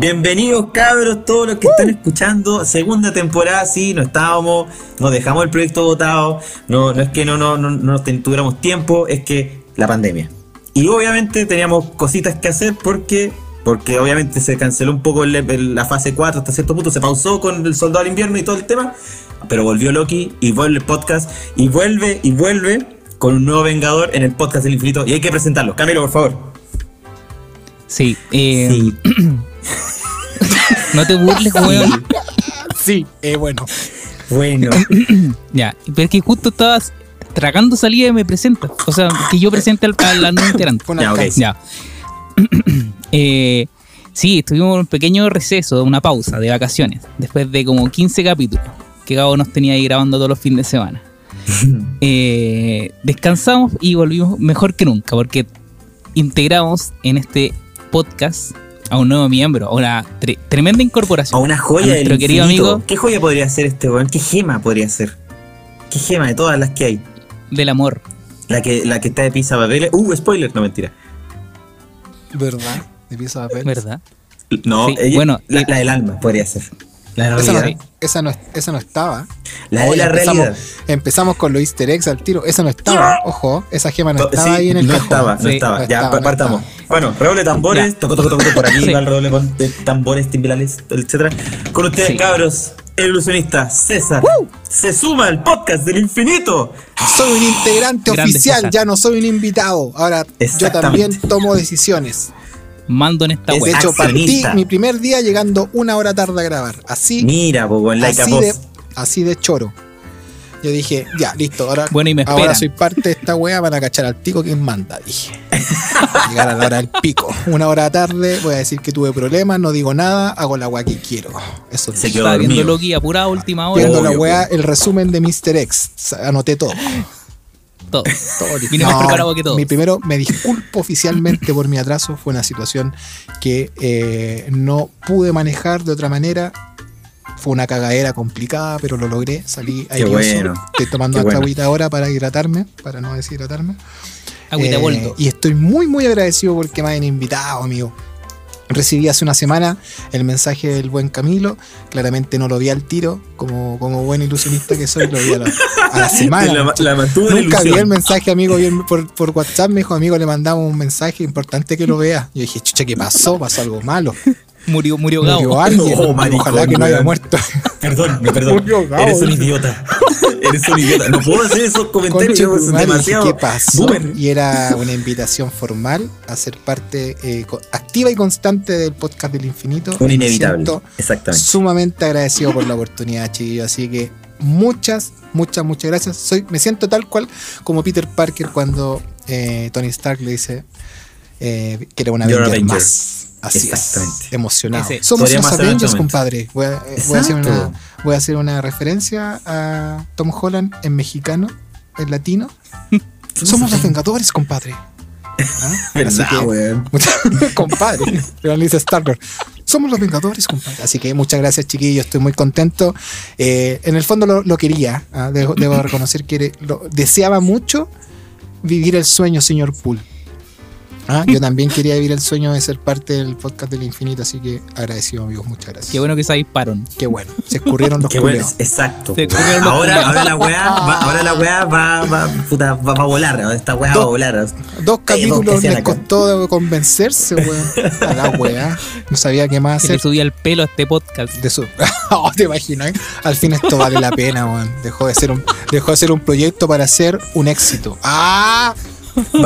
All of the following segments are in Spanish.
Bienvenidos cabros, todos los que están escuchando. Segunda temporada, sí, no estábamos, nos dejamos el proyecto votado. No, no es que no, no, no, no tuviéramos tiempo, es que la pandemia. Y obviamente teníamos cositas que hacer porque, porque obviamente se canceló un poco el- el- la fase 4 hasta cierto punto, se pausó con el soldado del invierno y todo el tema. Pero volvió Loki y vuelve el podcast y vuelve y vuelve con un nuevo Vengador en el podcast del infinito. Y hay que presentarlo. Camilo, por favor. Sí, eh, Sí. no te burles, weón. Sí, eh, bueno. Bueno. Ya, pero es que justo estabas tragando salida y me presentas. O sea, que yo presente al, al nuevo integrante. Ya, ok. alcance. Ya. Eh, sí, estuvimos en un pequeño receso, una pausa de vacaciones, después de como 15 capítulos que Gabo nos tenía ahí grabando todos los fines de semana. Eh, descansamos y volvimos mejor que nunca, porque integramos en este podcast a un nuevo miembro, a una tre- tremenda A incorporación. una A joya del nuestro querido infinito. amigo. ¿Qué joya podría ser este weón? ¿Qué gema podría ser? ¿Qué gema de todas las que hay? del amor. La que, la que está de pizza papel. Uh, spoiler, no mentira. ¿Verdad? De pieza de papel. ¿Verdad? No, Sí, ella- bueno, la, eh, la del alma podría ser. La de la Esa no, esa, no, esa no estaba. La de la empezamos, realidad. empezamos con los easter eggs al tiro. Esa no estaba. Ojo, esa gema no estaba sí, ahí en el no cajón. estaba, no Sí, estaba. no ya, estaba, partamos. Bueno, redoble de tambores, toco, toco, toco, por aquí Sí. va el redoble con- de tambores, timbalales, etcétera. Con ustedes, cabros, el ilusionista César. Se suma al podcast del infinito. Soy un integrante Grande oficial, César. ya no soy un invitado. Ahora yo también tomo decisiones. Mando en esta Es De web. hecho, partí mi primer día llegando una hora tarde a grabar. Así, Mira, poco en like así, de, así de choro. Yo dije, ya, listo, ahora, Bueno, y me ahora soy parte de esta wea, van a cachar al pico quien manda, dije. Llegar a la hora del pico. Una hora tarde, voy a decir que tuve problemas, no digo nada, hago la wea que quiero. Eso Se quedó Estaba viendo. Loki apurado a última hora. Viendo la wea, el resumen de Mr. X. Anoté todo. Todo. todo listo. Vine más preparado que todos. Mi primero, me disculpo oficialmente por mi atraso. Fue una situación que eh, no pude manejar de otra manera. Fue una cagadera complicada, pero lo logré. Salí airoso. bueno. Estoy tomando Qué bueno. agüita ahora para hidratarme, para no deshidratarme. Agüita Eh, boldo. y estoy muy, muy agradecido porque me hayan invitado, amigo. Recibí hace una semana el mensaje del buen Camilo. Claramente no lo vi al tiro, como, como buen ilusionista que soy, lo vi a la, a la semana. La, la Nunca vi el mensaje, amigo, por, por WhatsApp. Me dijo, amigo, le mandamos un mensaje importante que lo vea. Yo dije, chucha, ¿qué pasó? Pasó algo malo. Murió, murió Gabo. Murió alguien. Oh, maricón, Ojalá que no haya muerto. Perdón, me perdón. Murió Eres un idiota. Eres un idiota. No puedo hacer esos comentarios. Conche dije, demasiado. ¿Qué pasó? boomer. Y era una invitación formal a ser parte eh, activa y constante del podcast del infinito. Un inevitable. Exactamente. Sumamente agradecido por la oportunidad, chiquillos. Así que muchas, muchas, muchas gracias. Soy, me siento tal cual como Peter Parker cuando eh, Tony Stark le dice eh, que era una Avenger. más. Así Exactamente. es, emocionado. Ese. Somos los Avengers, compadre. Voy a, eh, voy a hacer una, voy a hacer una referencia a Tom Holland en mexicano, en latino. Somos los Vengadores, compadre. ¿Ah? Verdad, que- compadre. Star-Lord. Somos los Vengadores, compadre. Así que muchas gracias, chiquillos. Estoy muy contento. Eh, en el fondo lo, lo quería. ah, Debo, debo reconocer que lo, deseaba mucho vivir el sueño, señor Poole. Ah, Yo también quería vivir el sueño de ser parte del podcast del infinito. Así que agradecido, amigos. Muchas gracias. Qué bueno que se disparon. Qué bueno. Se escurrieron los Qué bueno, exacto. Se ocurrieron los Ahora, ahora la weá va, ahora la weá va, va, puta, va, va a volar. Esta weá va a volar. Dos capítulos que sean les costó convencerse, weón. A la weá. No sabía qué más Que le hacer. subía el pelo a este podcast. de su. Oh, ¿Te imaginas? Al fin esto vale la pena, weón. Dejó de ser un, dejó de ser un proyecto para ser un éxito. ¡Ah!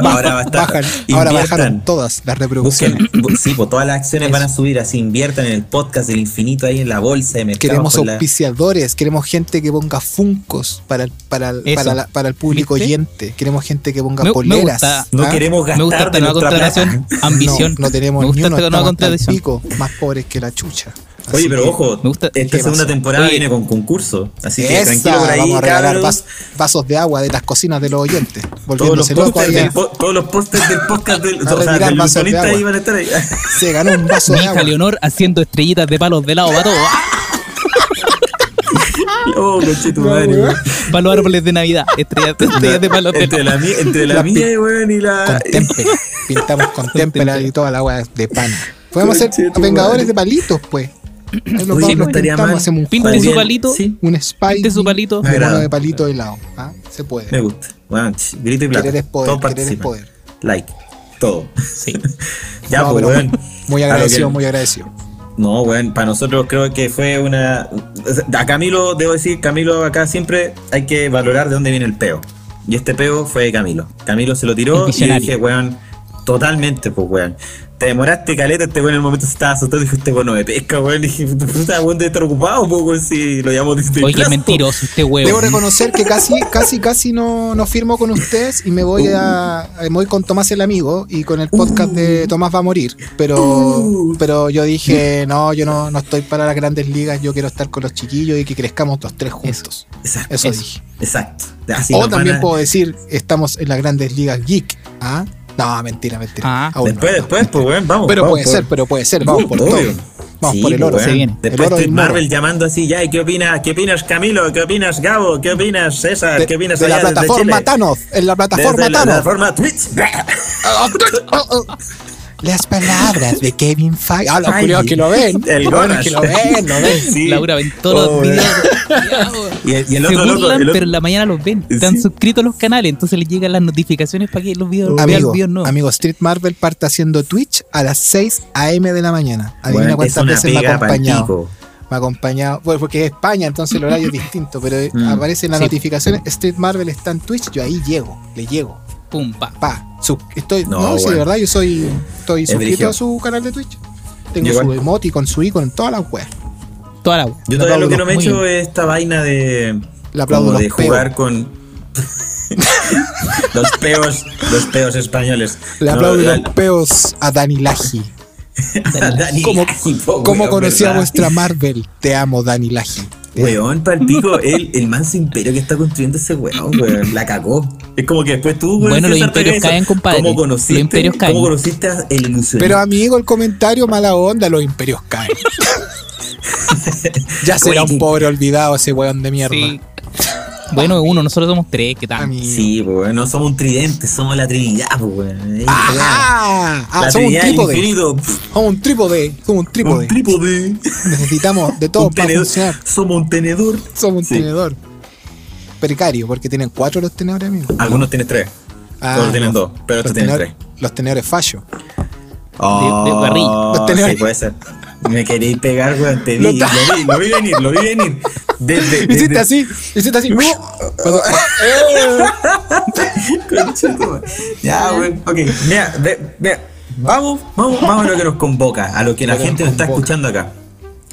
Ahora va a estar. Bajan, ahora bajaron todas las reproducciones. Busquen, bu- sí, pues todas las acciones Eso. van a subir así, inviertan en el podcast del infinito ahí en la bolsa de mercado. Queremos con la- auspiciadores, queremos gente que ponga funcos para el, para para la- para el público ¿Viste? oyente. Queremos gente que ponga Me- me poleras. gusta. No ¿ah? queremos gastar Me gusta esta nueva contratación. Ambición. No, no tenemos Me gusta ni uno, esta nueva contratación. pico, más pobres que la chucha. Oye, pero ojo, me gusta- esta ¿Qué segunda temporada Oye. viene con concurso. Así que Esa, tranquilo por ahí, vamos a regalar vas- vasos de agua de las cocinas de los oyentes. Todos los, Volviéndose loco del, po- todos los posters del podcast del, o sea, del de ahí van a estar ahí. Se ganó un vaso Mi de hija agua. Leonor haciendo estrellitas de palos de lado para todo. oh, conche tu No, madre, weón. Para los árboles de Navidad. Estrellas, estrellas de palos de Entre lado. la, entre la La mía, weón, y la. Con témpera. Pintamos con témpera y toda la agua de pan. Podemos hacer vengadores madre. de palitos, pues. Oye, vamos no estaría mal. hacemos un Pinte su palito. Sí, un Spidey Pinte su palito. Me de mono agrada. de palito helado. ¿ah? Se puede. me gusta. Bueno, grito y plata. Querer es poder, Todos querer es poder. Like. Todo. Sí. Ya, No, pues, weón. Muy lo agradecido, que- muy agradecido. No, weón, para nosotros creo que fue una. A Camilo, debo decir, Camilo acá siempre hay que valorar de dónde viene el peo. Y este peo fue de Camilo. Camilo se lo tiró y dije, weón, totalmente, pues, weón. Te demoraste caleta, este weón en el momento se estaba asustado y dije, este weón no me pesca, weón. Y dije, puta, weón debe estar ocupado, weón, si lo llamamos Disney Oye, qué mentiroso este huevo. Debo reconocer que casi, casi, casi no, no firmo con ustedes y me voy a me voy con Tomás el amigo y con el podcast de Tomás va a morir. Pero, pero yo dije, no, yo no, no estoy para las grandes ligas, yo quiero estar con los chiquillos y que crezcamos los tres juntos. Exacto. Eso, Eso. dije. Exacto. Así o también a- puedo decir, estamos en las grandes ligas geek. ¿Ah? No, mentira, mentira. Ah. Aún no. Después, después, pues, weón, vamos. Pero vamos puede por- ser, pero puede ser. Vamos por Obvio. todo. Vamos Sí, por el oro. pues, Se viene. Después moro. Marvel llamando así, ya, ¿y qué opinas? ¿Qué opinas Camilo? ¿Qué opinas Gabo? ¿Qué opinas César? De, ¿Qué opinas de la allá desde plataforma Chile? Thanos. En la plataforma Desde la Thanos. plataforma Twitch. Las palabras de Kevin Feige. Ah, los curiosos que lo ven. El Los Gonas. que lo ven, lo ven. Sí. Laura ven todos Oh, los videos. Y el, y el Se loco, burlan, el otro- pero en la mañana los ven. Están Sí. suscritos a los canales, entonces les llegan las notificaciones para que los videos vean Amigo, los videos nuevos. amigo, Street Marvel parte haciendo Twitch a las 6 a.m. de la mañana. Adivina es cuántas veces me ha acompañado. Me ha acompañado. Bueno, porque es España, entonces el horario es distinto. Pero Mm. aparece en las Sí. notificaciones: Street Marvel está en Twitch. Yo ahí llego, le llego. Pum, pa. Pa, sub- estoy, No, no, sí, de verdad, yo soy estoy Es suscrito a su canal de Twitch. Tengo Yo su igual. emoji con su icono en todas las weas. Toda la agua. Yo todavía lo que no me he hecho bien. es esta vaina de. Le aplaudo como los de jugar con. los peos, los peos españoles. Le No, aplaudo la- los peos a Dani Laji. Dani, ¿Cómo, ay, po, cómo weón, conocía ¿verdad? vuestra Marvel? Te amo, Dani Laji. Weón, palpico, el, el manso imperio que está construyendo ese weón, weón, la cagó. Es como que después tú, weón, Bueno, los imperios caen, compadre. ¿Cómo Los conociste, imperios caen. ¿Cómo conociste a el ilusionista? Pero amigo, el comentario mala onda, los imperios caen. ya será un pobre olvidado ese weón de mierda. Sí. Bueno, uno, nosotros somos tres, ¿qué tal? Amigo. Sí, pues, no somos un tridente, somos la Trinidad, pues, Ah, ah, somos un trípode. infinito. Somos un trípode. Somos un Un trípode. trípode. Necesitamos de todo Un para tenedor. funcionar. Somos un tenedor. Somos un Sí. tenedor. Precario, porque tienen cuatro los tenedores, amigo. Algunos tienen tres. Ah, Otros tienen dos, pero Los estos tienen tres. Los tenedores fallo. Oh, de barril. Los tenedores. Sí, puede ser. Me queréis pegar, weón. Te vi, Lo lo, vi, lo vi venir, lo vi venir. Desde, Hiciste desde- así, hiciste así. Conchetumare. ya, weón. Ok, mira, ve- vamos, vamos, vamos a lo que nos convoca, a lo que la gente nos está escuchando acá.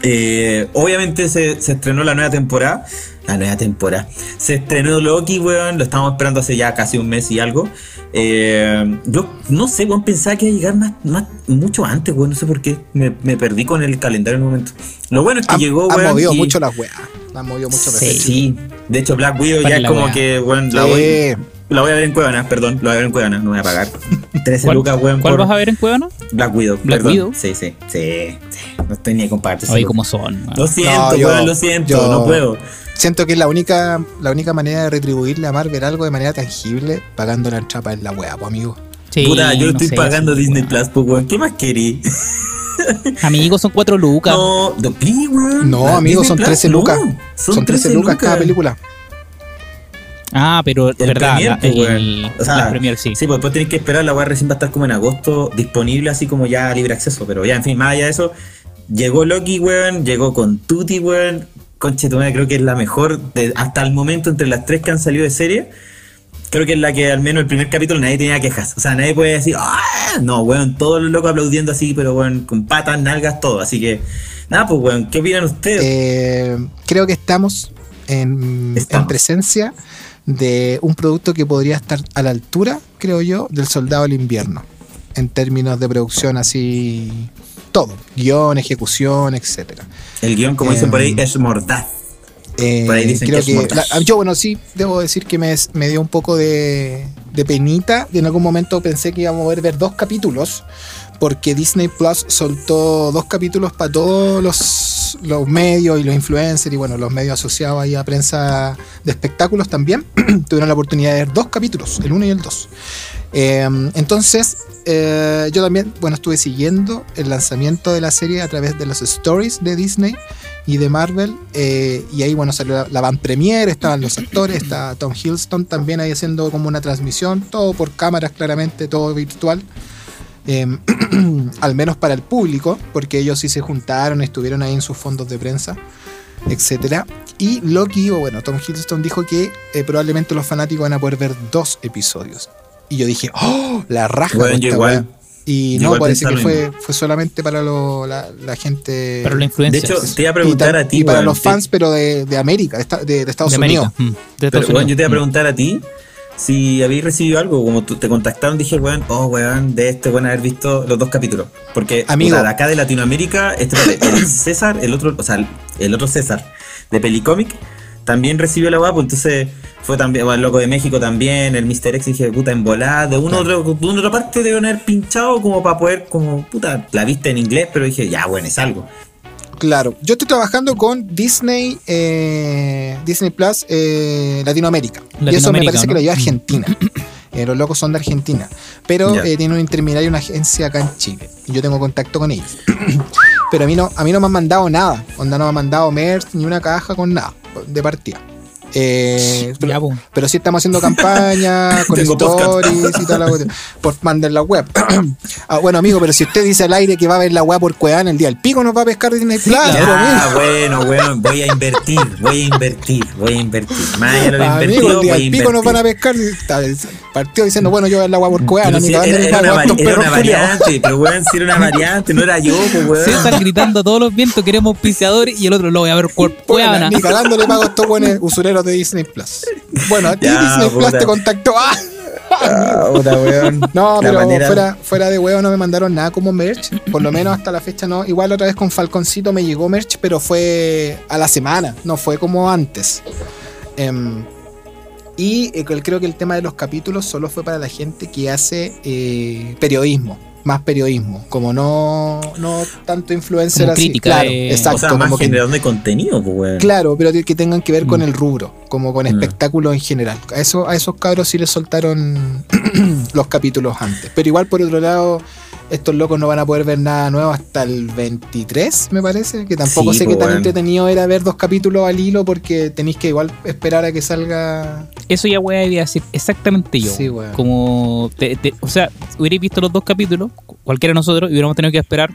Eh, obviamente se, se estrenó la nueva temporada. La nueva temporada. Se estrenó Loki, weón. Lo estamos esperando hace ya casi un mes y algo. Eh, yo no sé, weón. Pensaba que iba a llegar más, más, mucho antes, weón. No sé por qué. Me, me perdí con el calendario en un momento. Lo bueno es que llegó, weón. movido y- mucho las weas. Mucho Sí, veces. sí. De hecho, Black Widow Para ya es la como wea. que, la Sí. voy, la voy a ver en Cuevana, perdón, la voy a ver en Cuevana, no voy a pagar. 13 ¿Cuál, lucas, weón, cuál por vas a ver en Cuevana? Black Widow, Black perdón. Widow? Sí, sí, sí, sí. No estoy ni a compartir. Oye, cómo son. man. Lo siento, No, yo- weón, lo siento, yo- no puedo. Siento que es la única, la única manera de retribuirle a Marvel algo de manera tangible pagando la entrapa en la wea, pues amigo. Sí, Puta, yo no estoy sé, pagando sí, Disney. Plus, pues, weón. ¿Qué más querí? Amigos, son cuatro lucas. No, ¿de qué, weón? No, La amigo, Disney son Plus, 13 no, lucas. Son 13 lucas cada película. Ah, pero El verdad, Premier, la, pues, el, weón. O sea, la Premier sí. Sí, pues después tenés que esperar, la weá recién va a estar como en agosto disponible, así como ya libre acceso. Pero ya, en fin, más allá de eso, llegó Loki, weón, llegó con Tutti, weón. Conche tu madre, creo que es la mejor de- hasta el momento entre las tres que han salido de serie. Creo que es la que al menos el primer capítulo nadie tenía quejas. O sea, nadie puede decir, ¡ah! No, weón, todos los locos aplaudiendo así, pero weón, con patas, nalgas, todo. Así que, nada, pues weón, ¿qué opinan ustedes? Eh, creo que estamos en, Estamos. en presencia de un producto que podría estar a la altura, creo yo, del Soldado del Invierno. En términos de producción así, todo. Guión, ejecución, etcétera. el guion, como dicen por ahí, em, es mordaz. Eh, Por ahí dicen creo que es que, mortal. la- yo, bueno, sí, debo decir que me, me dio un poco de, de penita. En algún momento pensé que íbamos a ver, ver dos capítulos, porque Disney Plus soltó dos capítulos para todos los, los medios y los influencers y bueno, los medios asociados ahí a prensa de espectáculos también. Tuvieron la oportunidad de ver dos capítulos, el uno y el dos. Eh, entonces, eh, yo también, bueno, estuve siguiendo el lanzamiento de la serie a través de los stories de Disney y de Marvel. eh, y ahí, bueno, salió la, la van premiere, estaban los actores, está Tom Hiddleston también ahí haciendo como una transmisión, todo por cámaras claramente, todo virtual. Eh, al menos para el público, porque ellos sí se juntaron, estuvieron ahí en sus fondos de prensa, etcétera. Y Loki, o bueno, Tom Hiddleston dijo que eh, probablemente los fanáticos van a poder ver dos episodios. Y yo dije, ¡oh! La raja. Bueno, igual-. Y no, igual parece que fue, fue solamente para lo- la, la gente. Para la De influencia. hecho, te iba a preguntar ta- a ti, y para los te- fans, pero de, de América, de, esta- de- de Estados de Unidos. América. mm, de Pero, yo te iba a Unidos. preguntar a ti si habéis recibido algo, como te contactaron, dije, weón, oh, weón, de este, weón, haber visto los dos capítulos. Porque, Amigo. puta, de acá de Latinoamérica, este, el César, el otro, o sea, el otro César de Pelicomic, también recibió la weá, pues entonces fue también, bueno, el loco de México también, el Mr. X, dije, puta, en volada, de una, Claro. otro, de una otra parte deben haber pinchado como para poder, como, puta, la viste en inglés, pero dije, ya, bueno, es algo. Claro, yo estoy trabajando con Disney, eh, Disney Plus eh, Latinoamérica. Y eso me parece que lo lleva Argentina. Eh, los locos son de Argentina. Pero Ya. eh, tiene un intermediario, una agencia acá en Chile. Y yo tengo contacto con ellos. Pero a mí no, a mí no me han mandado nada. Onda no me han mandado merch ni una caja con nada de partida. Eh, pero, Ya, pero sí estamos haciendo campaña con stories y toda la cuestión. Por manden la web. Ah, bueno, amigo, pero si usted dice al aire que va a ver la web por Cuevana el día del pico, nos va a pescar Disney Plus. Ya, bueno, bueno, voy a invertir, voy a invertir, voy a invertir. Más allá de lo Amigo, invertido, el día del pico nos van a pescar. Partido diciendo, bueno, yo voy a ver la agua por Cuevana, si era, era una, una variante, pero weón, si era una variante, no era yo, pues weón. Sí, están gritando todos los vientos, queremos auspiciadores y el otro lo voy a ver por Cuevana. ni cagando le pago a estos buenos usureros de Disney Plus. Bueno, a ti Ya, Disney Plus te contactó. ¡Ah! Ah, puta, weón. No, pero manera- fuera, fuera de huevo no me mandaron nada como merch. Por lo menos hasta la fecha no. Igual otra vez con Falconcito me llegó merch, pero fue a la semana, no fue como antes. Em, y eh, creo que el tema de los capítulos solo fue para la gente que hace eh, periodismo, más periodismo, como no, no tanto influencer Como así. crítica claro, de- exacto, o sea, más como que- generador de contenido, pues. Claro, pero que tengan que ver con Mm. el rubro, como con Mm. espectáculos en general. A, eso, a esos cabros sí les soltaron los capítulos antes. Pero igual, por otro lado, estos locos no van a poder ver nada nuevo hasta el 23, me parece. Que tampoco Sí, sé qué tan weón. entretenido era ver dos capítulos al hilo porque tenéis que igual esperar a que salga. Eso ya voy a decir exactamente yo. Sí, weón. Como, te- te- o sea, hubierais visto los dos capítulos, cualquiera de nosotros, y hubiéramos tenido que esperar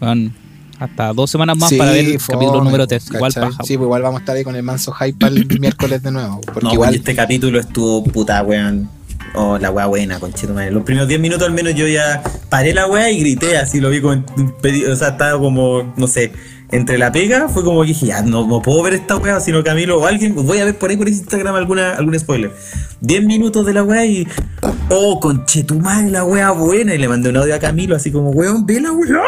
weón, hasta dos semanas más Sí, para ver el fome, capítulo número 3. Igual paja. Sí, pues igual vamos a estar ahí con el manso hype el miércoles de nuevo. Porque No, igual. porque este capítulo estuvo puta, weón. Oh, la weá buena, conchito madre. Los primeros 10 minutos al menos yo ya paré la weá y grité así, lo vi pedi- o sea, estaba como, no sé, entre la pega, fue como que dije, ya no, no puedo ver esta weá, sino Camilo o alguien, voy a ver por ahí por Instagram alguna, algún spoiler. 10 minutos de la weá y, oh, conchetumare, la weá buena. Y le mandé un audio a Camilo así como, weón, ve la weá.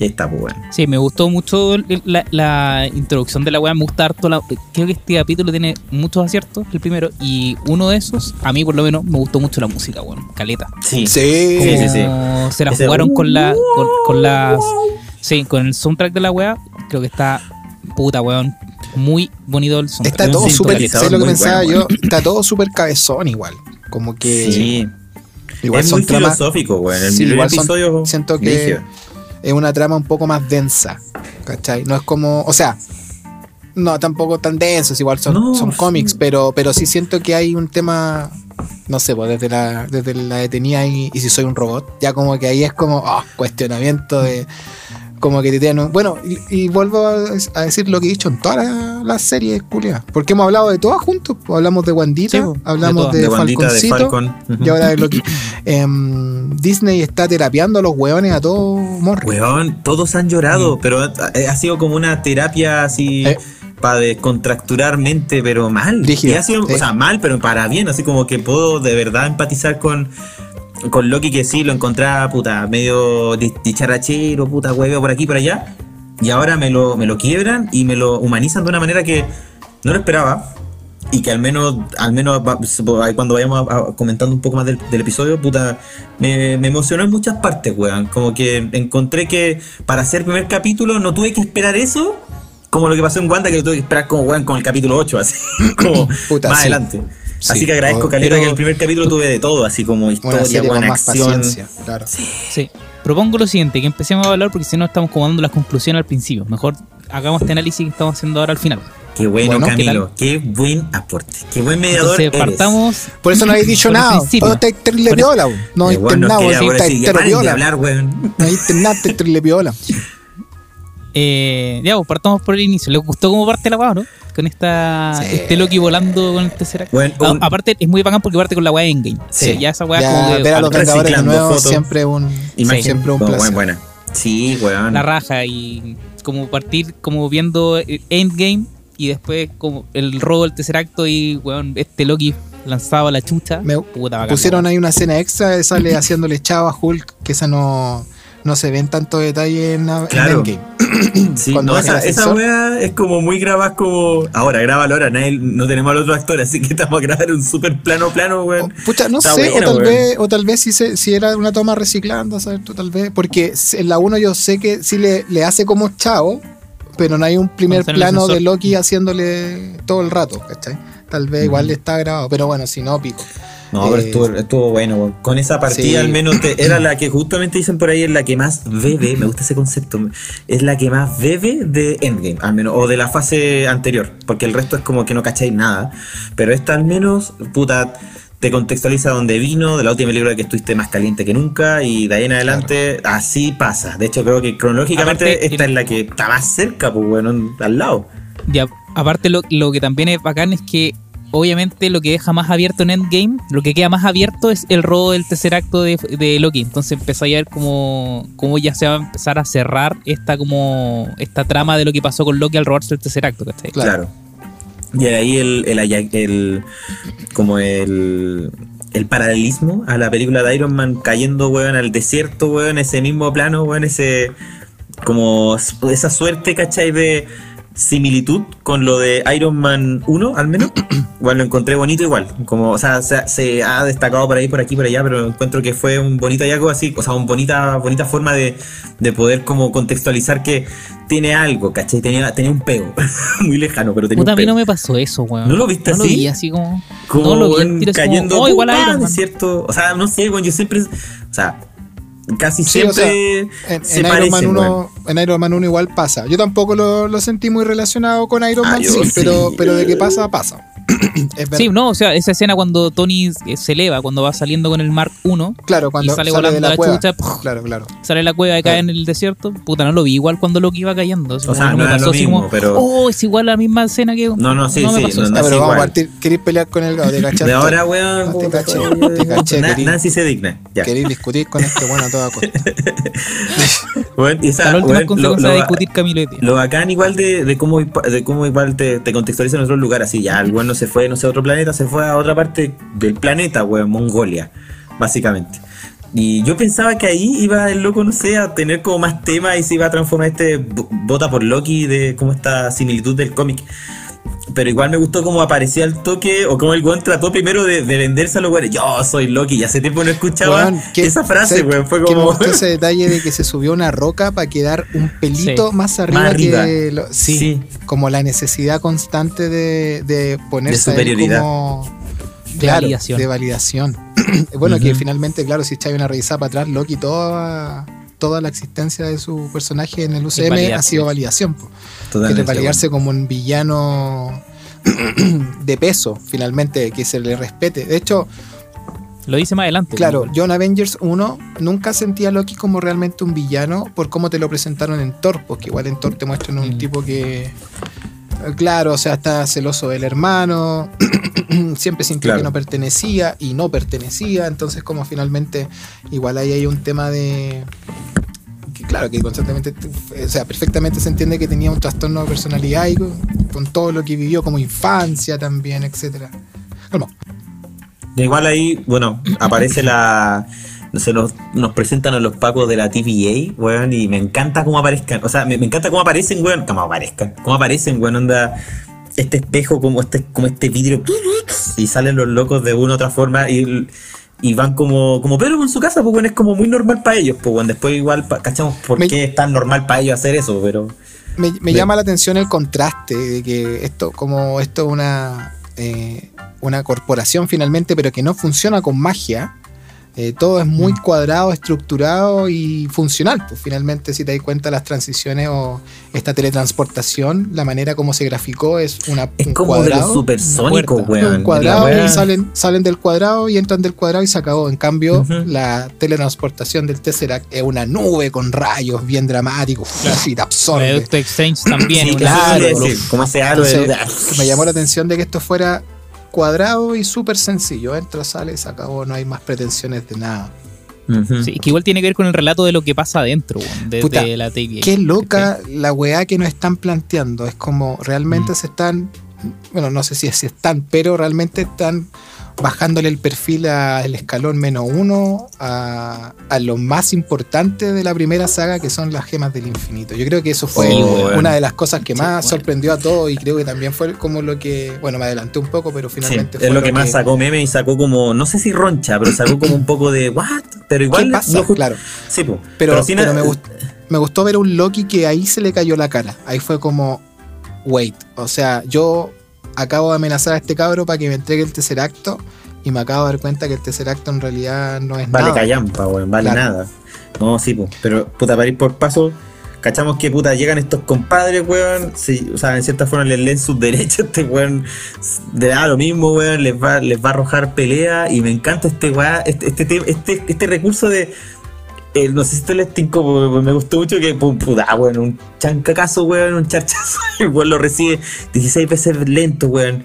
Y ahí está, pues weón. Sí, me gustó mucho la, la introducción de la weá. Me gusta harto. La, creo que este capítulo tiene muchos aciertos, el primero. Y uno de esos, a mí por lo menos, me gustó mucho la música, weón. Caleta. Sí. Sí, Como Sí, sí, sí. se la Ese, jugaron uh, con la con, con las sí con el soundtrack de la weá creo que está puta weón muy bonito el soundtrack Está todo súper. sintonizador ¿Sabes lo que muy pensaba bueno, yo? Está todo súper cabezón igual. Como que. Sí. Igual es son muy tramas. filosófico, weón. El Sí, igual son- episodio. siento que brígido. Es una trama un poco más densa, ¿cachai? No es como, o sea, no tampoco tan densos, igual son, No, son sí. cómics, pero, pero sí siento que hay un tema, no sé, pues desde la, desde la detenida y, y si soy un robot, ya como que ahí es como, ah, cuestionamiento de, como que te bueno, y, y vuelvo a, decir lo que he dicho en todas las las series, Julia, porque hemos hablado de todas juntos, pues, hablamos de Wandita, Sí, de hablamos de, de de Falconcito, Falcon. Ujú. y ahora de Loki. Em, Disney está terapiando a los hueones a todo morro. Weón, todos han llorado, pero ha, ha sido como una terapia así Mm. Eh. para descontracturar mente, pero mal. Rígido, Y ha sido, o sea, mal, pero para bien, así como que puedo de verdad empatizar con, con Loki, que sí lo encontraba, puta, medio di- dicharachero, puta, hueveo por aquí, por allá. Y ahora me lo, me lo quiebran y me lo humanizan de una manera que no lo esperaba. Y que al menos, al menos cuando vayamos a- a- comentando un poco más del, del episodio, puta, me, me emocionó en muchas partes, weón. Como que encontré que para hacer el primer capítulo no tuve que esperar eso, como lo que pasó en Wanda, que lo tuve que esperar como, weón, con el capítulo 8, así, como Puta, más sí. adelante. Sí. Así que agradezco, Caleta, pero que el primer capítulo tuve de todo, así como historia, serie con buena más acción. paciencia, claro. Sí. Propongo lo siguiente, que empecemos a hablar porque si no estamos como dando las conclusiones al principio. Mejor hagamos este análisis que estamos haciendo ahora al final. Qué bueno, Bueno, ¿qué Camilo. Qué, buen aporte. Qué buen mediador Entonces eres. partamos. Por eso no habéis dicho nada. Oh, estáis terrible viola. No hay nada, sí, sí, que terrible viola. No hay nada, terrible viola. Eh, ya, pues partamos por el inicio. ¿Les gustó cómo parte la weá, no? Con esta, Sí. este Loki volando con el Tesseract. Bueno, A- un- aparte, es muy bacán porque parte con la weá Endgame. Sí. Ya esa weá como ver a los Vengadores de reciclando nuevo fotos. siempre un, Imagen. siempre un placer. buena, buena. Sí, weón. la raja y como partir como viendo Endgame y después como el robo del Tesseract y weón, este Loki lanzado a la chucha. Me Puta, bacán, Pusieron weón. ahí una escena extra sale haciéndole chavo a Hulk, que esa no, no se ve en tanto detalle en, en Claro. Endgame. Sí, cuando no, esa, esa wea es como muy grabada como. Ahora, grábalo ahora, nadie, no tenemos al otro actor, así que estamos a grabar un super plano plano, weón. pucha, no Está sé, buena, o tal weón. vez, o tal vez si, se, si era una toma reciclando, ¿sabes tú? Tal vez, porque en la 1 yo sé que sí le, le hace como chavo, pero no hay un primer en plano de. Loki haciéndole todo el rato, ¿cachai? Tal vez igual le está grabado, pero bueno, si no, pico. No, pero Eh, estuvo, estuvo bueno. Con esa partida Sí. al menos te- era la que justamente dicen por ahí, es la que más bebe, me gusta ese concepto, es la que más bebe de Endgame, al menos, o de la fase anterior, porque el resto es como que no cacháis nada, pero esta al menos, puta, te contextualiza donde vino, de la última película que estuviste más caliente que nunca, y de ahí en adelante así pasa. De hecho, creo que cronológicamente Aparte, esta el- es la que está más cerca, pues bueno, al lado. Y a- aparte lo, lo que también es bacán es que obviamente lo que deja más abierto en Endgame, lo que queda más abierto es el robo del tercer acto de, de Loki. Entonces empezó a ver como, como ya se va a empezar a cerrar esta como esta trama de lo que pasó con Loki al robarse el tercer acto, ¿cachai? Claro. Claro. Y ahí el, el, el, el- como el, el paralelismo a la película de Iron Man cayendo, weón, al desierto, weón, ese mismo plano, weón, ese como esa suerte, ¿cachai? De similitud con lo de Iron Man 1, al menos. Igual lo encontré bonito igual. Como, o sea, se, se ha destacado por ahí, por aquí, por allá, pero encuentro que fue un bonito hallazgo así, o sea, una bonita, bonita forma de, de poder como contextualizar que tiene algo, ¿cachai? Tenía, tenía un pego. Muy lejano, pero tenía Puta, a mí no me pasó eso, weón. ¿No lo viste no lo así? vi así como. como no lo vi weón, así como, cayendo oh, igual. Iron Man. cierto o sea no sé bueno yo siempre o sea casi Sí, o siempre En, se en Iron Man parecen, 1, weón. en Iron Man 1 igual pasa. Yo tampoco lo, lo sentí muy relacionado con Iron Ah, Man, sí. Pero, pero de qué pasa, pasa. es verdad. Sí, no, o sea, esa escena cuando Tony eh, se eleva, cuando va saliendo con el Mark 1, Claro, cuando y sale sale, volando de la, la cueva. chucha. Claro, claro. sale de la cueva y cae en el desierto, puta, no lo vi igual cuando Loki iba cayendo. O sea, no lo mismo, como, pero- oh, es igual la misma escena que. No, no, sí, sí, pasó no, eso. no. Es pero vamos a partir. ¿Queréis pelear con el? ¿Te cachaste? de ahora weón No, te caché, te caché, Na-. Nancy se digna ya ¿Queréis discutir con este bueno a toda costa? Esa, La última consecuencia lo- de discutir Camilo. Lo bacán igual de, de cómo de cómo igual te, te contextualiza en otro lugar, así ya, el weón no se fue, no sé, a otro planeta, se fue a otra parte del planeta, weón, Mongolia, básicamente. Y yo pensaba que ahí iba el loco, no sé, a tener como más tema y se iba a transformar este bo- bota por Loki de como esta similitud del cómic. Pero igual me gustó cómo aparecía el toque o cómo el weón trató primero de, de venderse a los weones. Yo soy Loki, y hace tiempo no escuchaba Weón, que- esa frase, ¿sabes weón. Fue que me como. gustó ese detalle de que se subió una roca para quedar un pelito Sí. más arriba, Más arriba. que lo- sí, Sí. como la necesidad constante de, de ponerse De superioridad. como De validación. de validación. bueno, que finalmente, claro, si echáis una revisada para atrás, Loki toda toda la existencia de su personaje en el UCM ha sido validación. que validarse como un villano de peso, finalmente, que se le respete. De hecho, Lo dice más adelante. Claro, weón. yo en Avengers 1 nunca sentí a Loki como realmente un villano por cómo te lo presentaron en Thor, porque igual en Thor te muestran un Mm. tipo que, claro, o sea, está celoso del hermano, siempre sintió Claro. que no pertenecía y no pertenecía, entonces como finalmente igual ahí hay un tema de... que claro, que constantemente, o sea, perfectamente se entiende que tenía un trastorno de personalidad y con, con todo lo que vivió como infancia también, etcétera. Calma. Igual ahí, bueno, aparece la. Se nos, nos presentan a los pacos de la TVA, weón, y me encanta cómo aparezcan. O sea, me, me encanta cómo aparecen, weón. Cómo aparezcan. Cómo aparecen, weón, onda. Este espejo, como este, como este vidrio. Y salen los locos de una u otra forma. Y, y van como, como Pedro con su casa, pues, weón, es como muy normal para ellos, pues, weón. Después, igual, cachamos por Me- qué es tan normal para ellos hacer eso, pero. Me, me llama la atención el contraste de que esto, como esto es una eh, una corporación finalmente, pero que no funciona con magia. Eh, todo es muy cuadrado, estructurado y funcional. Pues finalmente, si te das cuenta, las transiciones o esta teletransportación, la manera como se graficó es una, Es un como de los cuadrado. supersónicos, weón. un cuadrado y salen, salen del cuadrado y entran del cuadrado y se acabó. En cambio, la teletransportación del Tesseract es una nube con rayos bien dramáticos Claro. y te absorbe. Strange también. Sí, claro, como ese halo de- Entonces, me llamó la atención de que esto fuera cuadrado y súper sencillo. Entra, sale, se acabó, no hay más pretensiones de nada. Ujú. Sí, que igual tiene que ver con el relato de lo que pasa adentro, de, Puta, de la TVA. Qué loca la weá que nos están planteando. Es como Mm. realmente se están, bueno, no sé si si están, pero realmente están bajándole el perfil al escalón menos uno a, a lo más importante de la primera saga que son las gemas del infinito. Yo creo que eso fue Sí, una de las cosas que Sí, más sorprendió a todos y creo que también fue como lo que, bueno, me adelanté un poco, pero Sí, finalmente es fue lo que más sacó meme y sacó como, no sé si roncha, pero sacó como un poco de, ¿what? Pero igual. ¿Qué pasa? no claro. Sí, po. Pero, pero me, gust- me gustó ver un Loki que ahí se le cayó la cara. Ahí fue como, wait, o sea, yo acabo de amenazar a este cabro para que me entregue el tercer acto y me acabo de dar cuenta que el tercer acto en realidad no es Vale nada. callampa, weón, vale Claro. nada. No, sí, po. pero puta, para ir por paso, cachamos que puta, llegan estos compadres, weón. sí, o sea, en cierta forma les leen sus derechos, este weón le da lo mismo, weón, les va, les va a arrojar pelea. Y me encanta este weón, este, este, te- este, este recurso de. Eh, no sé si esto les tinco, porque me gustó mucho que, pum, puta, weón, un chancacazo, weón, un charchazo. El weón lo recibe 16 veces lento, weón.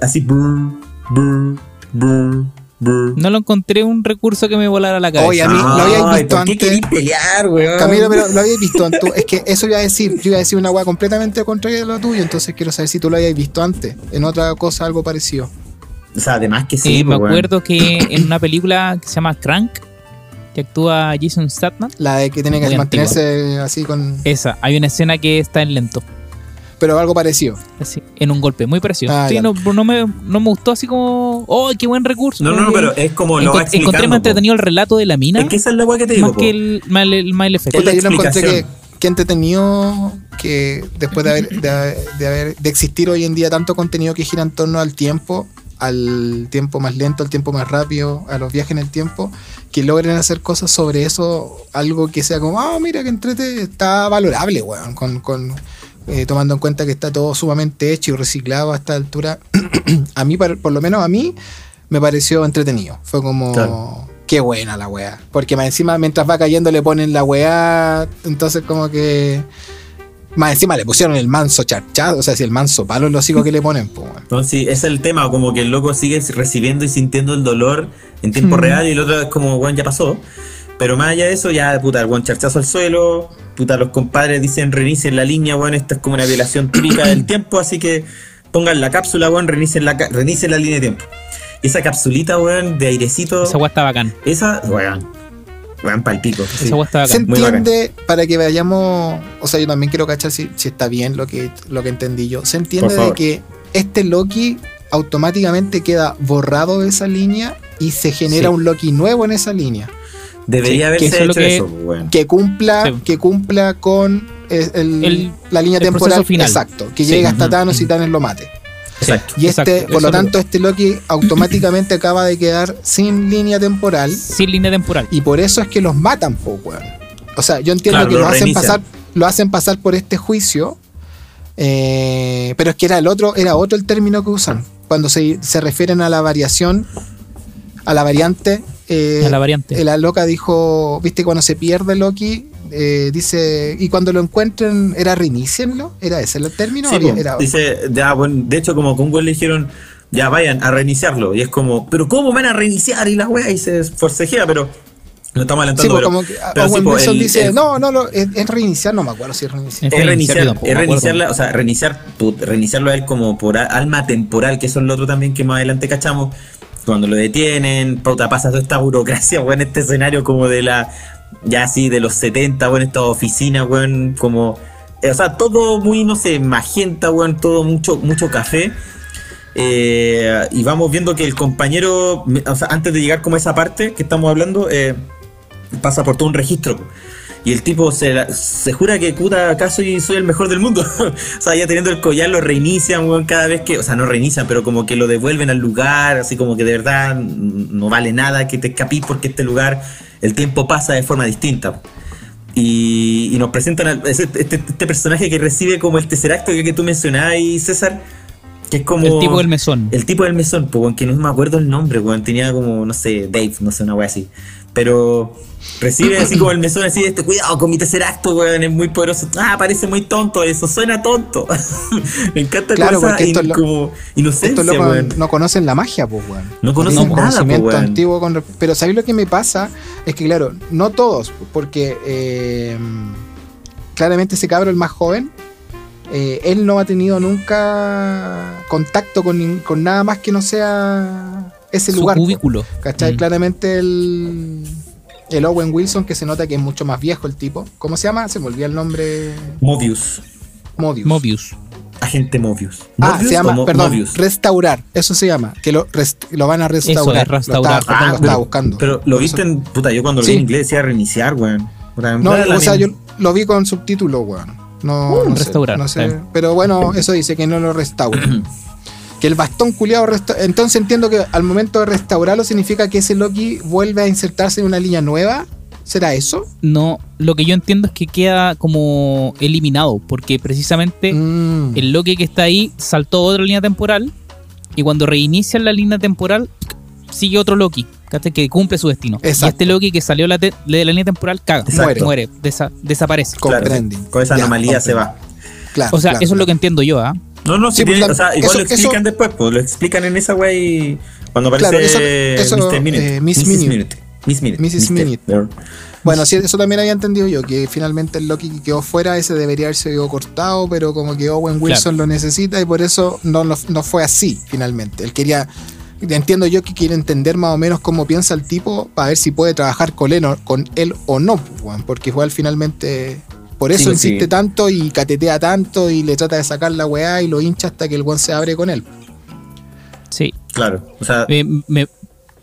Así, brr, brr, brr, brr. No lo encontré un recurso que me volara la cabeza. Oye, a mí lo habíais Ay, visto ¿por qué antes. pelear, weón? Camilo, pero lo habíais visto antes. Es que eso iba a decir, yo iba a decir una weá completamente contraria a lo tuyo, entonces quiero saber si tú lo habíais visto antes, en otra cosa algo parecido. O sea, además que sí, Eh, me pues, weón. acuerdo que en una película que se llama Crank, que actúa Jason Statham, La de que tiene que mantenerse así con. esa, hay una escena que está en lento, Pero algo parecido. así, en un golpe, muy parecido. Ah, Sí, no, no me, no me gustó así como, ¡oh, qué buen recurso! No, no, no, pero es como lo Encont- encontré más entretenido el relato de la mina, Es que esa es la que te digo, más po. que el, más el, más el efecto. Yo lo encontré que, entretenido que después de haber, de, haber- de haber- de existir hoy en día tanto contenido que gira en torno al tiempo, al tiempo más lento, al tiempo más rápido, a los viajes en el tiempo, que logren hacer cosas sobre eso, algo que sea como, ah, mira que entrete, está valorable, weón, con, con, eh, tomando en cuenta que está todo sumamente hecho y reciclado a esta altura. a mí, por, por lo menos a mí, me pareció entretenido. Fue como, Claro. qué buena la weá. Porque más encima, mientras va cayendo, le ponen la weá. Entonces, como que. Más encima le pusieron el manso charchado. O sea, si el manso palo es lo sigo que le ponen, pues, weón. No, sí, ese es el tema, como que el loco sigue recibiendo y sintiendo el dolor en tiempo Mm. real y el otro es como, weón, ya pasó. Pero más allá de eso, ya, puta, el weón charchazo al suelo, puta, los compadres dicen reinicien la línea, weón, esta es como una violación típica del tiempo, así que pongan la cápsula, weón, reinicien la, reinicien la línea de tiempo. Y esa capsulita, weón, de airecito, Esa weá está bacán. esa, weón, weón, palpico. sí. Se entiende, para que vayamos. O sea, yo también quiero cachar si, si está bien lo que, lo que entendí yo. Se entiende de que este Loki automáticamente queda borrado de esa línea y se genera Sí. un Loki nuevo en esa línea. Debería Sí, que haberse lo hecho que- eso, weón. que cumpla Sí. que cumpla con el- el- El- la línea el temporal final. exacto que Sí. llegue hasta Thanos y. Thanos lo mate Exacto. y este Exacto, por lo tanto este Loki automáticamente acaba de quedar sin línea temporal Sin línea temporal. y por eso es que los matan po, weón. o sea yo entiendo Claro, que lo lo hacen pasar lo hacen pasar por este juicio eh, pero es que era el otro era otro el término que usan cuando se, se refieren a la variación a la variante eh, a la variante. la loca dijo, viste, cuando se pierde Loki, eh, dice, y cuando lo encuentren, ¿era reinicienlo? ¿Era ese el término? Sí, Había- era- dice, ya, bueno, de hecho, como con Gwen le dijeron, ya vayan a reiniciarlo. Y es como, pero ¿cómo van a reiniciar? Y la wea, y se forcejea, pero lo estamos Sí, adelantando. pues, pero, como que pero Owen sí, po, Wilson el- dice, el- no, no, lo- es, es reiniciar, no me acuerdo si es reiniciar. Es es reiniciar, tampoco es reiniciarla, o sea, reiniciar, put- reiniciarlo a él como por a- alma temporal, que eso es lo otro también que más adelante cachamos. Cuando lo detienen, pauta pasa toda esta burocracia, weón, este escenario como de la, ya así, de los 70, weón, esta oficina, weón, como, eh, o sea, todo muy, no sé, magenta, weón, todo mucho, mucho café. Eh, y vamos viendo que el compañero, o sea, antes de llegar como a esa parte que estamos hablando, eh, pasa por todo un registro. Y el tipo se, la- se jura que puta, acá soy, soy el mejor del mundo. o sea, ya teniendo el collar lo reinician, weón, cada vez que. O sea, no reinician, pero como que lo devuelven al lugar, así como que de verdad no vale nada que te escapís porque este lugar, el tiempo pasa de forma distinta. Y, y nos presentan ese- este, este personaje que recibe como el tesseracto que, que tú mencionabas ahí, César. Que es como. El tipo del mesón. El tipo del mesón, pues, que no me acuerdo el nombre, weón. Tenía como, no sé, Dave, no sé, una wea así. Pero recibe así como el mesón, así, este, cuidado con mi tercer acto, weón, es muy poderoso. Ah, parece muy tonto eso, suena tonto. me encanta Claro, porque estos in- lo- como inocencia, weón. no conocen la magia, pues, weón. No conocen nada, conocimiento weón. antiguo. Con, pero ¿sabéis lo que me pasa? Es que, claro, no todos, porque eh, claramente ese cabro, el más joven, eh, él no ha tenido nunca contacto con, con nada más que no sea ese Su lugar. cubículo. ¿Cachai? Mm. Claramente el, el Owen Wilson, que se nota que es mucho más viejo el tipo. ¿Cómo se llama? Se me olvidó el nombre. Mobius. Mobius. Mobius. Agente Mobius. Ah, Mobius se llama, Mo- perdón, Mobius. restaurar, eso se llama, que lo, rest- lo van a restaurar. es restaurar. Lo estaba, Ah, lo estaba pero- buscando. Pero lo viste eso- en. Puta, yo cuando lo Sí. vi en inglés decía reiniciar, weón. No, o sea, yo lo vi con subtítulos, weón. No, Uh, no sé, restaurar, no sé. Pero bueno, eso dice que no lo restaura. que el bastón culiado Entonces entiendo que al momento de restaurarlo significa que ese Loki vuelve a insertarse en una línea nueva. ¿Será eso? No, lo que yo entiendo es que queda como eliminado, porque precisamente Mm. el Loki que está ahí saltó a otra línea temporal y cuando reinician la línea temporal sigue otro Loki, que cumple su destino. Exacto. Y este Loki que salió la de la línea temporal caga, Exacto. muere, desa- desaparece. Claro, con esa Ya, anomalía se va. Claro, O sea, claro, eso es lo que entiendo yo, ¿ah? No, no, Sí, tiene- pues, o sea, igual eso- lo explican eso- después, pues lo explican en esa wey cuando aparece Claro, eso- eso, Mr. Minute. eh, Miss Mrs. Minute. Miss Minute. Mrs. Mr. Minute. There. Bueno, sí, eso también había entendido yo, que finalmente el Loki que quedó fuera, ese debería haberse quedado cortado, pero como que Owen Wilson lo necesita y por eso no, lo- no fue así finalmente. Él quería, entiendo yo que quiere entender más o menos cómo piensa el tipo para ver si puede trabajar con él o, con él o no, pues, porque igual finalmente... Por eso Sí, insiste sí. tanto y catetea tanto y le trata de sacar la weá y lo hincha hasta que el weón se abre con él. Sí. Claro, o sea, Eh, me,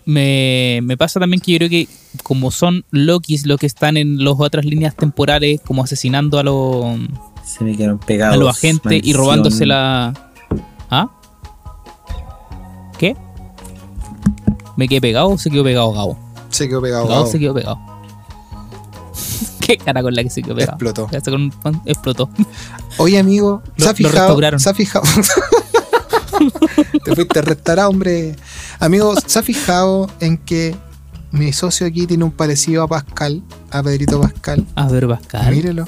me, me pasa también que yo creo que como son Lokis los que están en las otras líneas temporales, como asesinando a los, se me quedaron pegados. a los agentes y robándose la... ¿Ah? ¿Qué? ¿Me quedé pegado o se quedó pegado Gabo? Se quedó pegado. Gabo Gabo. se quedó pegado. ¿Qué cara con la que se quedó pegado? Explotó. Ya se con- explotó. Oye, amigo, ¿se ha lo fijado? restauraron. ¿Se ha fijado? Te fuiste a restaurar, hombre. Amigo, ¿se ha fijado en que mi socio aquí tiene un parecido a Pascal, a Pedrito Pascal? A ver, Pascal. Mírelo,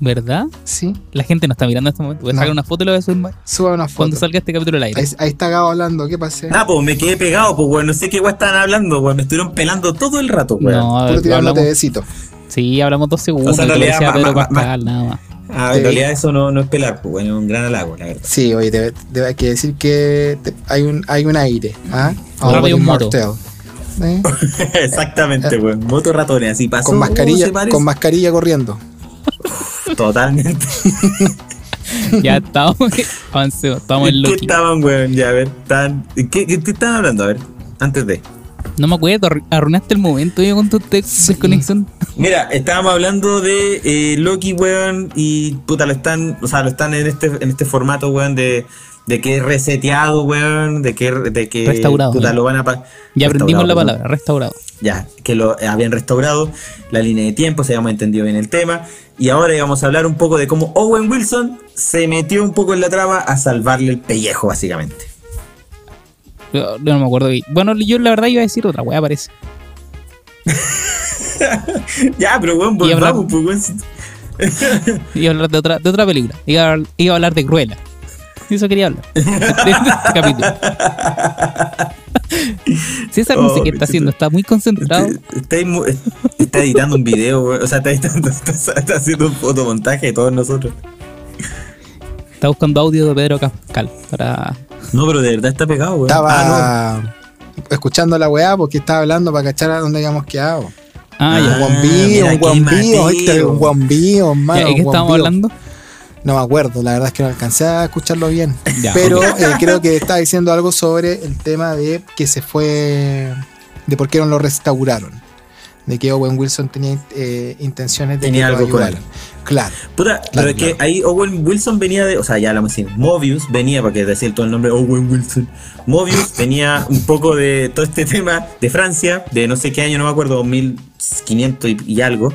¿Verdad? sí. La gente no está mirando en este momento. Voy a No. sacar una foto y lo voy a subir Suba una foto. cuando salga este capítulo al aire. Ahí, ahí está Gabo hablando, ¿qué pasa? Ah, pues me quedé pegado, pues weón, no sé qué weón estaban hablando, weón, me estuvieron pelando todo el rato, weón. No, a Puro ver, hablamos, besito. Sí, hablamos dos segundos. O sea, en realidad, decías a ma- Pedro ma- ma- Pascal, nada más. Ah, Sí. en realidad eso no, no es pelar, pues bueno, es un gran halago, la verdad. Sí, oye, debe, debe- hay que decir que te- hay, un, hay un aire. ¿ah? Ahora un moto. ¿Eh? Exactamente, weón. Moto ratones, así pasó. Con mascarilla, con mascarilla corriendo. Totalmente. Ya estamos, avancemos, estamos en ¿En ¿Qué estaban, weón? Ya, a ver, estaban. ¿en ¿Qué, qué, qué estaban hablando? A ver, antes de. No me acuerdo, arru- arruinaste el momento yo con tu text desconexión. Mira, estábamos hablando de eh, Loki, weón, y puta, lo están, o sea, lo están en este, en este formato, weón, de, de que es reseteado, weón, de que, de que Restaurado, puta, lo van a Ya aprendimos la palabra, restaurado. ya, que lo habían restaurado, la línea de tiempo, se habíamos entendido bien el tema, y ahora íbamos a hablar un poco de cómo Owen Wilson se metió un poco en la trama a salvarle el pellejo, básicamente. Yo, yo no me acuerdo. Bueno, yo la verdad iba a decir otra weá, parece. ya, pero weón, hablar- volvamos, pues, weón. Iba a hablar de otra, de otra película. Iba a, iba a hablar de Cruella. Eso quería hablar. De este capítulo. César no sé qué está haciendo, está muy concentrado. Está, editando un video. O sea, está, editando, está, está haciendo un fotomontaje de todos nosotros. Está buscando audio de Pedro Pascal para. No, pero de verdad está pegado, weón. Estaba Ah, escuchando la weá porque estaba hablando para cachar a dónde habíamos quedado. Ah, Ah, ya. Un guambío, mira, un guambío. Héctor, un guambío, hermano. ¿De qué estábamos hablando? No me acuerdo, la verdad es que no alcancé a escucharlo bien. Ya, Pero eh, creo que estaba diciendo algo sobre el tema de que se fue. de por qué no lo restauraron. De que Owen Wilson tenía eh, intenciones de Tenía que algo con. Claro. Puta, pero es que ahí Owen Wilson venía de, o sea, ya lo decir, Mobius venía, para que decir todo el nombre, Owen Wilson. Mobius venía un poco de todo este tema de Francia, de no sé qué año, no me acuerdo, 1500 y, y algo.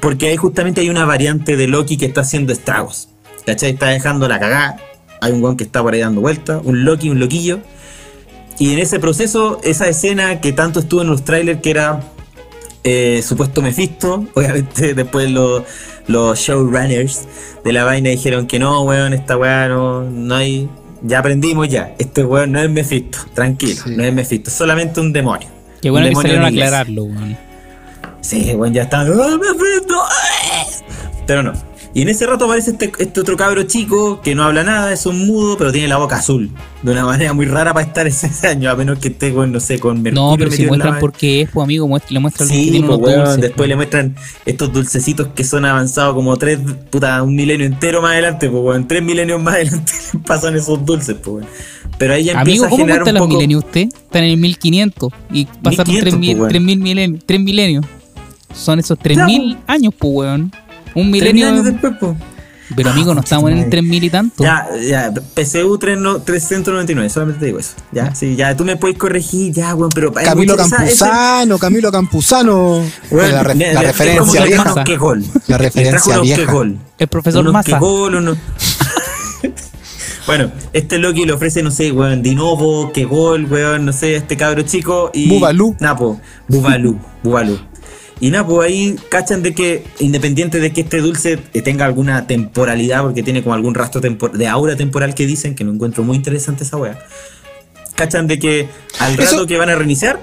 Porque ahí justamente hay una variante de Loki que está haciendo estragos. ¿Cachai? Está dejando la cagada. Hay un guan que está por ahí dando vueltas, un Loki, un loquillo. Y en ese proceso, esa escena que tanto estuvo en los trailers, que era eh, supuesto Mephisto, obviamente después los, los showrunners de la vaina dijeron que no, weón, esta weá no, no hay... Ya aprendimos ya, este weón no es Mephisto, tranquilo, Sí. no es Mephisto, es solamente un demonio. Qué bueno Un que demonio salieron a aclararlo, weón. Sí, bueno, ya está. ¡Ah, Mephisto! ¡Ah! Pero no. Y en ese rato aparece este, este otro cabro chico que no habla nada, es un mudo, pero tiene la boca azul. De una manera muy rara para estar ese año, a menos que esté con, no sé, con mercurio. No, pero si la muestran vaina. por qué es, pues amigo, muestra- le muestran que Sí, tiene pues dulces. después le muestran estos dulcecitos que son avanzados como tres, puta, un milenio entero más adelante, pues weón, tres milenios más adelante pasan esos dulces, pues weón. Pero ahí ya empieza Amigo, a ¿cómo generar cuenta un los poco... milenios usted? Están en el 1500 y pasaron 1500, 3000 pues. 3000 milenios. 3 milenios. Son esos Ya, 3000 años, pues, weón. Un milenio. años después. Pero amigo, no Ah, estamos en madre. 3000 y tanto. Ya, ya, PCU 3 no- 399, solamente te digo eso. Ya, sí, ya, tú me puedes corregir, ya, weón, pero. hay Camilo Campuzano, Camilo Campuzano. weón, la, re- la referencia vieja. que gol. La referencia vieja. que gol. El profesor unos Massa. que gol, unos- Bueno, este Loki le ofrece, no sé, weón, Dinovo, que gol, weón, no sé, este cabro chico y. Bubalú. Napo, Bubalú, Bubalú. Y Napo ahí cachan de que, independiente de que este dulce tenga alguna temporalidad, porque tiene como algún rastro de aura temporal que dicen, que no encuentro muy interesante esa wea. Cachan de que al Eso- rato que van a reiniciar.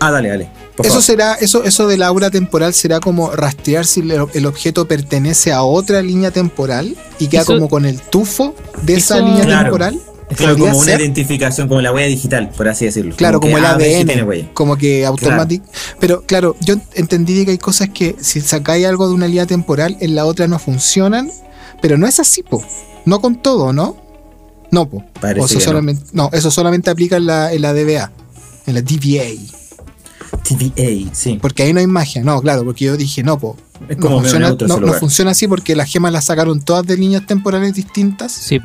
Ah, dale, dale. Eso favor. será, eso, eso del aura temporal será como rastrear si el, el objeto pertenece a otra línea temporal y queda Eso- como con el tufo de esa línea Claro. temporal. Claro, ¿Podría como una ser? identificación, como la huella digital, por así decirlo. Claro, como, que, el ah, ADN, huella. como que automático. Pero claro, yo entendí que hay cosas que si sacáis algo de una línea temporal, en la otra no funcionan, pero no es así, po. No con todo, ¿no? No, po. Parece O eso que no. solamente, no. eso solamente aplica en la, en la DBA, en la DBA. TVA, sí. Porque ahí no hay magia, no, claro, porque yo dije, no, po. Es No como medio funciona, no, no funciona así porque las gemas las sacaron todas de líneas temporales distintas Sí.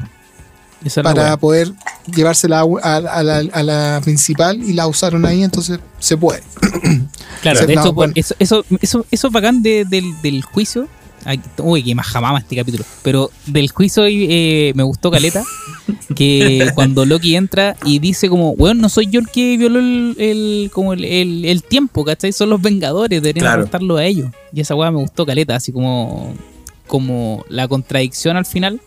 Esa para poder llevársela a, a- a la, a la principal y la usaron ahí, entonces se puede. Claro, de no, hecho, bueno. eso, eso, eso, eso es bacán de- del, del juicio. Ay, uy, que más jamás este capítulo. Pero del juicio eh, me gustó Caleta. Que cuando Loki entra y dice como, weón, no soy yo el que violó el, el- como el, el- el tiempo, ¿cachai? Son los Vengadores, deberían Claro. a ellos. Y esa weá me gustó Caleta, así como, como la contradicción al final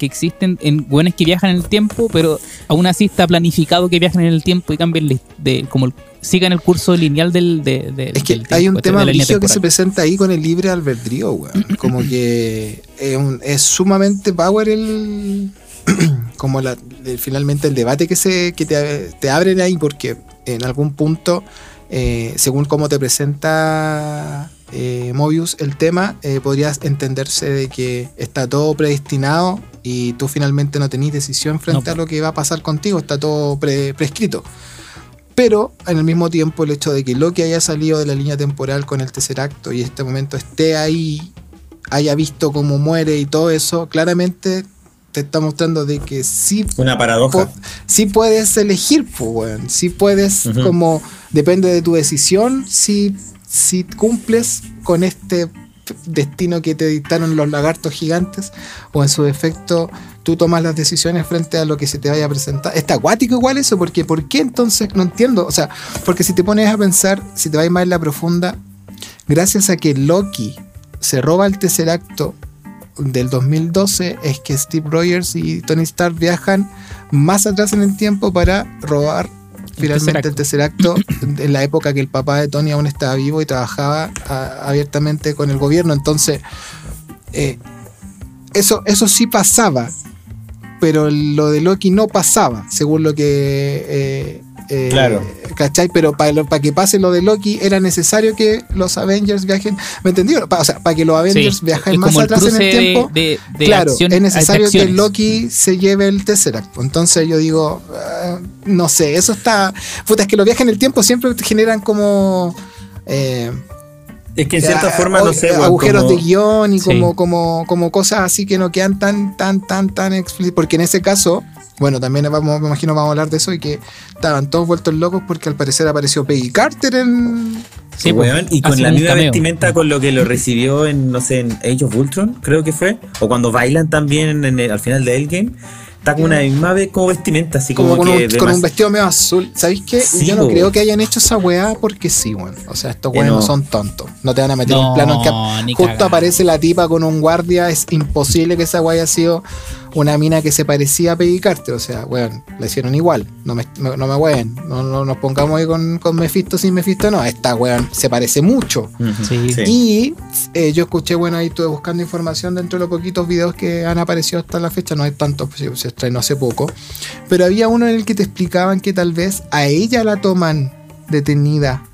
que existen en weones que viajan en el tiempo, pero aún así está planificado que viajen en el tiempo y cambien de, como el- sigan el curso lineal del, de, Es que del hay un tema que se presenta ahí con el libre albedrío, weón. Como que es, un- es sumamente power el. como la, el- finalmente el debate que se que te, te abren ahí, porque en algún punto, eh, según cómo te presenta eh, Mobius el tema, eh, podrías entenderse de que está todo predestinado y tú finalmente no tenés decisión frente No. a lo que va a pasar contigo, está todo pre- prescrito. Pero en el mismo tiempo el hecho de que Loki haya salido de la línea temporal con el tercer acto y en este momento esté ahí, haya visto cómo muere y todo eso, claramente te está mostrando de que sí, Una paradoja. sí puedes elegir, pues, weón. Sí puedes, como, depende de tu decisión, si, si cumples con este destino que te dictaron los lagartos gigantes o en su defecto tú tomas las decisiones frente a lo que se te vaya a presentar. Está acuático igual eso, porque ¿por qué entonces? No entiendo. O sea, porque si te pones a pensar, si te vas más en la profunda, gracias a que Loki se roba el tercer acto del 2012, es que Steve Rogers y Tony Stark viajan más atrás en el tiempo para robar finalmente el tercer acto en la época que el papá de Tony aún estaba vivo y trabajaba a- abiertamente con el gobierno. Entonces, eh, eso, eso sí pasaba, pero lo de Loki no pasaba, según lo que... eh, eh, Claro. ¿Cachai? Pero para que pase lo de Loki era necesario que los Avengers viajen. ¿Me entendieron? Pa- O sea, para que los Avengers Sí, viajen más atrás en el tiempo. de, de- de claro, acción- es necesario que. Loki se lleve el Tesseract. Entonces yo digo, ah, no sé, eso está. Puta, es que los viajes en el tiempo siempre te generan como. Eh, Es que en cierta eh, forma, no sé, agujeros como- de guion y Sí. como, como, como cosas así que no quedan tan, tan, tan, tan explícitas. Porque en ese caso, bueno, también vamos, me imagino vamos a hablar de eso y que estaban todos vueltos locos porque al parecer apareció Peggy Carter en. Sí, pues, Weón, y con la misma cameo. vestimenta con lo que lo recibió en, no sé, en Age of Ultron, creo que fue. O cuando bailan también en el- al final de Endgame. Está con una misma ve- como vestimenta, así como, Como, con, que un, con un vestido medio azul. ¿Sabéis qué? Sí, Yo no po. creo que hayan hecho esa weá porque sí, weón. O sea, estos weones no. no. son tontos. No te van a meter No, un plano en que justo aparece la tipa con un guardia. Es imposible que esa weá haya sido una mina que se parecía a Peggy Carter. O sea, weón, la hicieron igual. No me, no, no me weón. No, no nos pongamos ahí con, con Mephisto sin Mephisto. No, esta weón se parece mucho. Sí. Y eh, yo escuché, bueno, ahí estuve buscando información dentro de los poquitos videos que han aparecido hasta la fecha, no hay tantos, pues, se estrenó hace poco, pero había uno en el que te explicaban que tal vez a ella la toman detenida,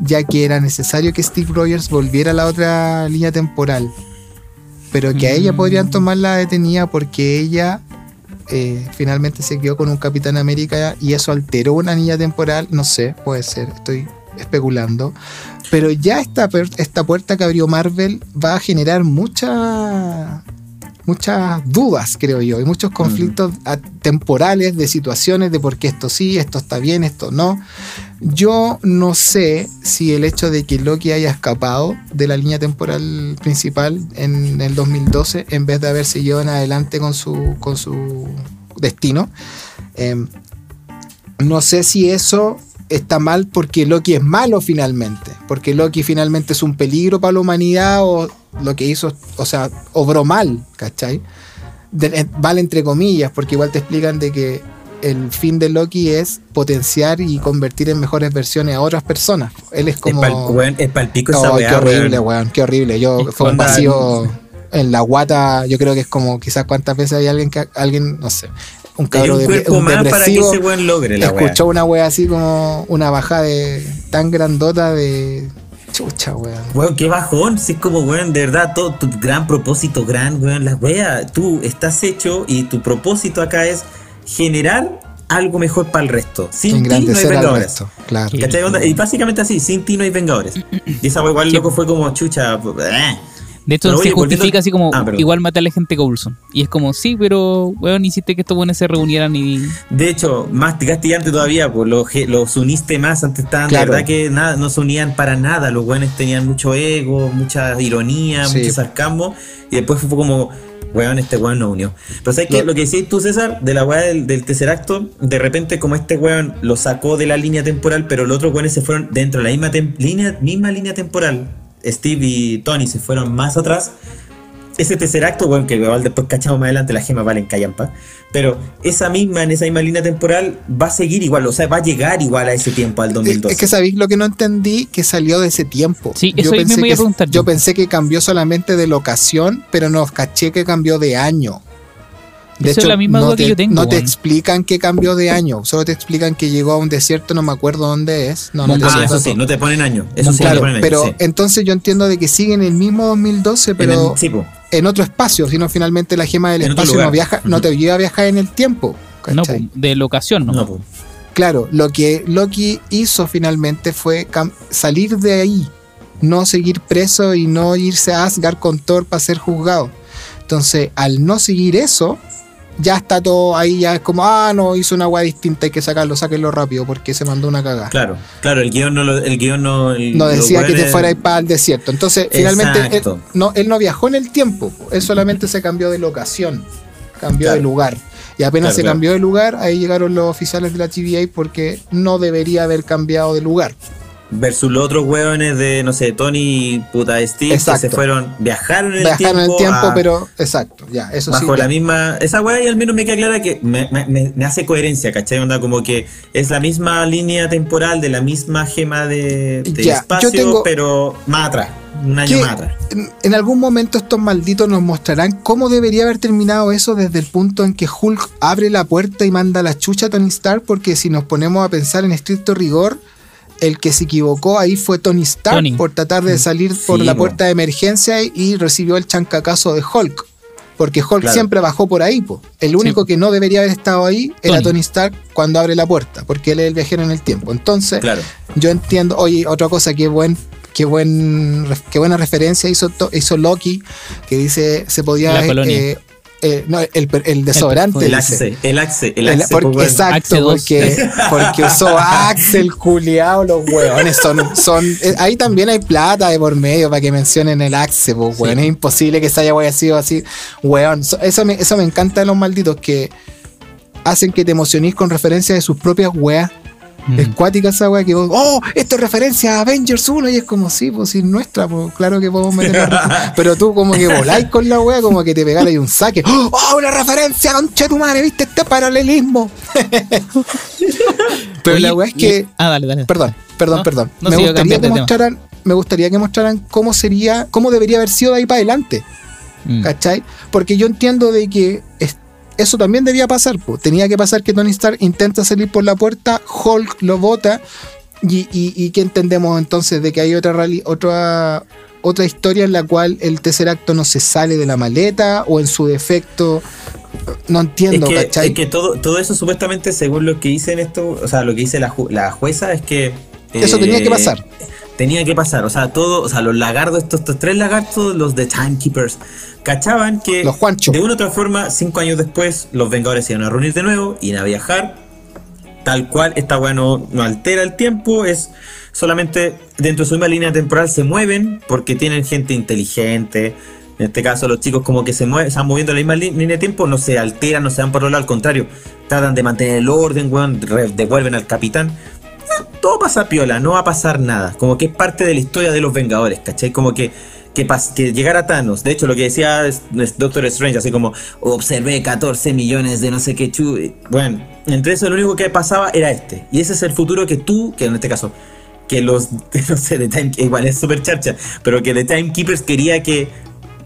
ya que era necesario que Steve Rogers volviera a la otra línea temporal, pero que a ella Mm. podrían tomarla detenida porque ella... eh, finalmente se quedó con un Capitán América y eso alteró una línea temporal, no sé, puede ser, estoy especulando, pero ya esta, esta puerta que abrió Marvel va a generar mucha, muchas dudas, creo yo, y muchos conflictos temporales de situaciones de por qué esto sí, esto está bien, esto no. Yo no sé si el hecho de que Loki haya escapado de la línea temporal principal en el 2012, en vez de haber seguido en adelante con su, con su destino, em, no sé si eso está mal porque Loki es malo finalmente, porque Loki finalmente es un peligro para la humanidad o lo que hizo, o sea, obró mal, ¿cachai? De- eh, mal entre comillas, porque igual te explican de que el fin de Loki es potenciar y convertir en mejores versiones a otras personas. Él es como... Es pal, es palpico esa Oh, weá, qué horrible, weón. qué horrible. Yo fue un vacío en la guata. Yo creo que es como quizás cuántas veces hay alguien que alguien, no sé, un un de cuerpo más para que ese weón logre la weá. escuchó una wea así como una bajada de tan grandota de chucha, weón. Weón, qué bajón. Si es como, weón, de verdad, todo tu gran propósito, gran, weón, la wea. Tú estás hecho y tu propósito acá es generar algo mejor para el resto. Sin ti no hay vengadores. resto, claro. Y básicamente así, sin ti no hay vengadores. Y esa wea igual loco fue como chucha. pues, eh. De hecho, Pero se oye, volviendo- justifica así como Ah, igual matar a la gente Coulson. Y es como, sí, pero weón, hiciste que estos buenos se reunieran y. De hecho, más castigante todavía, pues los, los uniste más, antes estaban Claro. de verdad que nada, no se unían para nada, los weones tenían mucho ego, mucha ironía, Sí. mucho sarcasmo, y después fue como, weón, este weón no unió. Pero sabes que Lo- que decís tú, César, de la weá del, del tercer acto, de repente como este weón lo sacó de la línea temporal, pero los otros weones se fueron dentro de la misma, línea, misma línea temporal, Steve y Tony se fueron más atrás. Ese tercer acto, bueno, que igual después cachamos más adelante, las gemas valen callampa. Pero esa misma, en esa misma línea temporal, va a seguir igual, o sea, va a llegar igual a ese tiempo, al Es 2012. es que sabéis lo que no entendí, que salió de ese tiempo. Sí, eso ahí me pensé voy a que- preguntar Yo yo. pensé que cambió solamente de locación, pero no caché que cambió de año. De Esa es la misma no duda que te, yo tengo, No te explican que cambió de año, solo te explican que llegó a un desierto, no me acuerdo dónde es. No, no te ah, dicen eso sí, no te ponen año. Eso sí, no te Claro, ponen año. pero sí. entonces yo entiendo de que sigue en el mismo 2012, En pero el- sí, po. en otro espacio, sino finalmente la gema del En espacio no viaja, no te lleva a viajar en el tiempo. No, de locación, ¿no? No. Claro, lo que Loki hizo finalmente fue salir de ahí, no seguir preso y no irse a Asgard con Thor para ser juzgado. Entonces, al no seguir eso, ya está todo ahí, ya es como, ah, no, hizo una agua distinta, hay que sacarlo, sáquenlo rápido porque se mandó una cagada. Claro, claro, el guion no lo, el guion no. el- No decía que te fuera para el desierto. Entonces, finalmente, él no, él no viajó en el tiempo, él solamente se cambió de locación, cambió Claro. de lugar. Y apenas Claro, se claro. cambió de lugar, ahí llegaron los oficiales de la TVA porque no debería haber cambiado de lugar. Versus los otros hueones de, no sé, Tony y puta Steve, que se fueron, viajaron en el Viajaron tiempo. en el tiempo, a- pero exacto, ya, eso sí. bajo ya. la misma. Esa weá y al menos me queda clara que me, me- hace coherencia, ¿cachai? Onda como que es la misma línea temporal de la misma gema de, de Ya, yo espacio, tengo- pero más atrás, un año más atrás. En, en algún momento estos malditos nos mostrarán cómo debería haber terminado eso desde el punto en que Hulk abre la puerta y manda la chucha a Tony Stark, porque si nos ponemos a pensar en estricto rigor, el que se equivocó ahí fue Tony Stark Tony. por tratar de salir por la po. puerta de emergencia y recibió el chancacazo de Hulk. Porque Hulk Claro. siempre bajó por ahí, po. El único que no debería haber estado ahí era Tony. Stark cuando abre la puerta, porque él es el viajero en el tiempo. Entonces, Claro. yo entiendo, oye, otra cosa que buen, qué buen, qué buena referencia hizo, hizo Loki, que dice se podía La colonia. eh, eh, no, el, el desodorante. El. Axe, el Axe, el El- Axe. exacto, Axe porque, porque usó Axel, culiao, los hueones son, son eh, ahí también hay plata de por medio para que mencionen el Axe, pues, weón. Es imposible que se haya sido así, weón. So- Eso me, eso me encanta de los malditos que hacen que te emocionís con referencia de sus propias weas. Mm. Es cuática esa wea que vos, oh, esto es referencia a Avengers 1 y es como, sí, pues si es nuestra, pues claro que podemos meter. Pero tú como que voláis con la wea, como que te pegáis un saque. Oh, una referencia, concha tu madre, viste este paralelismo. Pero Oye, la wea es y- que, Ah, dale, dale. perdón, perdón, No, perdón. no, me gustaría que mostraran, me gustaría que mostraran cómo sería, cómo debería haber sido de ahí para adelante. Mm. ¿Cachai? Porque yo entiendo de que es- eso también debía pasar. po. Tenía que pasar que Tony Stark intenta salir por la puerta, Hulk lo bota. Y, y, y que entendemos entonces de que hay otra, reali- otra, otra historia en la cual el tercer acto no se sale de la maleta o en su defecto. No Es entiendo, que, ¿cachai? es que todo, todo eso supuestamente, según lo que dice en esto, o sea, lo que dice la, ju- la jueza es que... Eso tenía que pasar. Tenía que pasar, o sea, todo, o sea, los lagartos, estos, estos tres lagartos, los de Timekeepers, cachaban que Los de una u otra forma, cinco años después, los Vengadores se iban a reunir de nuevo, iban a viajar, tal cual, esta weá no, no altera el tiempo, es solamente dentro de su misma línea temporal se mueven porque tienen gente inteligente. En este caso, los chicos como que se mueven, van moviendo en la misma línea de tiempo, no se alteran, no se van por otro lado, al contrario, tratan de mantener el orden, weón, devuelven al capitán. Todo pasa piola, no va a pasar nada. Como que es parte de la historia de los Vengadores, ¿cachai? Como que, que, que llegara Thanos. De hecho, lo que decía Doctor Strange, así como observé 14 millones de no sé qué chu. Bueno, entre eso lo único que pasaba era este. Y ese es el futuro que tú, que en este caso, que los, no sé, de Time, igual es súper charcha, pero que The Timekeepers quería que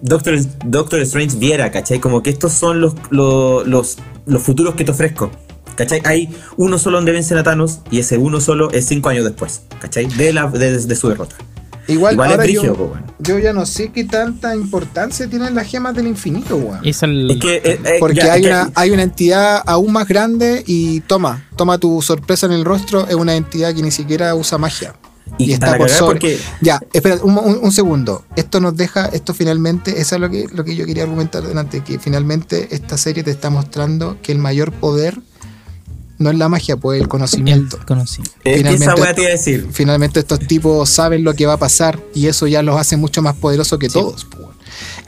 Doctor, Doctor Strange viera, ¿cachai? Como que estos son los, los, los, los futuros que te ofrezco. ¿Cachai? Hay uno solo donde vencen a Thanos y ese uno solo es cinco años después, ¿cachai? De, la, de, de su derrota. Igual, igual es ahora brígido, yo, po, weón. yo ya no sé qué tanta importancia tienen las gemas del infinito, weón. Es el- Es que, eh, eh, Porque ya, hay, que- una, hay una entidad aún más grande y toma, toma tu sorpresa en el rostro, es una entidad que ni siquiera usa magia. y, y está por sobre. porque Ya, espera un, un- un segundo. Esto nos deja, esto finalmente, eso es lo que, lo que yo quería argumentar delante, que finalmente esta serie te está mostrando que el mayor poder no es la magia, pues el el conocimiento. que esa finalmente- weá te iba a decir. Finalmente estos tipos saben lo que va a pasar y eso ya los hace mucho más poderosos que Sí. todos. pues.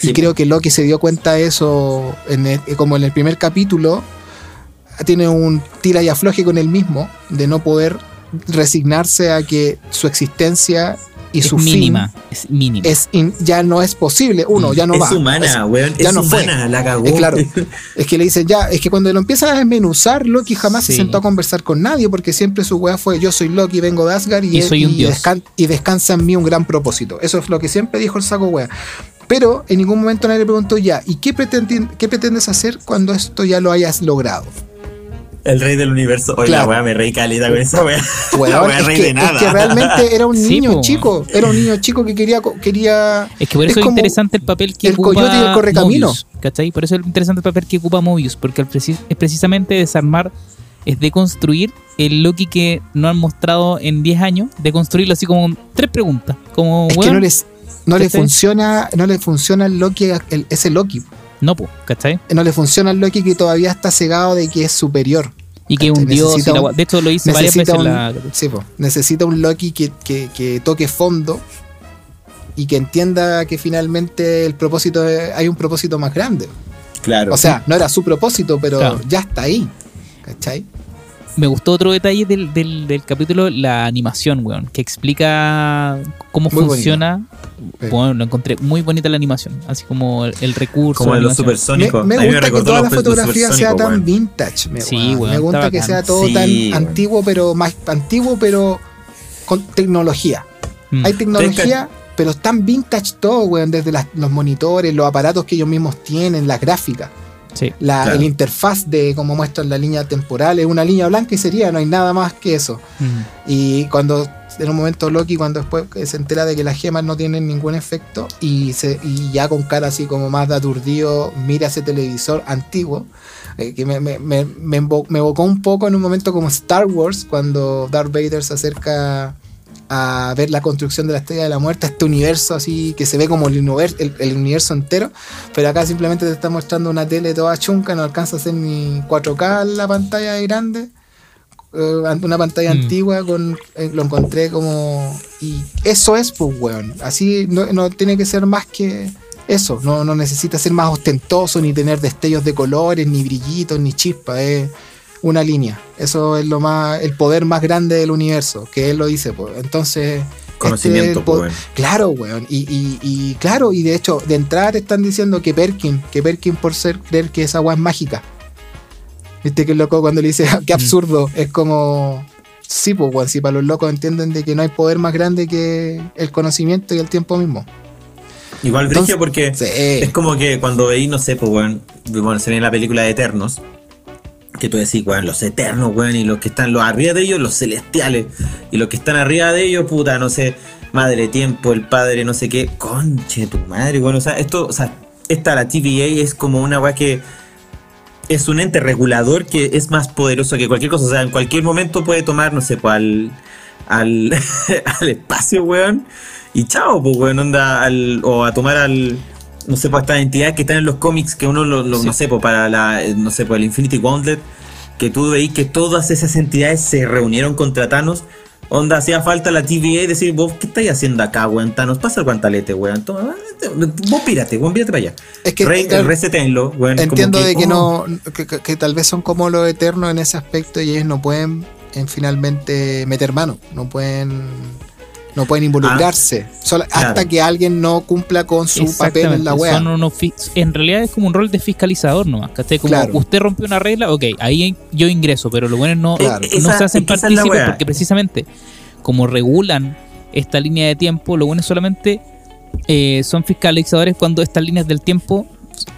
Y Sí. creo que Loki se dio cuenta de eso en el- como en el primer capítulo. Tiene un tira y afloje con él mismo de no poder resignarse a que su existencia y Es su mínima. fin Es mínima. es in- ya no es posible. Uno, ya no es va. humana, Es- weón. ya es no fue. humana, la cagó. es claro. Es que le dicen ya, es que cuando lo empiezan a desmenuzar, Loki jamás se sentó a conversar con nadie porque siempre su weá fue yo soy Loki, vengo de Asgard y, Y soy un dios. descan- y descansa en mí un gran propósito. Eso es lo que siempre dijo el saco weá. Pero en ningún momento nadie le preguntó ya, ¿y qué, pretendi- qué pretendes hacer cuando esto ya lo hayas logrado? El rey del universo. Oye, Claro. la weá me reí calita con esa weá. La weá es, rey que, de es nada. que realmente era un Sí, niño po. chico, era un niño chico que quería, quería Es que por es eso es, interesante el papel que el ocupa coyote y el correcamino. Mobius, ¿cachai? Por eso es interesante el papel que ocupa Mobius, porque es precisamente desarmar, es deconstruir el Loki que no han mostrado en 10 años, deconstruirlo así como tres preguntas. Como, es que no les no le ¿cachai? funciona, no le funciona el Loki, el- ese Loki. No. No le funciona el Loki que todavía está cegado de que es superior. Y que es un dios, la de hecho lo hice varias necesita veces un, la... sí, po, necesita un Loki que, que- que toque fondo y que entienda que finalmente el propósito de- hay un propósito más grande. Claro. O sea, no era su propósito, pero Claro. ya está ahí. ¿Cachai? Me gustó otro detalle del, del, del capítulo, la animación, weón, que explica cómo Muy funciona. Sí. Bueno, lo encontré muy bonita la animación, así como el, el recurso. como la de los. Me, supersónicos. me mí gusta que recordó toda la fotografía sea tan weón. vintage. Me, Sí, weón. weón, me gusta que bacán. sea todo Sí, tan weón. antiguo, pero más antiguo, pero con tecnología. Mm. Hay tecnología, pero es tan vintage todo, weón, desde las- los monitores, los aparatos que ellos mismos tienen, las gráficas. Sí. La, Claro. El interfaz de cómo muestran la línea temporal es una línea blanca y sería, no hay nada más que eso. Mm. Y cuando en un momento Loki cuando después se entera de que las gemas no tienen ningún efecto y, se, y ya con cara así como más de aturdido mira ese televisor antiguo eh, que me, me, me, me evocó un poco en un momento como Star Wars cuando Darth Vader se acerca a ver la construcción de la Estrella de la Muerte, este universo así que se ve como el, univer- el, el universo entero, pero acá simplemente te está mostrando una tele toda chunca, no alcanza a ser ni 4K la pantalla de grande, eh, una pantalla Mm. antigua, con eh, lo encontré como... Y eso es, pues, weón, así no, no tiene que ser más que eso, no, no necesita ser más ostentoso, ni tener destellos de colores, ni brillitos, ni chispas, es una línea. Eso es lo más, el poder más grande del universo, que él lo dice, pues. Entonces. Conocimiento, este, pues. Claro, weón. Y, y, y claro, y de hecho, de entrada te están diciendo que Perkin, que Perkin por ser creer que esa agua es mágica. Viste que loco cuando le dice "Ah, qué absurdo, es como. Sí, pues, weón, si para los locos entienden de que no hay poder más grande que el conocimiento y el tiempo mismo. Igual brillo porque Sí. es como que cuando veí, no sé, pues, weón, bueno, se ve en la película de Eternos, que tú decís, weón, los eternos, weón, y los que están los arriba de ellos, los celestiales, y los que están arriba de ellos, puta, no sé, madre tiempo, el padre, no sé qué, conche tu madre, bueno, o sea, esto, o sea, esta, la TVA es como una weá que es un ente regulador que es más poderoso que cualquier cosa, o sea, en cualquier momento puede tomar, no sé, pues, al, al, al espacio, weón, y chao, pues, weón, onda, al, o a tomar al, no sé, pues estas entidades que están en los cómics que uno, lo, lo- Sí. no sé, pues para la, eh, no sé, pues el Infinity Gauntlet, que tú veís que todas esas entidades se reunieron contra Thanos, onda, hacía falta la TVA y decir, vos, ¿qué estáis haciendo acá, weón? Thanos, pasa el guantalete, weón, toma, vos pírate, weón, pírate para allá. Es que Re- claro, resetenlo, weón. como entiendo de que oh, no que, que- que tal vez son como los eternos en ese aspecto y ellos no pueden en finalmente meter mano no pueden no pueden involucrarse Solo- hasta Ah, claro. que alguien no cumpla con su papel en la fi- en realidad es como un rol de fiscalizador nomás, ¿cachai? Como Claro. usted rompió una regla, ok, ahí yo ingreso, pero los buenos no, Claro. no Esa- se hacen partícipes porque precisamente como regulan esta línea de tiempo, los buenos solamente eh, son fiscalizadores cuando estas líneas del tiempo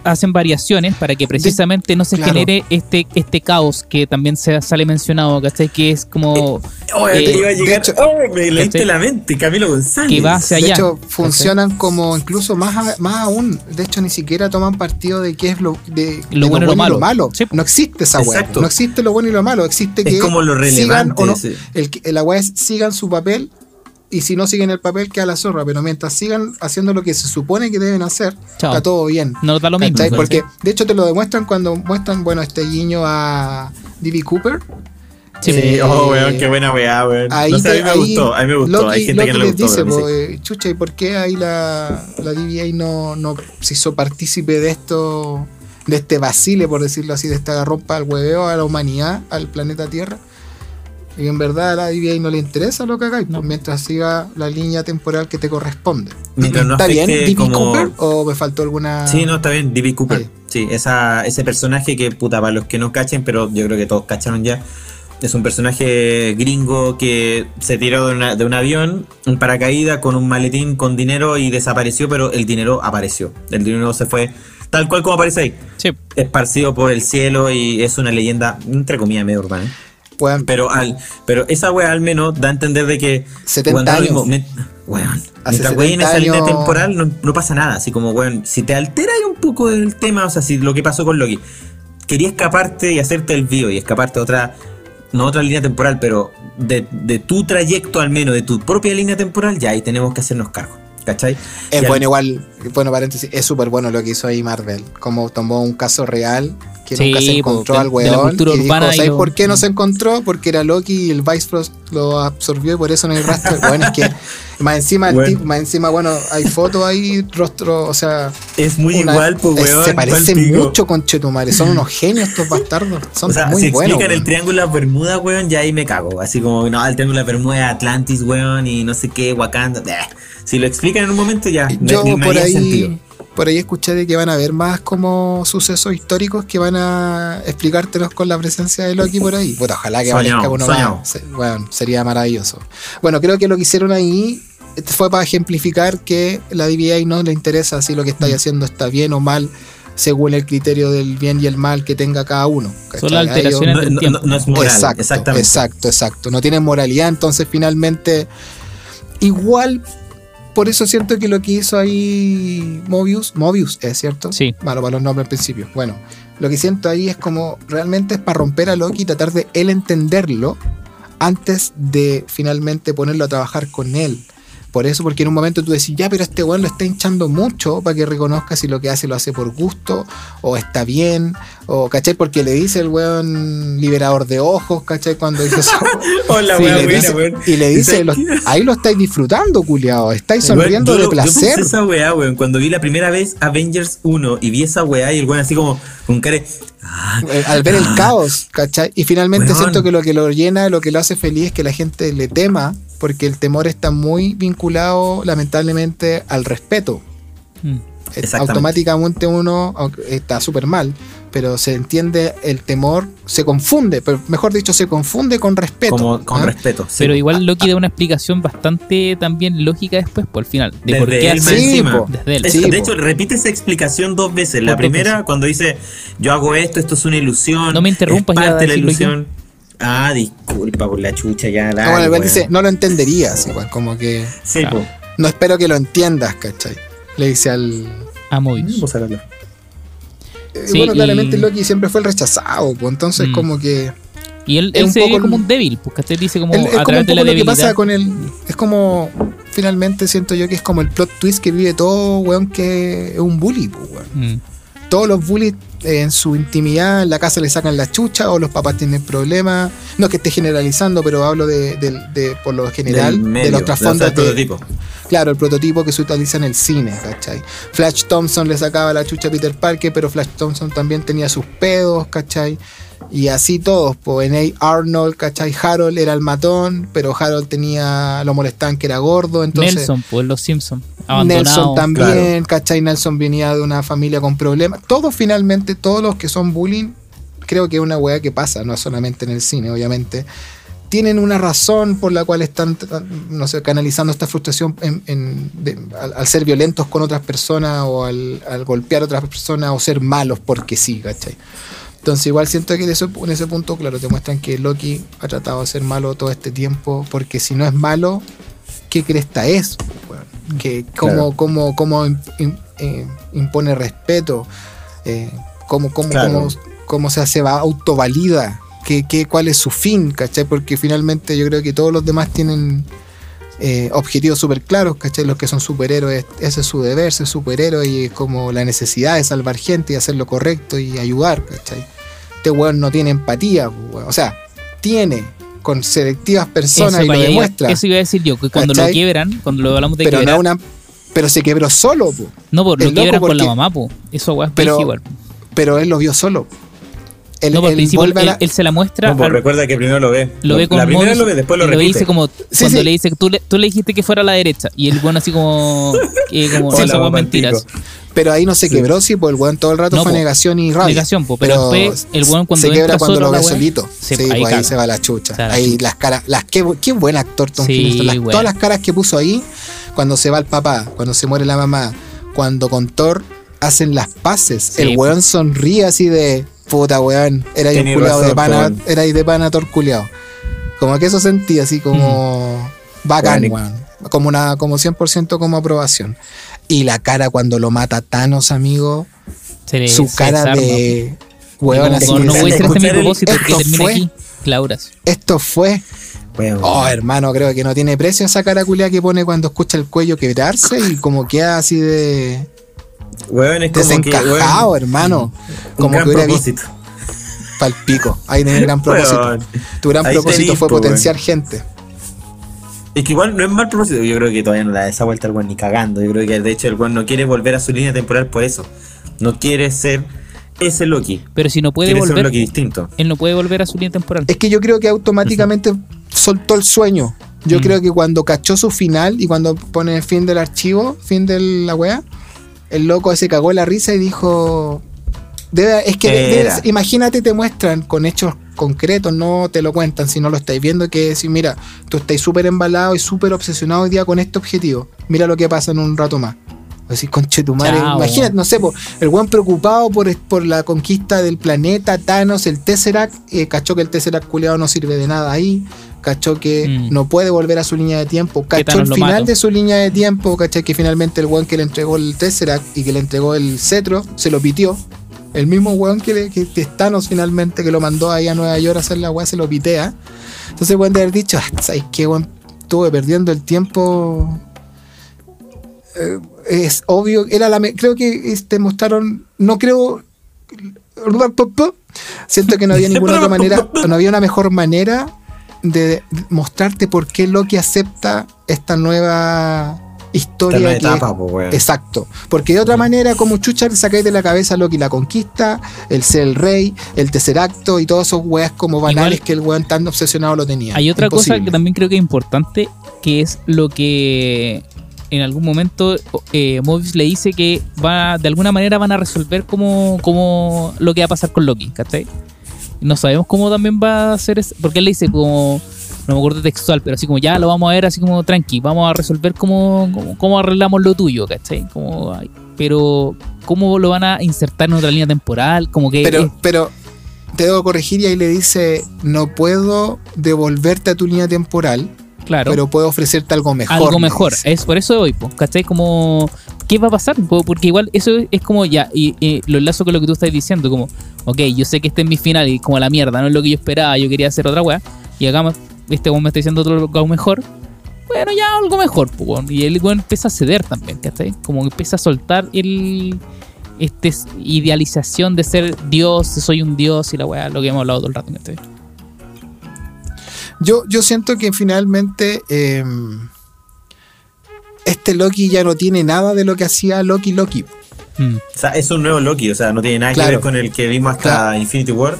hacen variaciones para que precisamente no se claro. genere este, este caos que también se sale mencionado, ¿cachai? Que es como Oh, Eh, te iba a de llegar. hecho- oh, me leíste la mente, Camilo González. que va hacia de allá. hecho funcionan como incluso más, a- más aún de hecho ni siquiera toman partido de qué es lo de, de Lo bueno y lo malo. malo Sí. no existe esa Exacto. no existe lo bueno y lo malo existe Es que como lo sigan relevante. o no el, la weá es sigan su papel y si no siguen el papel queda la zorra, pero mientras sigan haciendo lo que se supone que deben hacer, Chao. está todo bien. No da lo mismo. Porque de hecho te lo demuestran cuando muestran, bueno, este guiño a D.B. Cooper. Sí, Sí, Eh, oh, weón, qué buena weá, weón. Ahí, no sé, a mí me ahí gustó, a mí me gustó. Loki- Hay gente que no le les gustó. dice, po, eh, chucha, ¿y por qué ahí la, la DBA no, no se hizo partícipe de esto, de este vacile, por decirlo así, de agarrón para el hueveo a la humanidad, al planeta Tierra? Y en verdad a la DBA no le interesa lo que hagáis, No. pues, mientras siga la línea temporal que te corresponde. Mientras no ¿Está bien D.B. como- Cooper o me faltó alguna...? Sí, no, está bien, D.B. Cooper. Sí, esa, ese personaje que, puta, para los que no cachen, pero yo creo que todos cacharon ya. Es un personaje gringo que se tiró de, una- de un avión en paracaídas con un maletín con dinero y desapareció, pero el dinero apareció. El dinero se fue tal cual como aparece ahí. Sí. Esparcido por el cielo y es una leyenda, entre comillas, medio urbana. Pero al, pero esa weá al menos da a entender de que 70 weón, da lo años. me- weón, Hace mientras weón, en 70 esa línea temporal no, no pasa nada, así como weón, si te altera un poco el tema, o sea, si lo que pasó con Loki, quería escaparte y hacerte el bio y escaparte a otra, no otra línea temporal, pero de, de tu trayecto al menos, de tu propia línea temporal, ya ahí tenemos que hacernos cargo. ¿Cachai? Es Y al- bueno, igual, bueno, paréntesis, es súper bueno lo que hizo ahí Marvel. Como tomó un caso real que Sí, nunca se encontró al de la weón. cultura y dijo, y ¿sabes lo- por qué no se encontró? Porque era Loki y el Bifrost lo absorbió y por eso no hay rastro. bueno, es que más encima, el Bueno. tipo- más encima, bueno, hay fotos ahí, rostro, o sea. Es muy una- igual, pues es- weón. Se parecen mucho con Chetumare. Son unos genios estos bastardos. Son O sea, muy si buenos. explican el triángulo de las Bermudas, weón, ya ahí me cago. Así como, no, el triángulo de las Bermudas, Atlantis, weón, y no sé qué, Wakanda. bleh. Si lo explican en un momento, ya Yo me, me por haría sentido. Ahí, por ahí escuché de que van a haber más como sucesos históricos que van a explicártelos con la presencia de Loki por ahí. Bueno, ojalá que Soñado, aparezca uno soñado. más. Bueno, sería maravilloso. Bueno, creo que lo que hicieron ahí fue para ejemplificar que la DBA no le interesa si lo que Mm. estáis haciendo está bien o mal según el criterio del bien y el mal que tenga cada uno. Son alteraciones no es moral, exacto, exactamente. exacto, exacto. No tienen moralidad, entonces finalmente igual por eso siento que lo que hizo ahí Mobius, Mobius es cierto, Sí. malo para los nombres al principio. Bueno, lo que siento ahí es como realmente es para romper a Loki y tratar de él entenderlo antes de finalmente ponerlo a trabajar con él. Por eso, porque en un momento tú decís, ya, pero este weón lo está hinchando mucho para que reconozca si lo que hace lo hace por gusto, o está bien, o ¿cachai? Porque le dice el weón liberador de ojos, ¿cachai? Cuando dice eso. Hola, Sí, weá, le buena, dice- weón. y le dice, ahí lo estáis disfrutando, culiao, estáis Weón, sonriendo yo de Yo placer. pensé esa weá, weón. Cuando vi la primera vez Avengers 1 y vi esa weá y el weón así como con cara. Ah, Eh, al ver el ah, caos, ¿cachai? Y finalmente Weón. siento que lo que lo llena, lo que lo hace feliz es que la gente le tema, porque el temor está muy vinculado, lamentablemente, al respeto. Mm. Eh, Exactamente. Automáticamente uno está súper mal, pero se entiende el temor, se confunde, pero mejor dicho, se confunde con respeto. Como con ¿ah? respeto. sí. Pero igual Loki da una explicación bastante también lógica después, por el final. De Desde por qué él más hace Sí, encima. po. Desde él. Es- Sí, de po. hecho, repite esa explicación dos veces. La primera, veces. cuando dice, yo hago esto, esto es una ilusión. No me interrumpas, es ya parte de la decirlo yo. Ah, disculpa por la chucha, ya. Ah, dale, bueno, dice, no lo entenderías, igual, como que Sí, Claro. no espero que lo entiendas, ¿cachai? Le dice al, A Mobius. A hablarlo. Eh, Sí, bueno, y- claramente Loki siempre fue el rechazado, pues entonces Mm. como que Y él, es él un se ve poco como un débil, porque usted dice como él- es a como través de la poco lo que pasa con el es como finalmente siento yo que es como el plot twist que vive todo weón que es un bully, pues, weón. Mm. Todos los bullies en su intimidad en la casa le sacan la chucha o los papás tienen problemas. No es que esté generalizando, pero hablo de, de- de- por lo general de los trasfondos el de, prototipo. Claro, el prototipo que se utiliza en el cine, ¿cachai? Flash Thompson le sacaba la chucha a Peter Parker, pero Flash Thompson también tenía sus pedos, ¿cachai? Y así todos, pues en A. Arnold, ¿cachai? Harold era el matón, pero Harold tenía, lo molestaban que era gordo, entonces... Nelson, pues los Simpsons. Abandonado. Nelson también, claro. ¿cachai? Nelson venía de una familia con problemas. Todos finalmente, todos los que son bullying, creo que es una weá que pasa, no solamente en el cine, obviamente. Tienen una razón por la cual están, no sé, canalizando esta frustración en- en- de- al, al ser violentos con otras personas o al, al golpear a otras personas o ser malos porque sí, ¿cachai? Entonces igual siento que en ese, en ese punto, claro, te muestran que Loki ha tratado de ser malo todo este tiempo, porque si no es malo, ¿qué cresta es? Que cómo, Claro. cómo, cómo eh, impone respeto, eh, cómo, cómo, Claro. cómo, se hace, va, autovalida, qué, qué, cuál es su fin, ¿cachai? Porque finalmente yo creo que todos los demás tienen eh, objetivos súper claros, ¿cachai? Los que son superhéroes, ese es su deber, ser superhéroe y es como la necesidad de salvar gente y hacer lo correcto y ayudar, ¿cachai? Este weón no tiene empatía, pues, weón. o sea, tiene con selectivas personas Eso, y lo demuestra, eso iba a decir yo, que cuando lo quiebran, cuando lo hablamos de pero no una pero se quebró solo, po. no, por es lo quiebran con la mamá, po. Eso weá es Pero- igual. pero él lo vio solo. Él, No, por él él, la- él se la muestra, No, al- recuerda que primero lo ve. lo ve con La primera lo ve, después lo y repite. dice como Sí, cuando sí. le dice tú le, tú le dijiste que fuera a la derecha y el bueno así como que como Hola, eso mamá, mentiras. Pero ahí no se Sí. quebró, sí, pues el weón todo el rato No, fue po. negación y rabia. Negación, po, pero después el weón cuando se quebra entra cuando solo lo ve solito. se- sí, ahí pues ahí se va la chucha. Ahí las caras, las qué, qué buen actor Tom Sí. Las- bueno. Todas las caras que puso ahí cuando se va el papá, cuando se muere la mamá, cuando con Thor hacen las paces, Sí, el po. weón sonríe así de puta weón, era ahí un culiao de pana, era ahí de pana Thor culiao. Como que eso sentía así como bacán, Bueno. weón. Como una, como 100% como aprobación. Y la cara cuando lo mata Thanos, amigo, se le- su se cara desarma, de así. como, no voy a hacer este mi el- propósito que esto fue- aquí Clauras Esto fue. Oh, hermano, creo que no tiene precio esa cara culia que pone cuando escucha el cuello quebrarse y como queda así de Weón, es como que. desencajado, hermano. un Como gran que hubiera visto propósito. pa'l pico. Ahí tenés gran propósito. Weón. Tu gran propósito fue po, potenciar gente. Es que igual no es mal propósito. Yo creo que todavía no le da esa vuelta al weón ni cagando. Yo creo que de hecho el weón no quiere volver a su línea temporal por eso. No quiere ser ese Loki. pero si no puede quiere ser un volver Loki distinto. él no puede volver a su línea temporal Es que yo creo que automáticamente soltó el sueño. Yo Mm. creo que cuando cachó su final y cuando pone el fin del archivo, fin de la weá, el loco se cagó en la risa y dijo. Debe, es que debe- imagínate, te muestran con hechos concretos, no te lo cuentan, si no lo estáis viendo, que decir, mira, tú estás súper embalado y súper obsesionado hoy día con este objetivo. Mira lo que pasa en un rato más. Así, conche tu madre. Chao. Imagínate, no sé, po, el weón preocupado por, por la conquista del planeta, Thanos, el Tesseract, eh, cachó que el Tesseract culiado no sirve de nada ahí, cachó que Mm. no puede volver a su línea de tiempo, cachó el final de su línea de tiempo, cachai que finalmente el weón que le entregó el Tesseract y que le entregó el cetro, se lo pitió. El mismo weón que, le- que, Thanos finalmente, que lo mandó ahí a Nueva York a hacer la weá, se lo pitea. Entonces weón de haber dicho, ah, ¿sabes qué weón? Estuve perdiendo el tiempo eh, es obvio, era la creo que este mostraron, no creo siento que no había ninguna otra manera, no había una mejor manera de mostrarte por qué Loki acepta esta nueva historia que- etapa, po, weón. Exacto. Porque de otra manera, como chucha, le sacáis de la cabeza a Loki la conquista, el ser el rey, el tercer acto y todos esos weas como banales Igual- que el weón tan obsesionado lo tenía. Hay otra cosa que también creo que es importante, que es lo que en algún momento eh, Mobius le dice que va de alguna manera van a resolver como, como lo que va a pasar con Loki, ¿cachai? No sabemos cómo también va a ser, es- porque él le dice como, no me acuerdo textual, pero así como ya lo vamos a ver así como tranqui, vamos a resolver cómo, cómo, cómo arreglamos lo tuyo, ¿cachai? Como, pero cómo lo van a insertar en otra línea temporal, como que... Pero, es- pero te debo corregir y ahí le dice, no puedo devolverte a tu línea temporal, claro. pero puedo ofrecerte algo mejor. algo me mejor. Es por eso hoy, ¿cachai? Como, ¿qué va a pasar? Po- Porque igual eso es como ya, y, y lo enlazo con lo que tú estás diciendo, como, ok, yo sé que este es mi final y como la mierda, no es lo que yo esperaba, yo quería hacer otra weá, y acá me- este weón me está diciendo otro algo mejor. Bueno, ya algo mejor, weón. y el weón empieza a ceder también, ¿cachai? Como que empieza a soltar el este s- idealización de ser Dios, soy un Dios y la weá, lo que hemos hablado todo el rato, ¿cachai? Yo, yo siento que finalmente eh, este Loki ya no tiene nada de lo que hacía Loki Loki. Mm. O sea, es un nuevo Loki, o sea, no tiene nada Claro. que ver con el que vimos hasta Claro. Infinity War.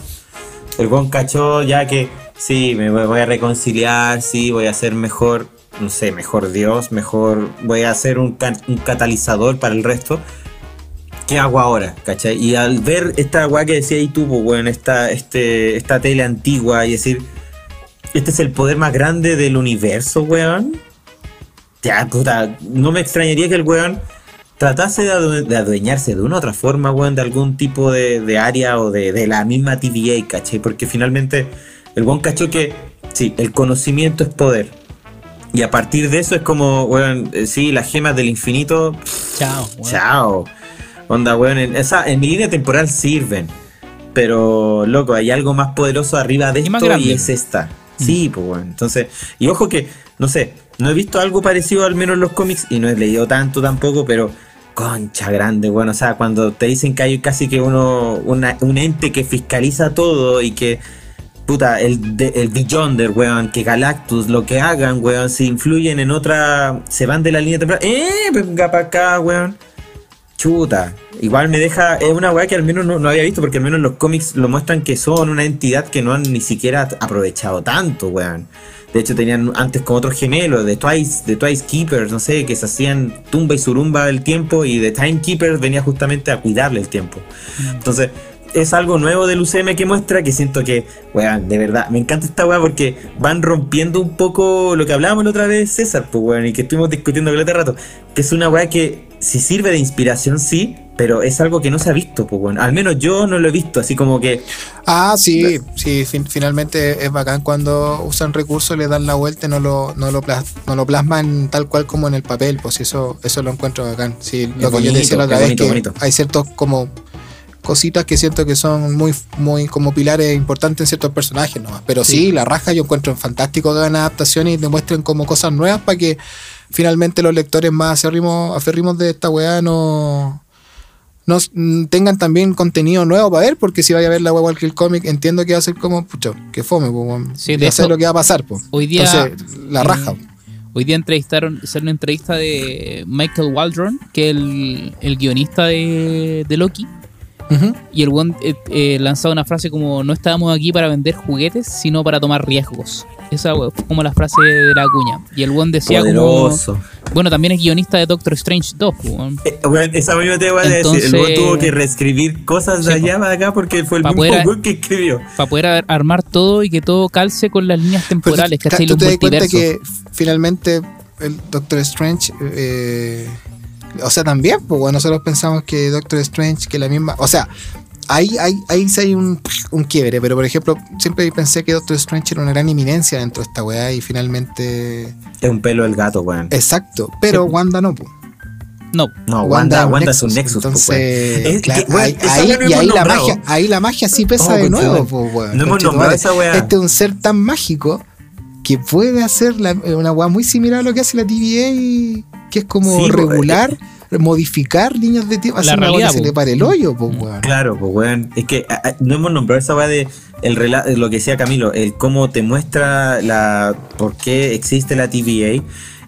El buen cachó ya que sí, me voy a reconciliar, sí, voy a ser mejor, no sé, mejor Dios, mejor, voy a ser un, un catalizador para el resto. ¿Qué hago ahora? ¿Cachai? Y al ver esta weá que decía ahí tú, pues, weón, esta, este, esta tele antigua y decir, este es el poder más grande del universo, weón. Ya, puta, no me extrañaría que el weón tratase de, adue- de adueñarse de una u otra forma, weón, de algún tipo de, de área o de, de la misma TVA, ¿cachai? Porque finalmente el weón cachó que, sí, el conocimiento es poder. Y a partir de eso es como, weón, eh, sí, las gemas del infinito, Chao. weón. Chao. Onda, weón, en, esa, en mi línea temporal sirven. Pero, loco, hay algo más poderoso arriba de Y esto y es esta. Sí, pues, weón. Entonces, y ojo que, no sé, no he visto algo parecido al menos en los cómics y no he leído tanto tampoco, pero concha grande, weón. O sea, cuando te dicen que hay casi que uno, una- un ente que fiscaliza todo y que Puta, el, de- el Beyonder, weón, que Galactus, lo que hagan, weón, si influyen en otra. Se van de la línea temporal. ¡Eh! Venga para acá, weón. Chuta. Igual me deja. Es una weá que al menos no, no había visto, porque al menos los cómics lo muestran que son una entidad que no han ni siquiera aprovechado tanto, weón. De hecho, tenían antes como otros gemelos, de Twice, de Twice Keepers, no sé, que se hacían tumba y surumba el tiempo, y de Timekeepers venía justamente a cuidarle el tiempo. Entonces, es algo nuevo del UCM que muestra que siento que, weón, de verdad, me encanta esta weá porque van rompiendo un poco lo que hablábamos la otra vez, César, pues weón, y que estuvimos discutiendo que rato, que es una weá que si sirve de inspiración, sí, pero es algo que no se ha visto, pues weón. Al menos yo no lo he visto, así como que, Ah, sí, sí, fin- finalmente es bacán cuando usan recursos, le dan la vuelta y no lo, no lo, plas- no lo plasman tal cual como en el papel, pues eso, eso lo encuentro bacán. Sí, lo que yo te decía la otra vez, bonito, que bonito. hay ciertos como cositas que siento que son muy, muy como pilares importantes en ciertos personajes nomás. Pero sí, la raja yo encuentro fantástico que hagan adaptaciones y demuestren como cosas nuevas para que finalmente los lectores más acérrimos, aférrimos de esta weá no, no mm, tengan también contenido nuevo para ver, porque si vaya a ver la weá Walker Comic, entiendo que va a ser como, pucho, que fome, weón. Sí, de ya sé lo que va a pasar, pues. hoy día, Entonces, la raja. Hoy día entrevistaron, hicieron una entrevista de Michael Waldron, que es el, el guionista de, de Loki. Y el buen eh, eh, lanzaba una frase como: No estábamos aquí para vender juguetes, sino para tomar riesgos. Esa fue como la frase de la cuña. Y el buen decía poderoso. como: Bueno, también es guionista de Doctor Strange 2. pues, weón. Eh, esa misma te voy a decir, el Entonces- weón tuvo que reescribir cosas de Sí, allá para acá porque fue el mismo poder- weón que escribió. Para poder ar- armar todo y que todo calce con las líneas temporales, ¿cachai? tú Los te das cuenta que finalmente el Doctor Strange eh, O sea, también, pues bueno, nosotros pensamos que Doctor Strange, que la misma. O sea, ahí, ahí, ahí sí hay un, un quiebre, pero por ejemplo, siempre pensé que Doctor Strange era una gran eminencia dentro de esta weá y finalmente. Es un pelo del gato, weón. Exacto, pero Sí. Wanda no, pues. No, No, Wanda, Wanda es un Nexus, pues, Entonces, claro, que, ahí, ahí- no y ahí la magia, ahí la magia sí pesa Oh, de nuevo, pues, weón. No hemos nombrado esa weá. Este es un ser tan mágico que puede hacer la- una weá muy similar a lo que hace la TVA, y que es como Sí, pues, regular, modificar líneas de tiempo, La realidad, que se po. le pare el hoyo, pues, weón. Claro, pues weón. Es que a- a- no hemos nombrado esa weá de el rela- de lo que decía Camilo, el cómo te muestra la por qué existe la TVA,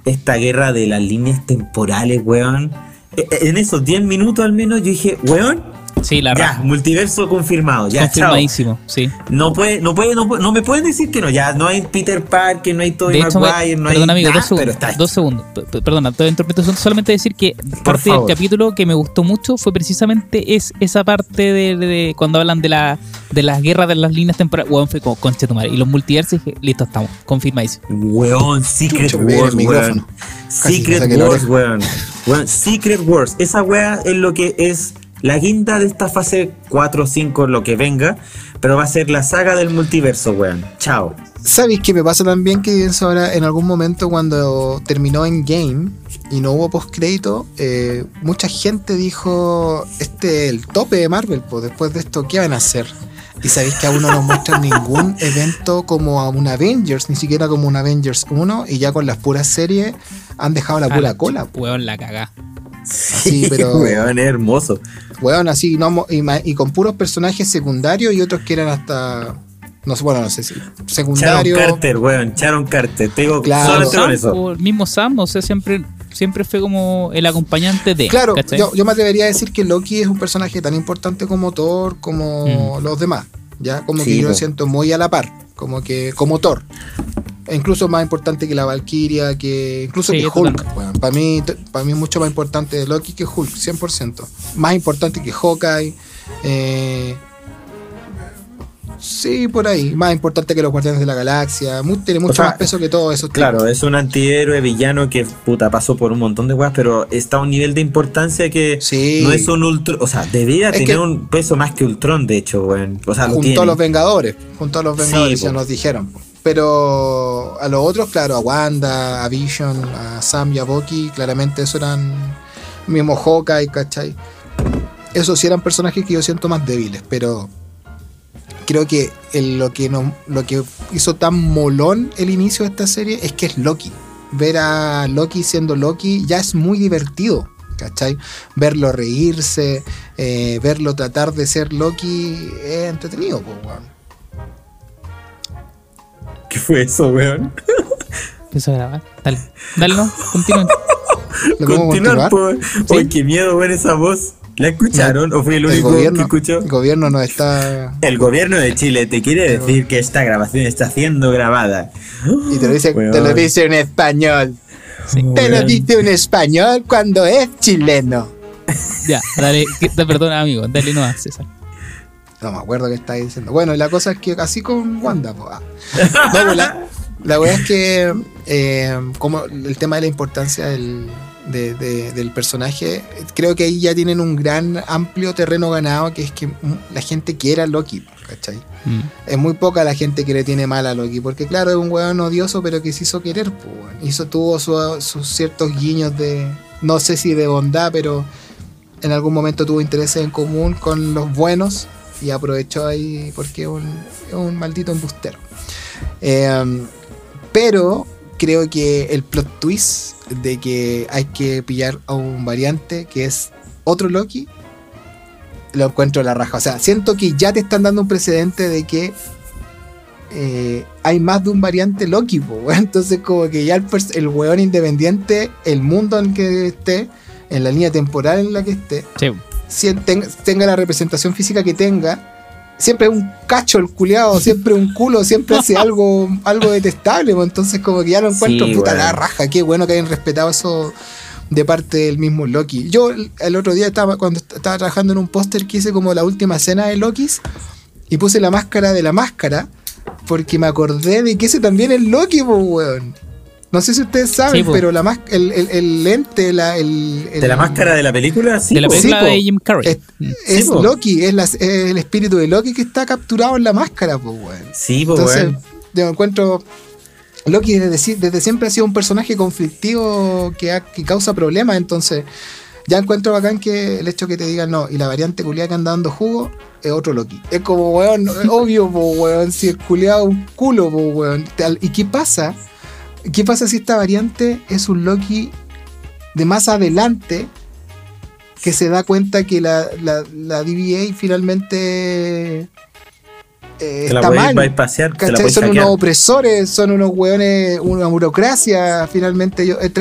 esta guerra de las líneas temporales, weón. E- e- En esos 10 minutos al menos yo dije, weón, sí, la ya, multiverso confirmado, ya, chao. Confirmadísimo, sí. No puede, no puede, no puede- no me pueden decir que no, ya no hay Peter Parker, no hay Tobey Maguire, no perdón, hay amigo, nada, dos segundos. pero está Dos segundos. Perdona, te interpreto solamente decir que parte favor. del capítulo que me gustó mucho fue precisamente es esa parte de, de- de cuando hablan de la de las guerras de las líneas temporales. Weón, fue como concha tu madre. Y los multiversos dije, listo, estamos. Confirmadísimo. Weón, Secret Wars, weón. Secret Wars. Weón, Secret Wars. Esa weá es lo que es la guinda de esta fase 4 o 5, lo que venga. Pero va a ser la saga del multiverso, weón. Chao. ¿Sabéis qué me pasa también que pienso ahora en algún momento cuando terminó en game y no hubo postcrédito? Eh, mucha gente dijo, este es el tope de Marvel, pues después de esto, ¿qué van a hacer? Y sabéis que aún no nos muestran ningún evento como a un Avengers, ni siquiera como un Avengers 1, y ya con las puras series han dejado la Ah, pura cola. pues. Weón, la cagá. Sí, pero- weón, es hermoso. Weón, así, no, y, y con puros personajes secundarios y otros que eran hasta, no sé, bueno, no sé si, Sharon secundario. Carter, weón. Sharon Carter. Te digo Claro. Sam, eso. o el mismo Sam, o sea, siempre, siempre fue como el acompañante de. Claro, yo, yo me atrevería a decir que Loki es un personaje tan importante como Thor, como los demás. Ya, como Sí, que yo lo siento muy a la par, como que, como Thor. Incluso más importante que la Valkyria, que incluso Sí, que Hulk. totalmente. para mí, para mí es mucho más importante Loki que Hulk, 100%. Más importante que Hawkeye. eh, sí, por ahí. Más importante que los Guardianes de la Galaxia. mu- tiene mucho sea, más peso que todos esos Claro, tipos. es un antihéroe villano que puta pasó por un montón de weas, pero está a un nivel de importancia que Sí. no es un Ultron. O sea, debería Es tener un peso más que Ultron, de hecho, weón. O sea, junto a los Vengadores, junto a los Sí, Vengadores, ya po. nos dijeron. po. Pero a los otros, claro, a Wanda, a Vision, a Sam y a Bucky, claramente eso eran mismo Hawkeye, ¿cachai? Esos sí eran personajes que yo siento más débiles, pero creo que lo, que no, lo que hizo tan molón el inicio de esta serie es que es Loki. Ver a Loki siendo Loki ya es muy divertido. ¿Cachai? Verlo reírse, eh, verlo tratar de ser Loki es entretenido, po, weón. ¿Qué fue eso, weón? Empiezo a grabar. Dale, dale, no, continúen. ¿Lo podemos Continuar, continuar? po. Oye, qué miedo, weón, esa voz. ¿La escucharon? ¿O fui el El único que gobierno, escuchó? el gobierno no está. El gobierno de Chile te quiere decir que esta grabación está siendo grabada. Y te lo dice, Weón. te lo dice en español. Sí. Te lo dice en español cuando es chileno. Ya, dale, que- te perdona, amigo. Dale no César. No me acuerdo qué está diciendo. Bueno, y la cosa es que así con Wanda, ah. No, pues la, la verdad es que eh, como el tema de la importancia del, de- de- del personaje, creo que ahí ya tienen un gran amplio terreno ganado, que es que mm, la gente quiere a Loki, ¿cachai? Mm. Es muy poca la gente que le tiene mal a Loki, porque claro, es un weón odioso, pero que se hizo querer, pues. Hizo, tuvo su- sus ciertos guiños de, no sé si de bondad, pero en algún momento tuvo intereses en común con los buenos y aprovechó ahí porque es un, maldito embustero. Eh, pero creo que el plot twist de que hay que pillar a un variante que es otro Loki, lo encuentro a la raja. O sea, siento que ya te están dando un precedente de que eh, hay más de un variante Loki, entonces como que ya el, el weón independiente, el mundo en que esté, en la línea temporal en la que esté, Sí. Si tenga, la representación física que tenga, siempre es un cacho el culiado, siempre un culo, siempre hace algo, algo detestable, pues, entonces como que ya lo encuentro Sí, puta la raja, qué bueno que hayan respetado eso de parte del mismo Loki. Yo el, otro día estaba cuando est- estaba trabajando en un póster que hice como la última escena de Lokis y puse la máscara de la máscara porque me acordé de que ese también es Loki, pues weón. No sé si ustedes saben, Sí, pero la más, el, el, el lente, la, el, el- ¿De la máscara de la película? Sí, de la película sí, de Jim Carrey. es. Loki, es, la- es el espíritu de Loki que está capturado en la máscara, pues, weón. Sí, pues, Entonces, weón. yo encuentro. Loki desde, desde siempre ha sido un personaje conflictivo que, ha- que causa problemas, entonces ya encuentro bacán que el hecho que te digan no, y la variante culiada que anda dando jugo es otro Loki. Es como, weón, es obvio, po, weón, si es culiado un culo, po, weón. ¿Y qué pasa? ¿Qué pasa si esta variante es un Loki de más adelante que se da cuenta que la, la, la DBA finalmente eh, Te la está mal? te la Son unos opresores, son unos hueones, una burocracia, finalmente. Yo, eh,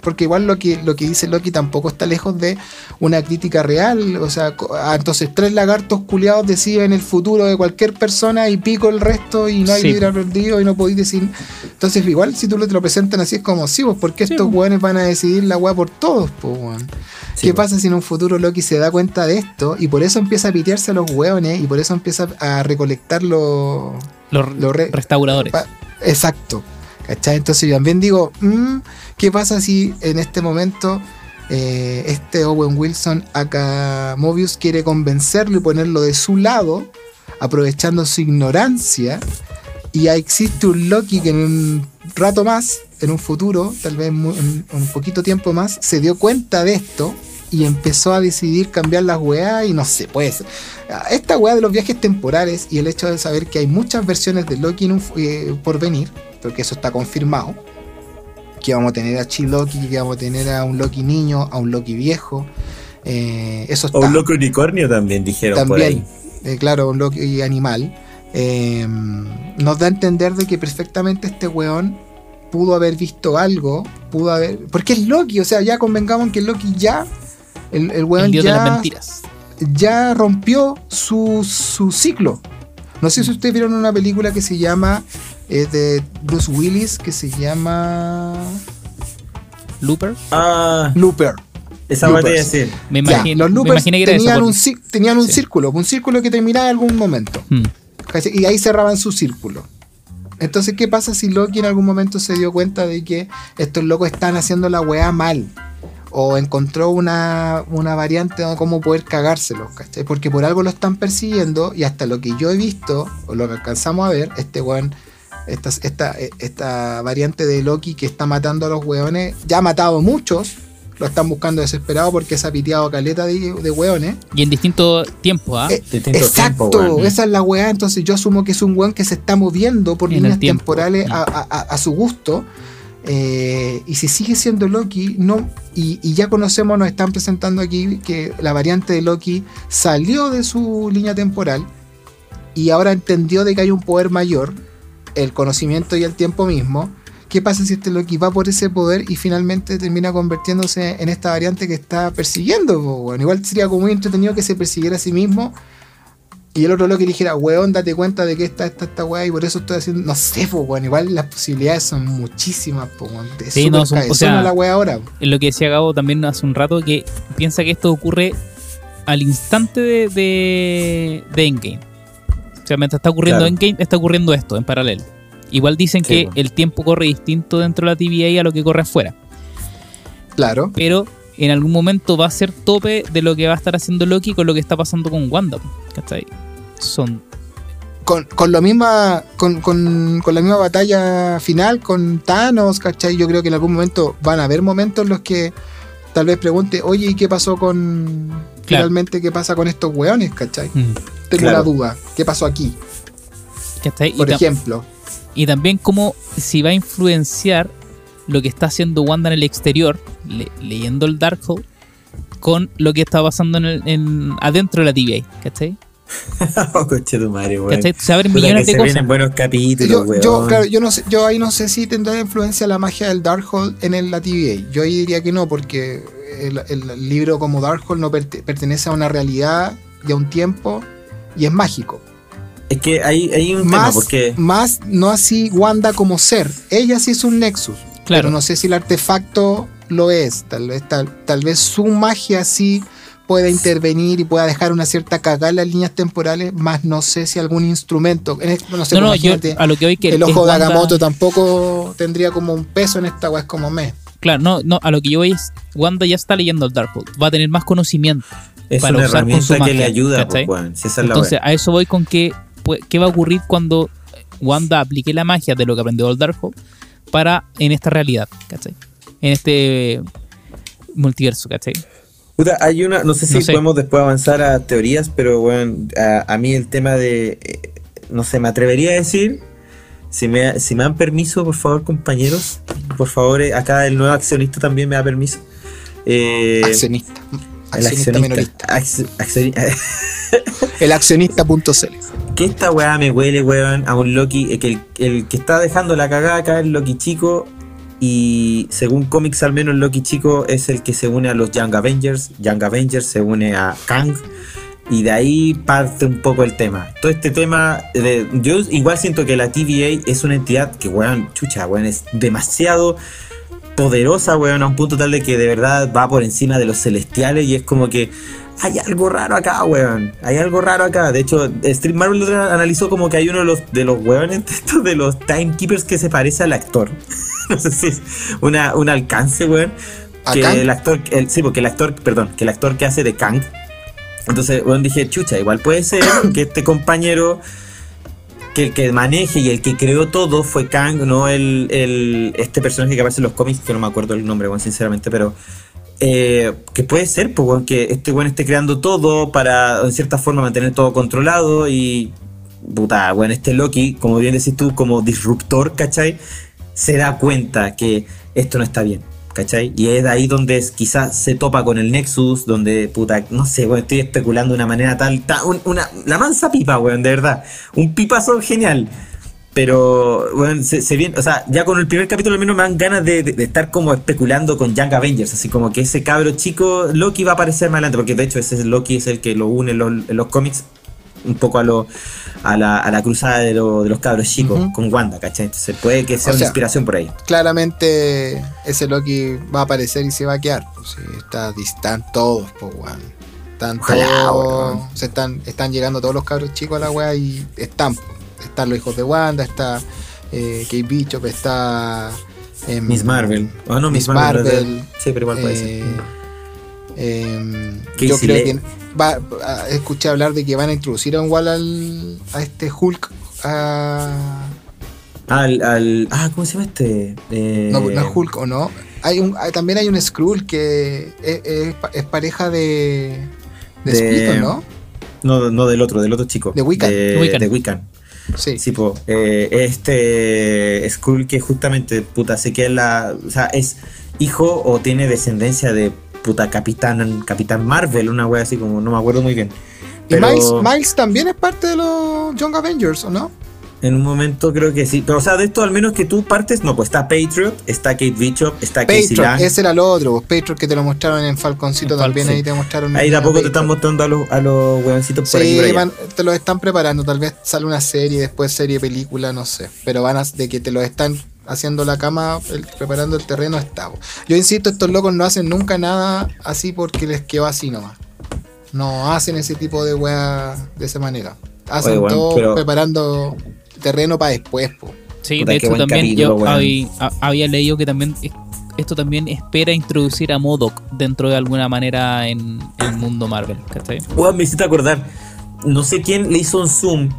porque igual lo que, lo que dice Loki tampoco está lejos de una crítica real. O sea, ah, entonces tres lagartos culiados deciden el futuro de cualquier persona y pico el resto y no hay Sí. libre perdido y no podéis decir. Entonces, igual si tú lo te lo presentan así es como, sí, pues, porque Sí, estos pues. hueones van a decidir la hueá por todos, pues, weón? Sí, ¿Qué pues. pasa si en un futuro Loki se da cuenta de esto y por eso empieza a pitearse a los hueones y por eso empieza a recolectar los Los lo re- restauradores. Exacto. ¿Cachai? Entonces yo también digo, mm, ¿qué pasa si en este momento eh, este Owen Wilson, acá Mobius, quiere convencerlo y ponerlo de su lado, aprovechando su ignorancia? Y ahí existe un Loki que en un rato más, en un futuro, tal vez en un poquito tiempo más, se dio cuenta de esto y empezó a decidir cambiar las weas y no sé, pues esta weá de los viajes temporales y el hecho de saber que hay muchas versiones de Loki un eh, por venir, porque eso está confirmado, que vamos a tener a Chi-Loki, que vamos a tener a un Loki niño, a un Loki viejo, eh, eso está O un loco unicornio también dijeron por también, ahí. eh, claro, un Loki animal, eh, nos da a entender de que perfectamente este weón pudo haber visto algo, pudo haber... Porque es Loki, o sea, ya convengamos que Loki ya... El, el weón el dios de las ya mentiras. ya rompió su, su ciclo. No sé si ustedes vieron una película que se llama, es de Bruce Willis, que se llama Looper. Ah, Looper. esa va a decir. Me, Ya, imagino, los me Loopers imaginé que era eso. tenían, por- un, tenían un Sí. círculo, un círculo que terminaba en algún momento. Mm. Y ahí cerraban su círculo. Entonces, ¿qué pasa si Loki en algún momento se dio cuenta de que estos locos están haciendo la weá mal? O encontró una, una variante de cómo poder cagárselos, ¿cachai? Porque por algo lo están persiguiendo y hasta lo que yo he visto, o lo que alcanzamos a ver, este weón, esta, esta, esta variante de Loki que está matando a los weones, ya ha matado muchos, lo están buscando desesperado porque se ha piteado caleta de, de weones. Y en distintos tiempos, ¿ah? Eh, Distinto Exacto, tiempo, weón. esa es la weá. Entonces yo asumo que es un weón que se está moviendo por En líneas tiempo. temporales Mm. a, a- a- a su gusto. Eh, y si sigue siendo Loki, no. Y, ya conocemos, nos están presentando aquí que la variante de Loki salió de su línea temporal y ahora entendió de que hay un poder mayor, el conocimiento y el tiempo mismo. ¿Qué pasa si este Loki va por ese poder y finalmente termina convirtiéndose en esta variante que está persiguiendo? weón? Igual sería como muy entretenido que se persiguiera a sí mismo y el otro Loki le dijera, weón, date cuenta de que esta, esta, esta weá y por eso estoy haciendo. No sé, po, weón. Igual las posibilidades son muchísimas, weón. De Sí, no, son- o sea, la weá ahora. Es lo que decía Gabo también hace un rato, que piensa que esto ocurre al instante de, de, de Endgame. O sea, mientras está ocurriendo Claro. Endgame, está ocurriendo esto en paralelo. Igual dicen Sí, que el tiempo corre distinto dentro de la TVA a lo que corre afuera. Claro. Pero en algún momento va a ser tope de lo que va a estar haciendo Loki con lo que está pasando con Wanda. ¿Cachai? Son Con, con lo misma. Con, con, con la misma batalla final con Thanos, ¿cachai? Yo creo que en algún momento van a haber momentos en los que tal vez pregunte, oye, ¿y qué pasó con. Finalmente, ¿qué pasa con estos weones, ¿cachai? mm, Tengo Claro. la duda. ¿Qué pasó aquí? Por ejemplo. Y también como si va a influenciar lo que está haciendo Wanda en el exterior, le- leyendo el Darkhold, con lo que está pasando en el- en- adentro de la TVA, ¿cachai? oh, coche tu madre, weón. ¿Cachai? Se abren millones que de se cosas. vienen buenos capítulos, Yo, weón. yo, claro, yo no sé, yo ahí no sé si tendrá influencia la magia del Darkhold en el, la TVA. Yo ahí diría que no, porque el, el libro como Darkhold no perte- pertenece a una realidad y a un tiempo y es mágico. Es que hay, hay un tema, Más, porque más no así Wanda como ser. Ella sí es un Nexus. Claro. Pero no sé si el artefacto lo es. Tal vez, tal, tal vez su magia sí pueda intervenir y pueda dejar una cierta cagada en las líneas temporales, más no sé si algún instrumento. en no sé, No, no, yo a lo que hoy que el ojo de Wanda- Agamotto tampoco tendría como un peso en esta es como me. Claro, no, no, a lo que yo voy es Wanda ya está leyendo el Darkhold, va a tener más conocimiento. Es para una usar con su herramienta que magia, le ayuda, pues, weón. Si esa es la Entonces, a eso voy con que pues, qué va a ocurrir cuando Wanda aplique la magia de lo que aprendió el Darkhold para en esta realidad, ¿cachai? En este multiverso, ¿cachai? Puta, hay una, no sé si No sé. podemos después avanzar a teorías, pero bueno, a, a mí el tema de, eh, no sé, me atrevería a decir, si me, si me dan permiso, por favor, compañeros, por favor, eh, acá el nuevo accionista también me da permiso. Eh, accionista. el Accionista minorista. acci- accioni- El accionista.cl. que esta weá me huele, weón, a un Loki, eh, que el, el que está dejando la cagada acá es Loki chico. Y según cómics, al menos Loki chico es el que se une a los Young Avengers. Young Avengers se une a Kang. Y de ahí parte un poco el tema. Todo este tema, de, yo igual siento que la TVA es una entidad que, weón, chucha, weón, es demasiado poderosa, weón, a un punto tal de que de verdad va por encima de los celestiales y es como que hay algo raro acá, weón. Hay algo raro acá. De hecho, Street Marvel lo analizó como que hay uno de los, de los weones de estos de los Timekeepers que se parece al actor. no sé si es una, un alcance, weón. ¿A Que Kang? el actor, el- sí, porque el actor, perdón, que el actor que hace de Kang. Entonces, weón, dije, chucha, igual puede ser que este compañero que el que maneje y el que creó todo fue Kang, no el, el este personaje que aparece en los cómics, que no me acuerdo el nombre, weón, sinceramente, pero eh, que puede ser, pues, este weón esté creando todo para, en cierta forma, mantener todo controlado y, puta, weón, este Loki, como bien decís tú, como disruptor, ¿cachai? Se da cuenta que esto no está bien. ¿Cachai? Y es de ahí donde es- quizás se topa con el Nexus, donde, puta, no sé, weón, estoy especulando de una manera tal, ta- un- una, la mansa pipa, weón, de verdad. Un pipazo genial. Pero, bueno, se, se viene, o sea, ya con el primer capítulo al menos me dan ganas de, de- de estar como especulando con Young Avengers, así como que ese cabro chico, Loki va a aparecer más adelante, porque de hecho ese es Loki es el que lo une en los, en los cómics un poco a lo a la, a la cruzada de, lo- de los cabros chicos con Wanda, ¿cachai? Entonces puede que sea O una sea, inspiración por ahí. Claramente ese Loki va a aparecer y se va a quedar. Pues, sí, está, están todos, pues, weón. Están Ojalá, todos. weón. Se están, están llegando todos los cabros chicos a la weá y están. Están los hijos de Wanda, está eh, Kate Bishop, está. em, Miss Marvel. Ah, no, Miss, Miss Marvel. Marvel, sí, pero igual puede ser. eh, em, yo creo que va, escuché hablar de que van a introducir a un igual al, a este Hulk. a- Al, al, ah, ¿cómo se llama este? Eh, no, no es Hulk o no. Hay un, hay- también hay un Skrull que es, es pa- es pareja de. De, De- Split, ¿o ¿no? No, no del otro, del otro chico. De Wiccan. De, Wiccan. de Wiccan. Sí. Sí, po, eh, este Skrull que justamente, puta, sé que es la. O sea, es hijo o tiene descendencia de puta Capitán, Capitán Marvel, una wea así como, no me acuerdo muy bien. Y Miles, Miles también es parte de los Young Avengers, ¿o no? En un momento creo que sí. Pero, o sea, de esto al menos que tú partes, no, pues está Patriot, está Kate Bishop, está Casey Patriot, Lang. ese era lo otro. pues, Patriot que te lo mostraron en Falconcito En también, ahí te mostraron. Ahí de a a poco te están mostrando a los, a los huevoncitos por Sí, por allá. van- te lo están preparando. Tal vez sale una serie, después serie, película, no sé. Pero van a, de que te lo están haciendo la cama, el- preparando el terreno, está. po. Yo insisto, estos locos no hacen nunca nada así porque les quedó así nomás. No hacen ese tipo de weá de esa manera. Hacen Oye, todo pero- preparando terreno para después, po. Sí, Puta, de hecho también capítulo, yo había, leído que también es- esto también espera introducir a Modoc dentro de alguna manera en el mundo Marvel, ¿cachai? Weón, me hiciste acordar. No sé quién le hizo un zoom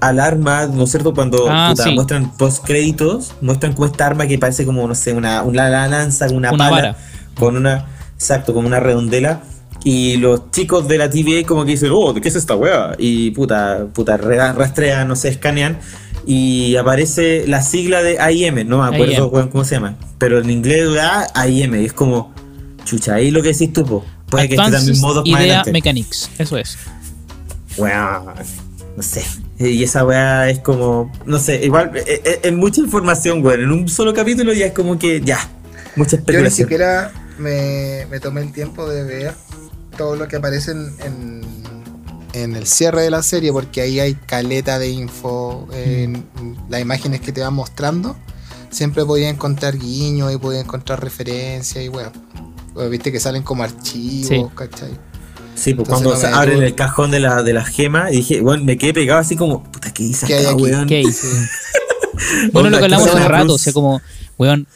al arma, ¿no es cierto? Cuando Ah, puta, sí. muestran post créditos, muestran como esta arma que parece como, no sé, una, una lanza, una, Una pala, vara. con una, exacto, como una redondela. Y los chicos de la TVA como que dicen, oh, ¿qué es esta wea? Y puta, puta, re- rastrean, no sé, escanean. Y aparece la sigla de AIM, no me acuerdo weón, cómo se llama. Pero en inglés, ah, AIM, y es como, chucha, ahí lo que decís tú, po. Puede que esté Advanced también modo más Idea adelante. Mechanics, eso es. Weón, no sé. Y esa weá es como, no sé, igual es, es- es mucha información, weón. En un solo capítulo ya es como que ya, mucha Yo ni especulación. siquiera me, me tomé el tiempo de ver todo lo que aparece en, en, en el cierre de la serie, porque ahí hay caleta de info, en las imágenes que te van mostrando. Siempre podía encontrar guiños y podía encontrar referencias y weón. Viste que salen como archivos, Sí. ¿cachai? Sí, pues Entonces cuando no abren el cajón de la, de las gemas, y dije, bueno, me quedé pegado así como, puta, ¿qué dice ¿Qué hay acá, aquí? weón? ¿Qué hay? Bueno, lo que hablamos ¿qué hace rato, o sea, como, weón,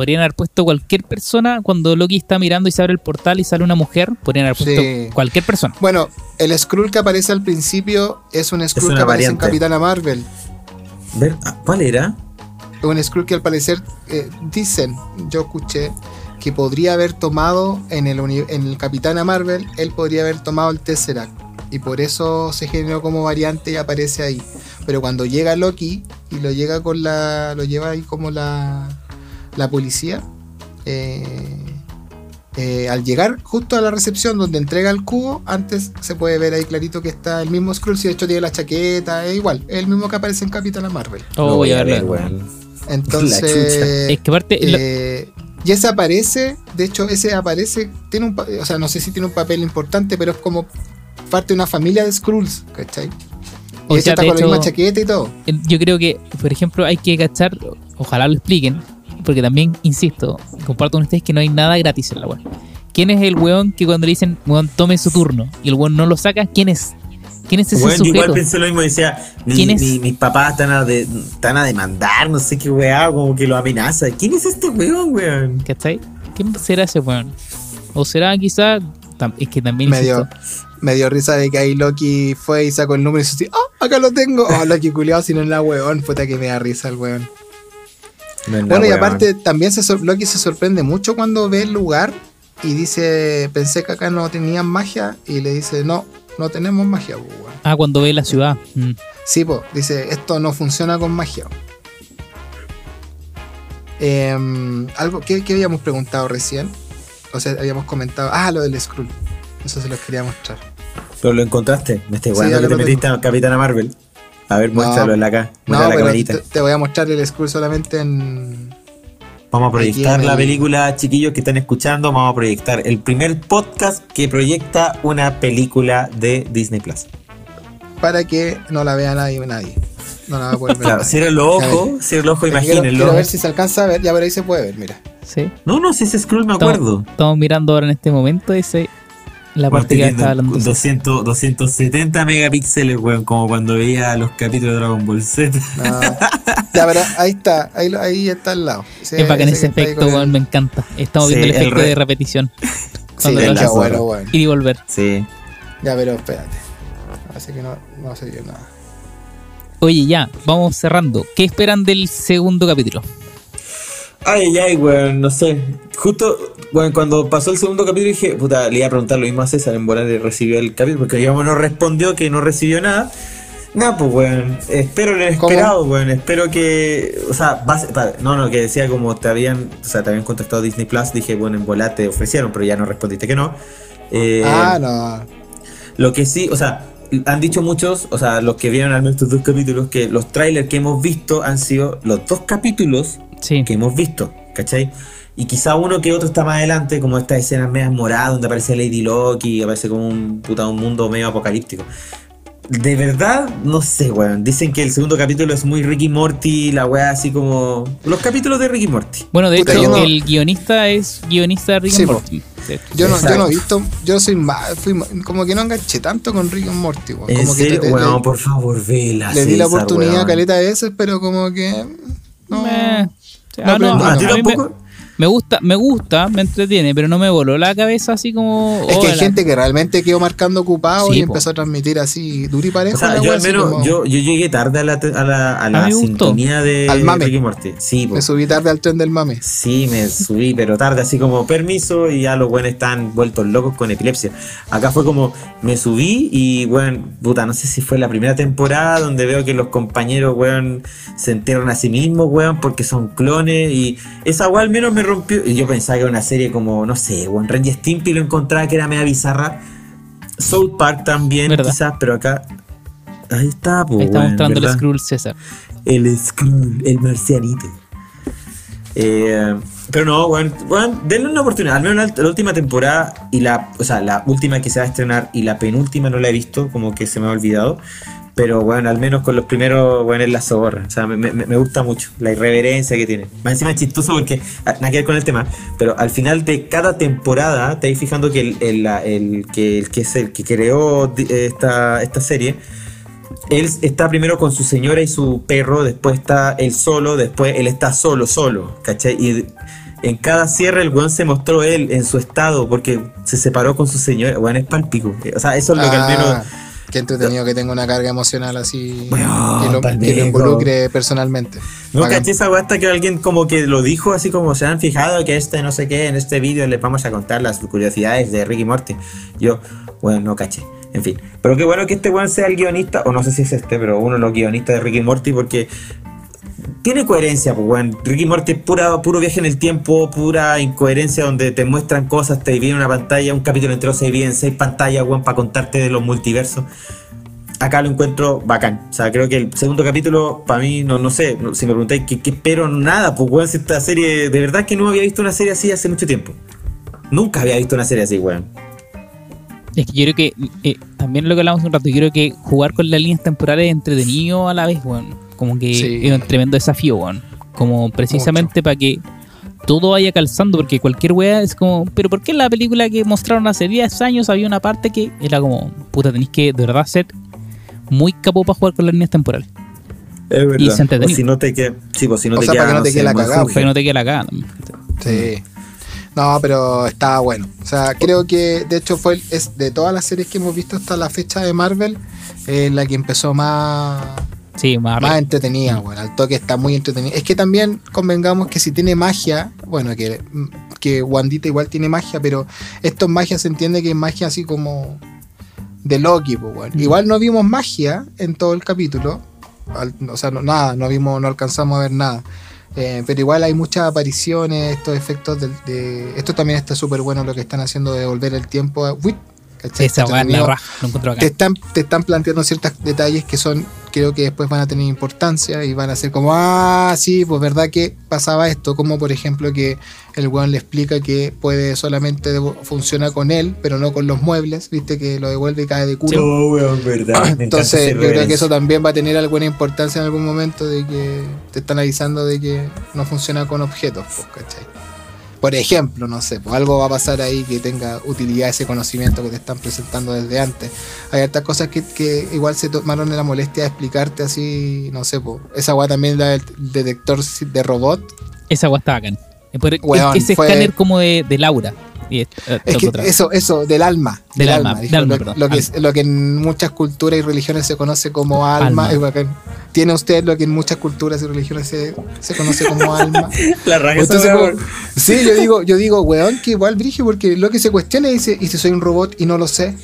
podrían haber puesto cualquier persona cuando Loki está mirando y se abre el portal y sale una mujer, podrían haber puesto Sí. cualquier persona. Bueno, el Skrull que aparece al principio es un Skrull que aparece variante. en Capitana Marvel. Ver, ah, ¿Cuál era? Un Skrull que al parecer eh, dicen, yo escuché, que podría haber tomado en el, en el Capitana Marvel, él podría haber tomado el Tesseract. Y por eso se generó como variante y aparece ahí. Pero cuando llega Loki y lo llega con la. lo lleva ahí como la. La policía. eh, eh, al llegar justo a la recepción donde entrega el cubo, antes se puede ver ahí clarito que está el mismo Skrull, si de hecho tiene la chaqueta, es igual, es el mismo que aparece en Capitana Marvel. Oh, Lo voy a ver. Entonces, chucha. Es que aparte, lo- eh, y ese aparece, de hecho, ese aparece, tiene un, o sea, no sé si tiene un papel importante, pero es como parte de una familia de Skrulls, ¿cachai? Y O sea, está con la misma chaqueta y todo. yo creo que, por ejemplo, hay que cachar, ojalá lo expliquen, porque también, insisto, comparto con ustedes que no hay nada gratis en la web. ¿Quién es el weón que cuando le dicen, weón, tome su turno, y el weón no lo saca? ¿Quién es? ¿Quién es ese Weón, yo igual sujeto? pensé lo mismo, decía, mi- ¿Quién es? mi- mis papás están a, de- están a demandar, no sé qué weá, como que lo amenaza. ¿Quién es este weón, weón? ¿Cachai? ¿Quién será ese weón? O será quizá, es que también Me dio, insisto, me dio risa de que ahí Loki fue y sacó el número y dice, así, ¡ah, acá lo tengo! ¡Oh, Loki culiado, si no es la weón! Puta que me da risa el weón. Bueno, y weón. aparte también se Loki se sorprende mucho cuando ve el lugar y dice, pensé que acá no tenían magia, y le dice, no, no tenemos magia, weón. Ah, cuando ve la ciudad. Mm. Sí, pues, dice, esto no funciona con magia. Em, algo que, que habíamos preguntado recién, o sea, habíamos comentado, ah, lo del Skrull. Eso se los quería mostrar. Pero lo encontraste, me estoy Sí, que te metiste a Capitana Marvel. A ver, No. muéstralo en la acá. No, la pero camarita. te, te voy a mostrar el Skrull solamente en... Vamos a proyectar la el- película, chiquillos que están escuchando. Vamos a proyectar el primer podcast que proyecta una película de Disney Plus. para que no la vea nadie, nadie. No la va a poder ver. Claro, cierren los ojos, cierren los ojos, Quiero, quiero imagínenlo. ver si se alcanza a ver, ya pero ahí se puede ver, mira. Sí. No, no, si ese scroll me acuerdo. Estamos, estamos mirando ahora en este momento ese la Bueno, parte que estaba hablando. 200, 270 megapíxeles, weón, como cuando veía los capítulos de Dragon Ball Z. No. ya, pero ahí está, ahí, ahí está al lado. Sí, Es bacán ese ahí efecto, el- weón, me encanta. Estamos Sí, viendo el el efecto re- de repetición. Sí, Cuando lo bueno, bueno. Ir y volver. Sí. Ya, pero espérate. Así que no, no se vio nada. Oye, ya, vamos cerrando. ¿Qué esperan del segundo capítulo? Ay, ay, weón, no sé. Justo, bueno, cuando pasó el segundo capítulo dije, puta, le iba a preguntar lo mismo a César en volar y recibió el capítulo, porque digamos no respondió que no recibió nada. Nada, pues, weón, espero lo esperado, weón, espero que, o sea, base- no, no, que decía como te habían, o sea, te habían contactado Disney Plus, dije, bueno, en volar te ofrecieron, pero ya no respondiste que no. Eh, ah, no. Lo que sí, o sea, han dicho muchos, o sea, los que vieron al menos estos dos capítulos, que los trailers que hemos visto han sido los dos capítulos Sí. que hemos visto, ¿cachai? Y quizá uno que otro está más adelante, como estas escenas medias moradas donde aparece Lady Loki, aparece como un puta un mundo medio apocalíptico. De verdad, no sé, weón. Dicen que el segundo capítulo es muy Ricky Morty, la weá así como. Los capítulos de Ricky Morty. Bueno, de Puta, hecho, no- el guionista es guionista de Rick Sí. Morty. Sí. Yo no, yo no he visto, yo soy más, fui como que no enganché tanto con Rick and Morty, weón. Como que te- le, por favor, vela. le di la oportunidad weón. caleta de veces, pero como que no. Meh. Sí, No ah, no, aprendí, a- ¿A ti a mí me, tampoco? Me gusta, me gusta, me entretiene, pero no me voló la cabeza así como. Es oh, que hay la- gente que realmente quedó marcando ocupado Sí, y po. empezó a transmitir así duro y parejo. O sea, la yo al menos, como- yo, yo llegué tarde a la, a la, a la gustó. sintonía de Al mame. Ricky Morty. Sí, po. Me subí tarde al tren del mame. Sí, me subí, pero tarde, así como permiso, y ya los buenos están vueltos locos con epilepsia. Acá fue como, me subí y, bueno, puta, no sé si fue la primera temporada donde veo que los compañeros, weón, se enterran a sí mismos, weón, porque son clones, y esa weón al menos me rompió. Y yo pensaba que era una serie como, no sé, weón, Ren y Stimpy lo encontraba que era media bizarra. Soul Park también, ¿Verdad? quizás, pero acá. Ahí está, pues. Está mostrando el Skrull César. El Skrull, el marcianito. Eh, pero no, weón, weón, denle una oportunidad. Al menos la, la última temporada y la, o sea, la última que se va a estrenar y la penúltima no la he visto, como que se me ha olvidado. Pero bueno, al menos con los primeros, bueno, es la zorra. O sea, me, me- me gusta mucho la irreverencia que tiene. Más encima es chistoso porque, ah, nada que ver con el tema, pero al final de cada temporada, te vais fijando que el, el- el que, el que es el que creó esta, esta serie, él está primero con su señora y su perro, después está él solo, después él está solo, solo, ¿cachai? Y en cada cierre el weón se mostró él en su estado porque se separó con su señora, weón, es palpico. O sea, eso es lo que al menos... Qué entretenido que tenga una carga emocional así Weón, que, lo, que involucre personalmente. No caché esa hasta que alguien como que lo dijo así como se han fijado que este no sé qué, en este vídeo les vamos a contar las curiosidades de Ricky Morty. Yo, bueno, no caché. En fin. Pero qué bueno que este weón sea el guionista, o no sé si es este, pero uno de los guionistas de Ricky Morty porque tiene coherencia, pues weón. Ricky Morty es puro viaje en el tiempo, pura incoherencia donde te muestran cosas, te dividen una pantalla, un capítulo entero se divide en seis pantallas, weón, para contarte de los multiversos acá lo encuentro bacán. O sea, creo que el segundo capítulo, para mí, no, no sé, si me preguntáis qué, qué espero, nada, pues weón, si esta serie, de verdad que no había visto una serie así hace mucho tiempo. Nunca había visto una serie así, weón. Es que yo creo que eh, también lo que hablamos un rato, yo creo que jugar con las líneas temporales es entretenido a la vez, weón. Como que Sí. es un tremendo desafío, weón. Como precisamente para que todo vaya calzando, porque cualquier wea es como, pero ¿por qué en la película que mostraron hace 10 años había una parte que era como, puta, tenéis que de verdad ser muy capo para jugar con las líneas temporales? Es verdad. Y se si no te queda, sí, pues si no O te sea, queda, para que no te sé, quede la cagada. Para que no te quede la cagada. Sí. No, pero estaba bueno. O sea, creo que de hecho fue el- es de todas las series que hemos visto hasta la fecha de Marvel, eh, la que empezó más, Sí, más, entretenida, bueno, al toque está muy entretenida. Es que también convengamos que si tiene magia, bueno, que, que Wandita igual tiene magia, pero esto es magia, se entiende que es magia así como de Loki, pues, bueno. Mm. Igual no vimos magia en todo el capítulo, al- o sea, no, nada, no vimos, no alcanzamos a ver nada. Eh, pero igual hay muchas apariciones, estos efectos de, esto también está súper bueno lo que están haciendo de volver el tiempo a acá. te están, te están planteando ciertos detalles que son, creo que después van a tener importancia y van a ser como, ah, sí, pues verdad que pasaba esto, como por ejemplo que el weón le explica que puede solamente funciona con él, pero no con los muebles, viste que lo devuelve y cae de culo. Oh, weón, verdad. Encanta Entonces yo creo que eso también va a tener alguna importancia en algún momento de que te están avisando de que no funciona con objetos, pues, ¿cachai? Por ejemplo, no sé, pues algo va a pasar ahí que tenga utilidad ese conocimiento que te están presentando desde antes. Hay hartas cosas que, que igual se tomaron la molestia de explicarte así, no sé, pues esa weá también la del detector de robot. Esa weá está bacán. Es- Weón, ese fue- escáner como de, de Laura. Y es, eh, Es que eso, eso, del alma. Del alma, dijo, del alma, lo, perdón, lo que, alma. lo que en muchas culturas y religiones se conoce como alma. Tiene usted lo que en muchas culturas y religiones se, se conoce como alma. La raja Entonces, como- sí, yo digo, yo digo, weón, que igual brige, porque lo que se cuestiona y dice, ¿y si soy un robot y no lo sé?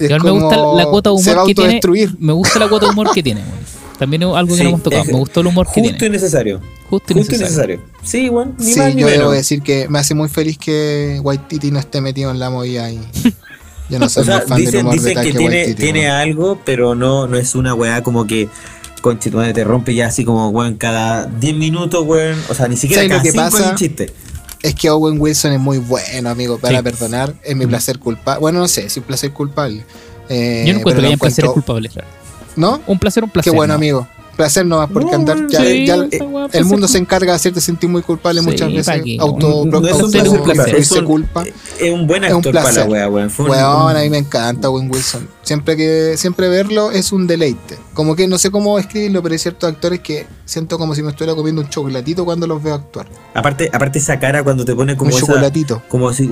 Igual me gusta la cuota de humor que tiene. Me gusta la cuota de humor que tiene. weón. También es algo que Sí, no hemos tocado. es Me gustó el humor que Justo y tiene. necesario. Justo y Justo y necesario. necesario. Sí. Ni Sí, más ni yo debo menos. decir que me hace muy feliz que Waititi no esté metido en la movida y yo no soy O sea, fan del dicen, humor de dicen que tiene, Waititi, tiene algo, pero no, no es una weá como que conche, tu madre, te rompe ya así como weón cada 10 minutos, weón. O sea, ni siquiera ¿Sabes cada lo que 5 hay pasa? un chiste. Es que Owen Wilson es muy bueno, amigo, para Sí. perdonar. Es mi placer culpable. Bueno, no sé si un placer culpable. Eh, Yo no encuentro pero que haya placeres encuentro- culpables, claro. ¿No? Un placer, un Qué placer. bueno, ¿no? amigo. Placer nomás, porque No, andar. Ya, sí, ya- weá, el mundo se encarga de hacerte sentir muy culpable Sí, muchas veces. ¿pa' qué? Auto, No es un auto- placer culpable, infligirse es un- culpa. Es un buen Es un actor para la weá, weón. Weón, a mí me encanta Owen Wilson. Siempre que siempre verlo es un deleite. Como que no sé cómo escribirlo, pero hay ciertos actores que siento como si me estuviera comiendo un chocolatito cuando los veo actuar. Aparte, aparte esa cara cuando te pone como un esa, chocolatito. como así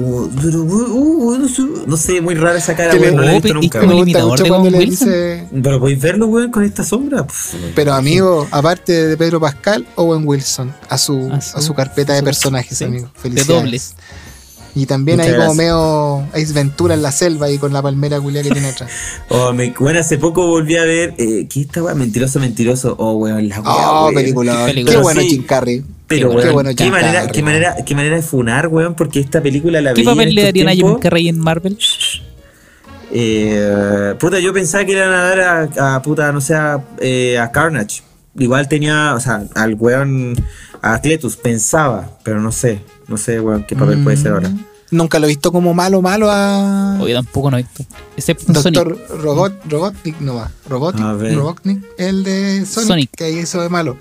como pero, uh, uh, no sé, no sé, muy rara esa cara, weón, no la he visto nunca. como mucho de cuando le dice. Pero podéis verlo, weón, con esta sombra. Pff, Pero amigo, aparte de Pedro Pascal, Owen Wilson, a su, A a su- su, carpeta a de su- personajes, sí, amigo. De Felicidades. dobles. Y también Muchas hay como gracias. medio Ace Ventura en la selva y con la palmera culia que tiene atrás. Oh, me, bueno, hace poco volví a ver. Eh, ¿Qué esta weá? Mentiroso, mentiroso. Oh, weón, la weá. Oh, weón. película. Qué Qué bueno Sí. Jim Carrey. Pero, Qué weón, bueno qué, Jim manera, Carrey, qué, manera, qué manera de funar, weón, porque esta película la ¿Qué veía papel le darían a Jim Carrey en Marvel? eh, puta, yo pensaba que iban a dar a, a puta, no sé, a, eh, a Carnage. Igual tenía, o sea, al weón, a Cletus, pensaba, pero no sé, no sé, weón, qué papel puede ser ahora. Nunca lo he visto como malo, malo a. Oye, tampoco no he visto. Excepto en Sonic. Doctor Robot, Robotnik, no va. Ver. Robotnik, el de Sonic, Sonic. que ahí hizo de malo.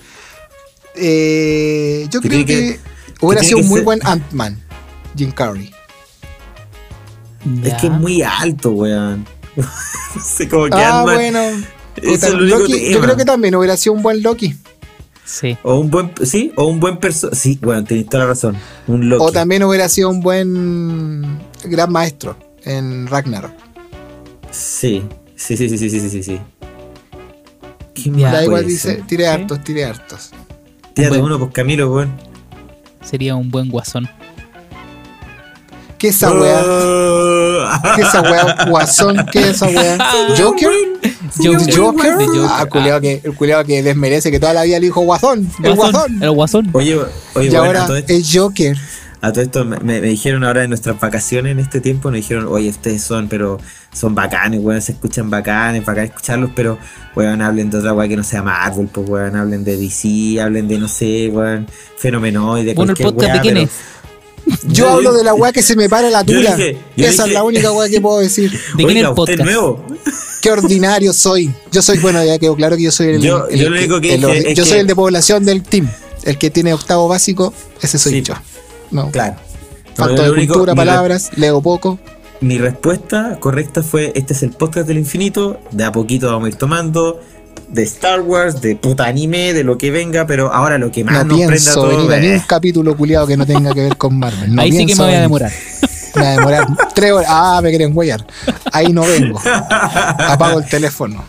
Eh, yo creo que, que- hubiera que sido un muy ser- buen Ant-Man, Jim Carrey. Es que es muy alto, weón. no sé cómo que Ah, Ant-Man- bueno. Ese Puta, es el único Loki, yo creo que también hubiera sido un buen Loki. Sí. O un buen, sí, o un buen perso Sí, bueno, tenés toda la razón. Un Loki. O también hubiera sido un buen gran maestro en Ragnarok. Sí, sí, sí, sí, sí, sí, sí, sí. ¿Qué Ya, más Da igual dice, Sí. hartos, tiré hartos. Tírate Bueno. uno, pues Camilo, weón. Sería un buen guasón. ¿Qué esa weá? ¿Qué esa weá? Guasón, ¿qué esa weá? ¿Joker? Joker. ¿Joker? De Joker. Ah, culiao que, el culiao que desmerece que toda la vida le dijo guasón, el guasón. El guasón. Oye, oye, Y bueno, ahora esto, es Joker. a todo esto me, me dijeron ahora en nuestras vacaciones en este tiempo, nos dijeron, oye, ustedes son, pero son bacanes, weón, se escuchan bacanes, bacán escucharlos, pero, weón, hablen de otra weá que no sea Marvel, pues, weón, hablen de DC, hablen de, no sé, weón, Fenomenoide, Bueno, el cualquier podcast de weá, quién pero- es. Yo hablo de la weá que se me para la tula. dije- Esa es la única weá que puedo decir. ¿De quién el podcast? nuevo. Qué ordinario soy. Yo soy, bueno, ya quedó claro que yo soy el. Yo- el- yo lo único que el Yo que- soy el de población del team. El que tiene octavo básico, ese soy Sí. yo. No. Claro. Falto No, de único- cultura, palabras, leo poco. Mi respuesta correcta fue, este es el podcast del infinito, de a poquito vamos a ir tomando, de Star Wars, de puta anime, de lo que venga, pero ahora lo que más No nos prenda pienso todo venir a eh, ni un capítulo culiado que no tenga que ver con Marvel. No Ahí sí que me voy a demorar. Me voy a demorar tres horas. Ah, me quieren huellar. Ahí no vengo. Apago el teléfono.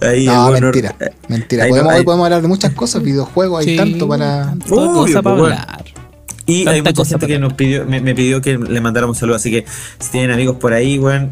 ahí No, bueno- mentira. Mentira. ahí Podemos, no- hoy ahí- podemos hablar de muchas cosas, videojuegos, hay tanto para. cosa para pues, bueno. hablar. Y Tanta hay mucha cosa gente que nos pidió, me, me pidió que le mandáramos saludos, así que si tienen amigos por ahí, weón,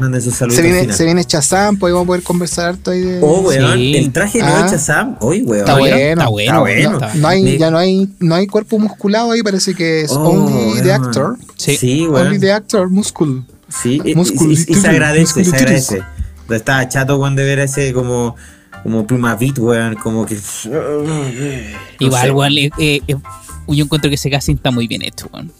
manden sus saludos Se viene, final. se viene Chazam, podemos poder conversar harto ahí de. Oh, weón, Sí. el traje nuevo Ah. de Shazam, hoy, weón. Está ¿Está bueno, Está bueno. está bueno. No hay, Me- ya no hay, no hay cuerpo musculado ahí, parece que es Oh, only the weón. actor. Sí. Sí, Only weón. the actor muscle. Sí, y, y- y- y se agradece, se agradece. Estaba chato cuando ver ese como, como pluma beat, weón, como que. Igual, sé. weón, eh, eh, yo encuentro que ese casting está muy bien hecho, weón.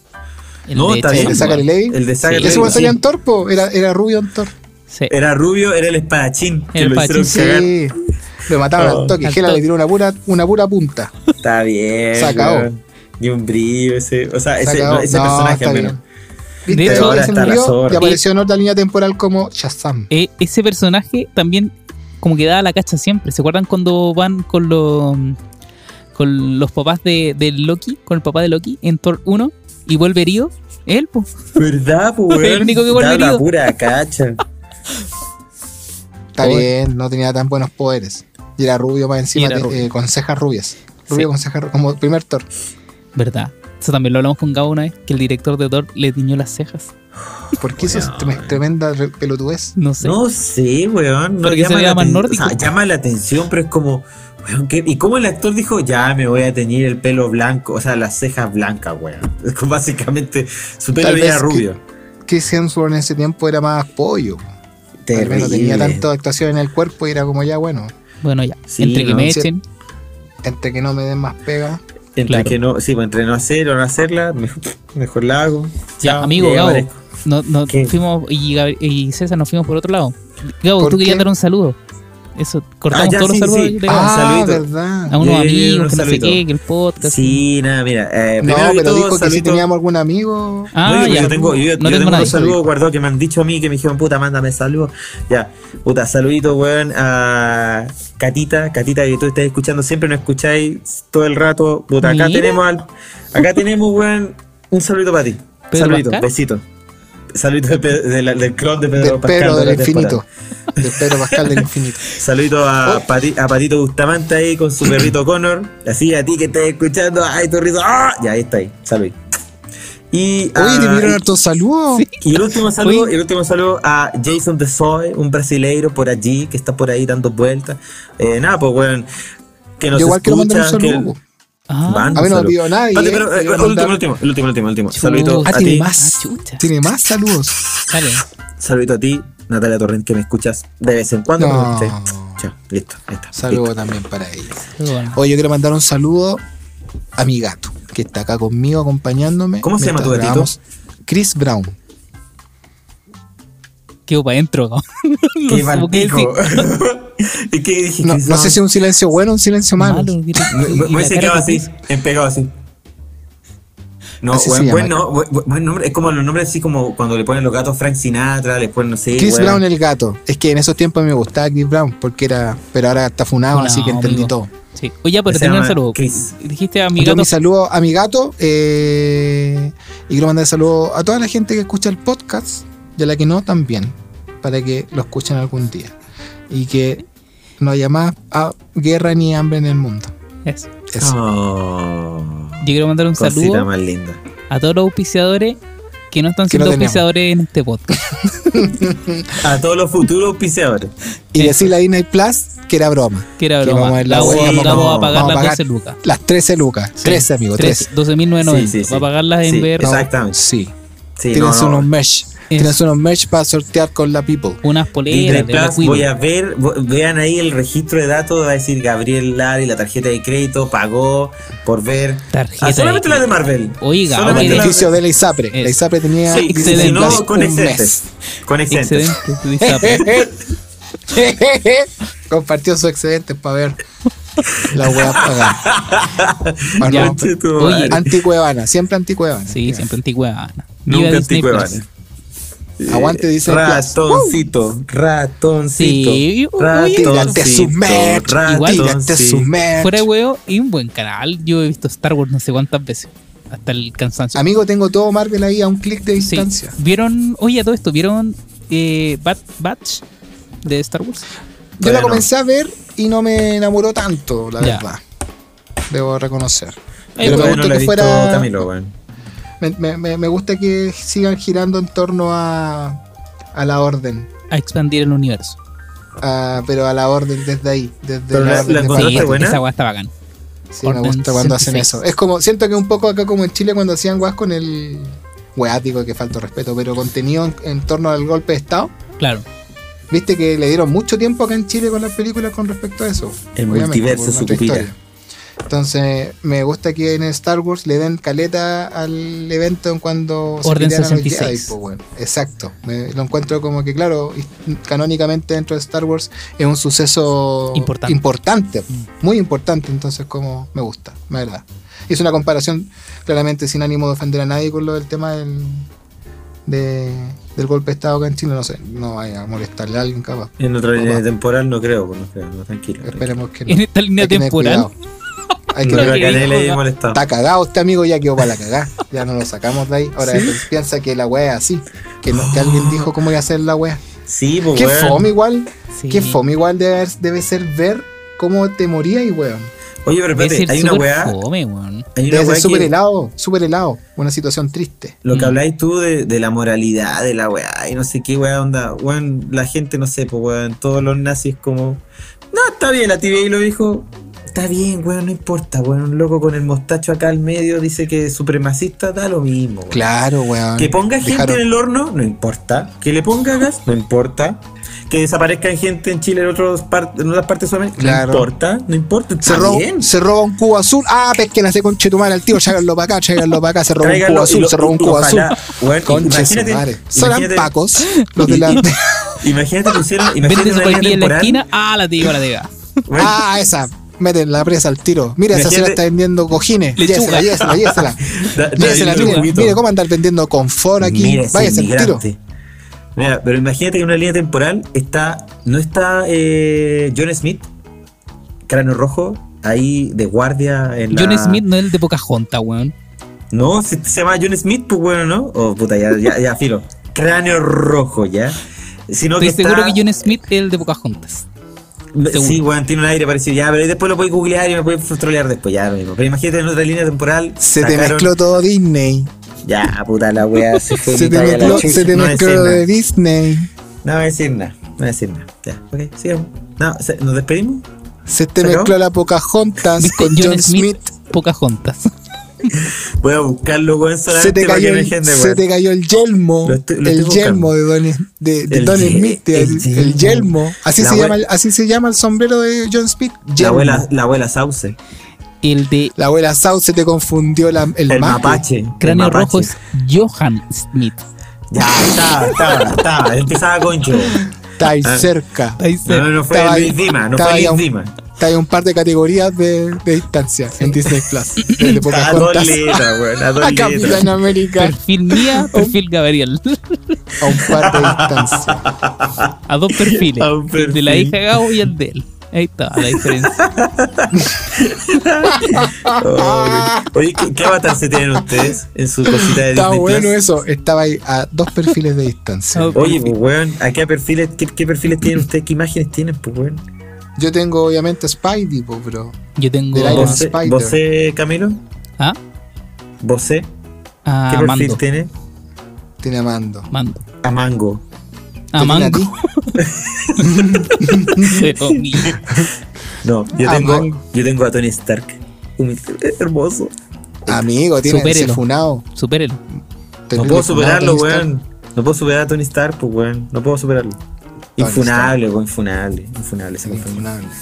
El No, de está bien. ¿El? El de Zachary Sí, Ese weón sí. salía en Torpo, era, era rubio en Thor. Sí. Era rubio, era el espadachín. Que El lo hicieron espadachín, cagar. Sí. Lo mataron Oh. al toque. Gela le tiró una pura, una pura punta. Está bien. Se acabó. Y un brillo ese. O sea, Se ese, acabó. no, ese No, personaje al menos. De hecho, Ahora se murió y apareció en otra línea temporal como Shazam. Eh, ese personaje también como que da la cacha siempre. ¿Se acuerdan cuando van con los con los papás de, de Loki, con el papá de Loki en Thor 1 y vuelve herido? Él, pues. ¿Verdad, pues, El único que vuelve herido. pura cacha. Está bien, no tenía tan buenos poderes. Y era rubio más encima, de- rubio. eh, con cejas rubias. Rubio Sí. con cejas rubias, como primer Thor. ¿Verdad? Eso también lo hablamos con Gabo una vez, que el director de Thor le tiñó las cejas. ¿Por qué eso es tre- tremenda re- pelotudez? No sé. No sé, weón. No Porque se llama vea la más nórdico. o sea, llama la atención, pero es como, weón, ¿qué? ¿y cómo el actor dijo, ya me voy a teñir el pelo blanco? O sea, las cejas blancas, weón. Es como básicamente, su pelo Tal era vez rubio. Chris Hemsworth en ese tiempo era más pollo. Tal vez Terrible. no tenía tanta actuación en el cuerpo y era como ya bueno. Bueno, ya. Sí, Entre que no, me echen. Entre que no me den más pega. Entre Claro. que no, sí, pues, entre no hacer o no hacerla, mejor, mejor la hago. Ya, Chao, amigo Gabo. No, no, fuimos y, César nos fuimos por otro lado. Gabo, ¿Por tú querías dar un saludo. Eso, cortamos Ah, ya, todos sí, los saludos sí. Ah, saludito. verdad. a unos ya, amigos, un que no sé saludito. qué, que el podcast. Sí, nada, mira. Eh, No, pero todo, dijo que si saludito- teníamos algún amigo. Ah, Oye, ya. yo tengo, yo, yo no tengo tengo unos saludos guardados que me han dicho a mí que me dijeron, puta, mándame saludos. Ya, puta, saludito, weón, a Catita, Catita, que tú estás escuchando siempre, no escucháis todo el rato. Puta, acá Mira. tenemos al, acá tenemos, weón, un saludito para ti. ¿Pedro Saludito, Pascal? besito. Saludito de de la- del clon de Pedro Pascal. Pedro de del infinito. Del Pedro Pascal del infinito. Saludito a, Oh. Pati- a Patito Bustamante ahí con su perrito Connor. Así a ti que estás escuchando. ¡Ay, tu rito! ¡Ah! Ya, ahí está ahí. Salud. Y, Oye, ah, te hartos saludos. y el último saludo, Oye. el último saludo a Jason de Soy, un brasileiro por allí que está por ahí dando vueltas. Eh, nada, pues weón, que nos Yo igual quiero mandar un que saludo. Ah, A mí no saludo. pidió nadie, eh, pero, eh, el último, el último, el último, el último, el último. Chuta. Saludito Ah, a tiene ti, más. Ah. Tiene más saludos. Dale. saludito a ti, Natalia Torrent, que me escuchas de vez en cuando. No. Chao, listo, está. Saludos listo. también para ella. Bueno. Hoy yo quiero mandar un saludo a mi gato, que está acá conmigo acompañándome. ¿Cómo se llama tu gatito? Chris Brown. Quedo para adentro. No Qué sé por qué ¿Y qué dije? No, no sé si es un silencio bueno o un silencio malo. Malo, mira, Me, hubiese quedado que así, puso. en pegado así. No, Así buen, buen, no, buen, buen nombre. Es como los nombres así como cuando le ponen los gatos Frank Sinatra, le ponen, no sé. Chris. Brown el gato. Es que en esos tiempos me gustaba Chris Brown porque era. Pero ahora está funado, así que entendí amigo. todo. Sí. Oye, pero tenía un saludo. Chris. Dijiste a mi Yo gato. mi saludo a mi gato eh, y quiero mandar saludo a toda la gente que escucha el podcast y a la que no también, para que lo escuchen algún día y que no haya más ah, guerra ni hambre en el mundo. Eso. Eso. Oh, Yo quiero mandar un saludo más linda. a todos los auspiciadores que no están Que no siendo auspiciadores en este podcast. A todos los futuros auspiciadores. Y Eso. decirle a Disney Plus que era broma. Que era Que broma. vamos a ver La la vamos, wea, vamos vamos- a pagar a las pagar 12 lucas. Las 13 lucas. 13, amigo, 13. 12.990. Sí, sí, sí. Va a pagarlas en Sí, exacto. Exactamente. Sí. Sí, Tienes no, no. unos merch. Tienes unos merch para sortear con la people. unas poleras de Plus, voy a ver, vean ahí el registro de datos, va a decir Gabriel Lari, la tarjeta de crédito, pagó por ver. Tarjeta Ah, solamente de la de Marvel. Oiga, A Solamente la- beneficio de la ISAPRE. Es. La ISAPRE tenía Sí, excedente. si no, con un excedentes. Con excedentes. Excedente. Compartió sus excedentes para ver la wea pagada. Para Ya. no- Conche tu Oye, madre. Anticuevana, siempre anticuevana. Sí, siempre antigua. Nunca anticuevana. Plus. Aguante Plus. Ratoncito, ratoncito. Sí, ratoncito, Tírate su merch, igual- tírate su merch. Fuera de huevo y un buen canal. Yo he visto Star Wars no sé cuántas veces. Hasta el cansancio. Amigo, tengo todo Marvel ahí a un clic de Sí. distancia. ¿Vieron? Oye, a todo esto, ¿vieron eh, Bad Batch de Star Wars? Yo Todavía la no. comencé a ver y no me enamoró tanto, la Ya. verdad. Debo reconocer. Ay, Pero me gustó no que fuera. Camilo. Me, me- me- me gusta que sigan girando en torno a, a la orden. A expandir el universo. Ah, pero a la orden desde ahí. Desde Pero la la- orden la de Sí, esa weá está bacán. Sí, me gusta cuando hacen 66. eso. Es como, siento que un poco acá como en Chile cuando hacían guas con el weá, digo que falta respeto, pero contenido en, en torno al golpe de Estado. Claro. Viste que le dieron mucho tiempo acá en Chile con las películas con respecto a eso. El Obviamente, multiverso, su. Entonces, me gusta que en Star Wars le den caleta al evento en cuando Orden los 66. Jedi, pues, bueno. Exacto. Me- lo encuentro como que, claro, canónicamente dentro de Star Wars es un suceso Importante. importante, muy importante. Entonces, como me gusta, me agrada. Y es una comparación claramente sin ánimo de ofender a nadie con lo del tema del, de- del golpe de Estado acá en Chile. No sé, no vaya a molestarle a alguien capaz. En otra línea temporal no creo, pues no creo, no, tranquilo. tranquilo. Esperemos que no. En esta línea temporal. cuidado. Hay que creo que. Está cagado este amigo, ya quedó para la cagada. Ya no lo sacamos de ahí. Ahora ¿Sí? piensa que la wea es así. Que, no- que alguien dijo cómo iba a ser la wea. Sí, pues Qué weón. fome igual. Sí. Qué fome igual debe, ser ver cómo te moría y weón. Oye, pero espérate, hay una weá. fome, weón. Hay una Debe ser weá súper helado, súper helado. Una situación triste. Lo que Mm. habláis tú de, de la moralidad de la weá y no sé qué weá onda. Weón, la gente, no sé, pues weón, todos los nazis como. No, está bien, la TVA lo dijo. Está bien, weón, no importa, weón. Un loco con el mostacho acá al medio dice que es supremacista, da lo mismo, weón. Claro, weón. Que ponga gente Dejaron- en el horno, no importa. Que le ponga gas, no importa. Que desaparezca gente en Chile en, otros par- en otras partes de Sudamérica, Claro. no importa, no importa. Se Está roba, bien. se roba un cubo azul. Ah, pesquen ese conchetumar al tío, tráiganlo para acá, tráiganlo para acá. Se robó un cubo azul, lo- se robó un cubo azul. weón, Conche su imagínate- madre. Serán imagínate- pacos los de la. Imagínate pusieron, imagínate Vende su una en la esquina. Ah, la digo, la weón, Ah, esa. Meten la presa al tiro. Mira, esa señora está vendiendo cojines. Llévesela, llévesela, llévesela. Da- Llévesela, mire, cómo andar vendiendo confort aquí. Mira ese Váyase al tiro. Mira, pero imagínate que en una línea temporal está. No está eh, John Smith, cráneo rojo, ahí de guardia en la. John Smith no es el de Pocahontas, weón. No, se, se llama John Smith, pues bueno, ¿no? Oh, puta, ya, ya, ya, filo. Cráneo rojo, ya. Sino Estoy que seguro está- que John Smith es el de Pocahontas. Sí, weón, tiene un aire parecido. Ya, pero ahí después lo puedes googlear y me puedes trolear después, ya lo mismo. Pero imagínate en otra línea temporal. Se te sacaron- mezcló todo Disney. Ya, puta la wea, se fue Se te mezcló, se te no mezcló de Disney. No voy a decir nada, no voy a decir nada. Ya, ok, sigamos. No, ¿nos despedimos? Se te ¿Se acabó? mezcló la Pocahontas con John Smith. Pocahontas. Voy a buscarlo, weón, Se te, cayó el, gente, se te cayó el yelmo. Lo estoy- lo el yelmo de Don, de, de El Don ye- Smith. el El, el yelmo. Así La se, llama, el- así se llama el sombrero de John Smith. La abuela, la abuela Sauce. El de La abuela se te confundió la- el, El mapache. el cráneo mapache. rojo es Johan Smith. Ya, está, está, está. Empezaba con yo. Está ahí Ah. cerca. Ahí se- No, no, no fue Luis Dima, no fue Luis Dima. Está ahí un par de categorías de, de distancia en Disney Plus. Desde A dos letras, weón, a dos. Capitán América Perfil mía, perfil Gabriel. a un par de distancia. A dos perfiles. A un El de la perfil. hija Gabo y el de él. Ahí está la diferencia. Oye, ¿qué, qué avatar se tienen ustedes en su cosita de Está Disney bueno Plus? eso. Estaba ahí a dos perfiles de distancia. Ah, Oye, pues weón, ¿a qué perfiles, qué, qué perfiles tienen ustedes? ¿Qué imágenes tienen, pues weón? Yo tengo obviamente Spidey, po, bro. Yo tengo Del Iron ¿Vos, Spider. vos, Camilo? ¿Ah? ¿Vos, qué A perfil Mando. tiene? Tiene a Mando. Mando. A Mango. A ¿Te tiene a Mango. Pero, No, yo A tengo, yo tengo a Tony Stark. Un- hermoso. Amigo, tiene Supérelo. funado. supérelo. No puedo superarlo, weón. No puedo superar a Tony Stark, pues weón. No puedo superarlo. Infunable, weón, infunable. Infunable, se me fue. Infunable.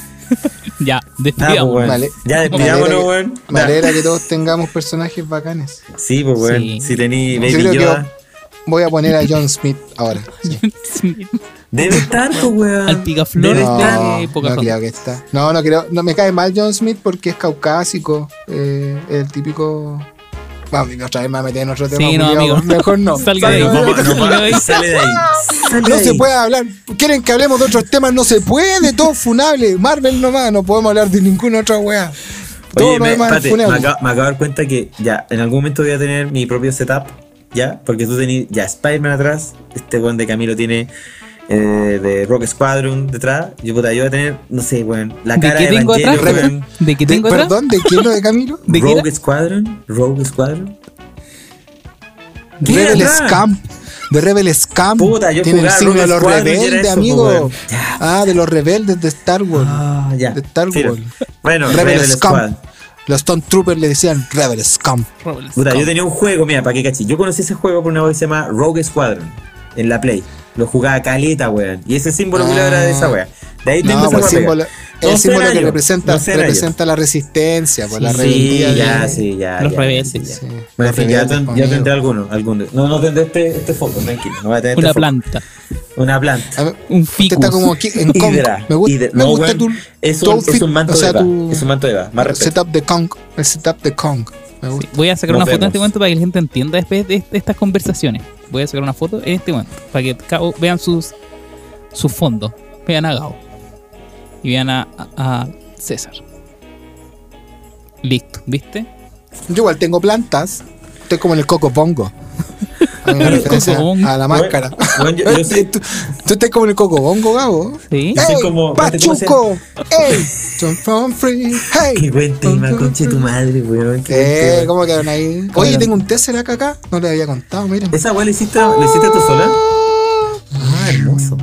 Ya, Ah, pues, despidamos. weón. Vale. Ya despidámonos, weón. Me alegra que todos tengamos personajes bacanes. Sí, pues weón. Sí. Si tení Yo Baby que Yoda. voy a poner a John Smith ahora. Sí. Debe estar, pues weón. Al Picaflor Debe este- estar. No, no creo que está. No, no creo. No me cae mal John Smith porque es caucásico. Eh, el típico. Vamos, y otra vez me va a meter en otro tema. Sí, no, amigo. Mejor no. Salga de ahí. No. Sale de ahí. No se puede hablar. ¿Quieren que hablemos de otros temas? No se puede. Todo funable. Marvel nomás. No podemos hablar de ninguna otra wea. Todo Oye, me, espérate, me, funable. acabo, me acabo de dar cuenta que ya, en algún momento voy a tener mi propio setup, ¿ya? Porque tú tenés ya Spider-Man atrás, este weón de Camilo tiene eh, de Rock Squadron detrás, yo puta, yo voy a tener, no sé, weón, la ¿De cara qué de tengo atrás? Evangelio, weón. ¿De qué De- tengo atrás? Perdón, ¿de quién lo de Camilo? ¿De qué Rogue era? Squadron, Rogue Squadron. ¿Qué Rebel atrás? Scamp. De Rebel Scamp. Puta, yo Tiene el signo de los Squadron era rebeldes, eso, amigo. Ah, de los rebeldes de Star Wars. Ah, ya. De Star. Wars. Bueno, Rebel, Rebel, Scamp. Squad. Los Stone Troopers le decían Rebel Scamp. Puta, yo tenía un juego, mira, para que cachis. Yo conocí ese juego por una vez que se llama Rogue Squadron en la Play. Lo jugaba caleta, weón. Y ese símbolo Ah. era de esa weá. De ahí tengo No, esa pues el símbolo, el No símbolo que representa, no representa la resistencia, pues la Sí, rebeldía. de- ya, sí, ya. Los rebeldes. sí, ya. Sí. Bueno, en fin, ya, ten- rebeldes, ya tendré alguno, alguno. No, no tendré este, este foco, tranquilo. No voy a tener Una este planta. Una planta. Ver, Un usted ficus. está como aquí en Kong. Me, gusta me No, gusta tu, es un, es un manto o sea, de Eva. Es un manto de Eva. Más respeto. setup de Kong. El setup de Kong. Me gusta. Voy a sacar Nos una foto en este momento para que la gente entienda después de, de estas conversaciones. Voy a sacar una foto en este momento para que vean sus sus fondos. Vean a Gao. Y vean a, a- César. Listo, ¿viste? Yo igual tengo plantas. Estoy como en el Coco Bongo. Una referencia a la máscara. Bueno, yo, yo soy, ¿Tú, tú estás como en el Coco Bongo, Gabo. Sí. Yo soy ¡Ey, como- ¿cómo se- Pachuco! ¡Ey! John from free! ¡Hey! Qué buen tema, conche tu madre, weón. qué buen Eh, tema. ¿cómo quedaron ahí? Oye, tengo un Tesseract acá. No le había contado, miren. ¿Esa weá la hiciste, la hiciste tú sola? Ah, hermoso.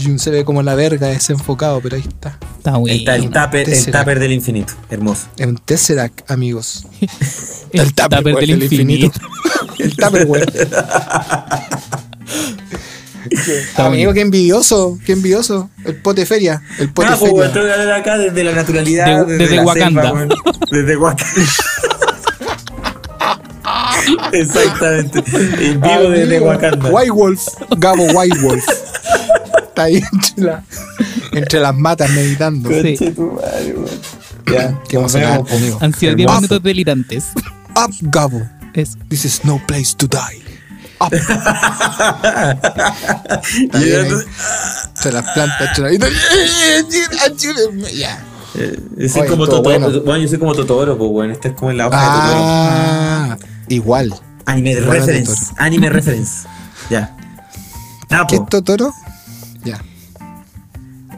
Jun se ve como la verga desenfocado, pero ahí está. Está Ahí bueno. está el tupper, el tupper del infinito. Hermoso. Es un Tesseract, amigos. El, El tupper Tupperware del del infinito. El Tupperware. Amigo, qué envidioso, qué envidioso. El pote feria, el pote Ah, pues, feria. tengo que hablar acá desde la naturalidad. De- desde, desde la Wakanda. selva, weón. desde Wakanda. Exactamente. En vivo desde Amigo, Wakanda. White Wolf, Gabo White Wolf. Está ahí entre, la- entre las matas meditando. Sí. Ya, Qué emocionante, amigo. Han sido 10 Hermoso. minutos delirantes. Up, Gabo. Es This is no place to die. Up. Entre las las... Ayúdenme, Ya. yo soy Oye, como Totoro. bueno. Bueno, yo soy como Totoro, pues bueno, este es como en la hoja de Totoro. Ah, igual. Anime Bueno, reference. Anime reference. Ya. Ah, ¿Qué po. es Totoro? Ya.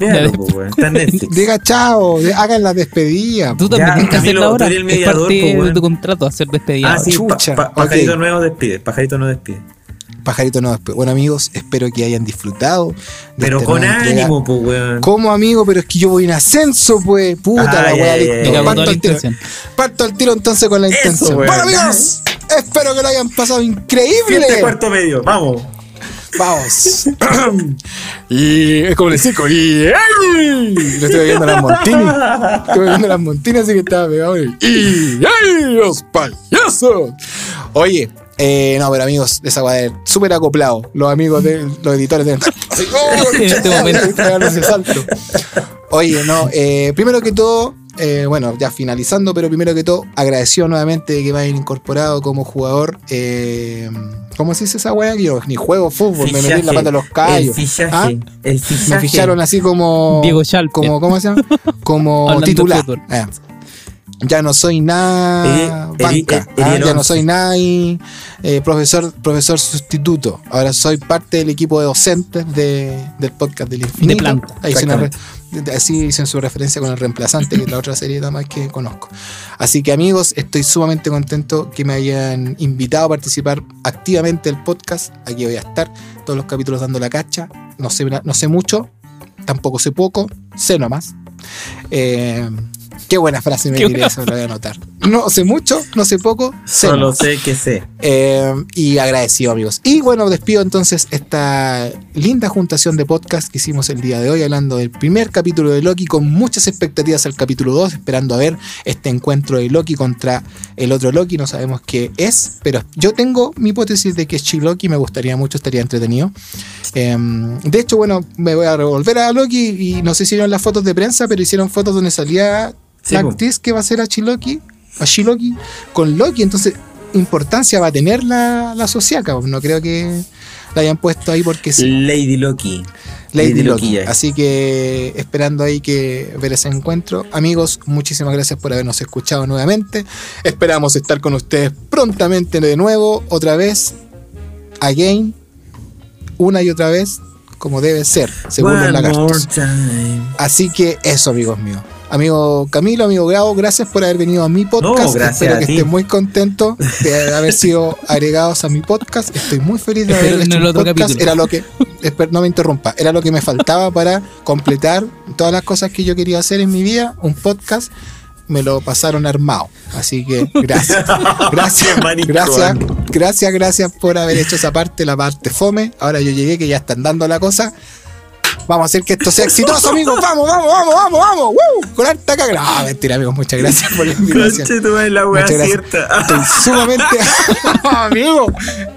Po, Netflix. Diga chao, hagan la despedida. Tú también tienes que tú ahora. el Es mediador, parte pues, de tu contrato hacer despedida. Ah, sí, pa- Chucha, pa- pajarito ok. nuevo despide. Pajarito no despide. Pajarito no después. Bueno, amigos, espero que hayan disfrutado. de Pero con ánimo, pues, weón. ¿Cómo, amigo? Pero es que yo voy en ascenso, pues. Puta Ay, la weá. cagó Parto al tiro. Parto al tiro entonces con la Eso, intención. Bueno, amigos, espero que lo hayan pasado increíble. cuarto medio, vamos. Vamos. y es como el circo. Y ¡ay! Lo estoy viendo las montinas. Estoy viendo las montinas, así que estaba pegado. Y ¡ay! ¡Los payasos! Oye, eh, no, pero amigos, esa va a súper acoplado. Los amigos de los editores de. ¡oh! En este momento. Pegarle ese salto. Oye, no, eh, primero que todo, eh, bueno, ya finalizando, pero primero que todo, agradecido nuevamente de que me hayan incorporado como jugador. Eh, ¿Cómo se dice esa weá? Yo ni juego fútbol, me metí en la pata de los callos. El fichaje. ¿Ah? El fichaje. Me ficharon así como. Diego Schalke. Como, ¿Cómo se llama? Como de titular. Eh, Ya no soy nada banca, ah, ya no soy nada eh, profesor, profesor sustituto. Ahora soy parte del equipo de docentes de- del podcast del infinito. planta, Ahí así hice su referencia con el reemplazante, que es la otra serie más que conozco. Así que amigos, estoy sumamente contento que me hayan invitado a participar activamente del podcast. Aquí voy a estar, todos los capítulos dando la cacha. No sé, no sé mucho, tampoco sé poco, sé nomás. Eh, qué buena frase me Qué diré, eso lo voy a anotar. No sé mucho, no sé poco, sé Solo sé que sé. Eh, y agradecido, amigos. Y bueno, despido entonces esta linda juntación de podcast que hicimos el día de hoy, hablando del primer capítulo de Loki, con muchas expectativas al capítulo 2, esperando a ver este encuentro de Loki contra el otro Loki. No sabemos qué es, pero yo tengo mi hipótesis de que es Loki, me gustaría mucho, estaría entretenido. Eh, de hecho, bueno, me voy a revolver a Loki y no sé si vieron las fotos de prensa, pero hicieron fotos donde salía Sí, la po. actriz que va a ser a Chiloki, a Shiloki, con Loki. Entonces, importancia va a tener la, la sociaca. pues, No creo que la hayan puesto ahí porque sí. Lady Loki. Lady Loki. ya. Así que esperando ahí que ver ese encuentro. Amigos, muchísimas gracias por habernos escuchado nuevamente. Esperamos estar con ustedes prontamente de nuevo, otra vez, again, una y otra vez, como debe ser, según los One more lagartos. time. Así que eso, amigos míos. Amigo Camilo, amigo Grau, gracias por haber venido a mi podcast. No, gracias Espero a que ti. estén muy contentos de haber sido agregados a mi podcast. Estoy muy feliz de haber hecho el un otro podcast. capítulo. Era lo que, esper- no me interrumpa, era lo que me faltaba para completar todas las cosas que yo quería hacer en mi vida. Un podcast me lo pasaron armado. Así que gracias. Gracias, gracias, gracias, gracias por haber hecho esa parte, la parte fome. Ahora yo llegué que ya están dando la cosa. Vamos a hacer que esto sea exitoso, amigos. Vamos, vamos, vamos, vamos, vamos. ¡Woo! Con harta caga. No, mentira, amigos. Muchas gracias por la invitación. Conche la gracias. cierta. Estoy sumamente. amigo,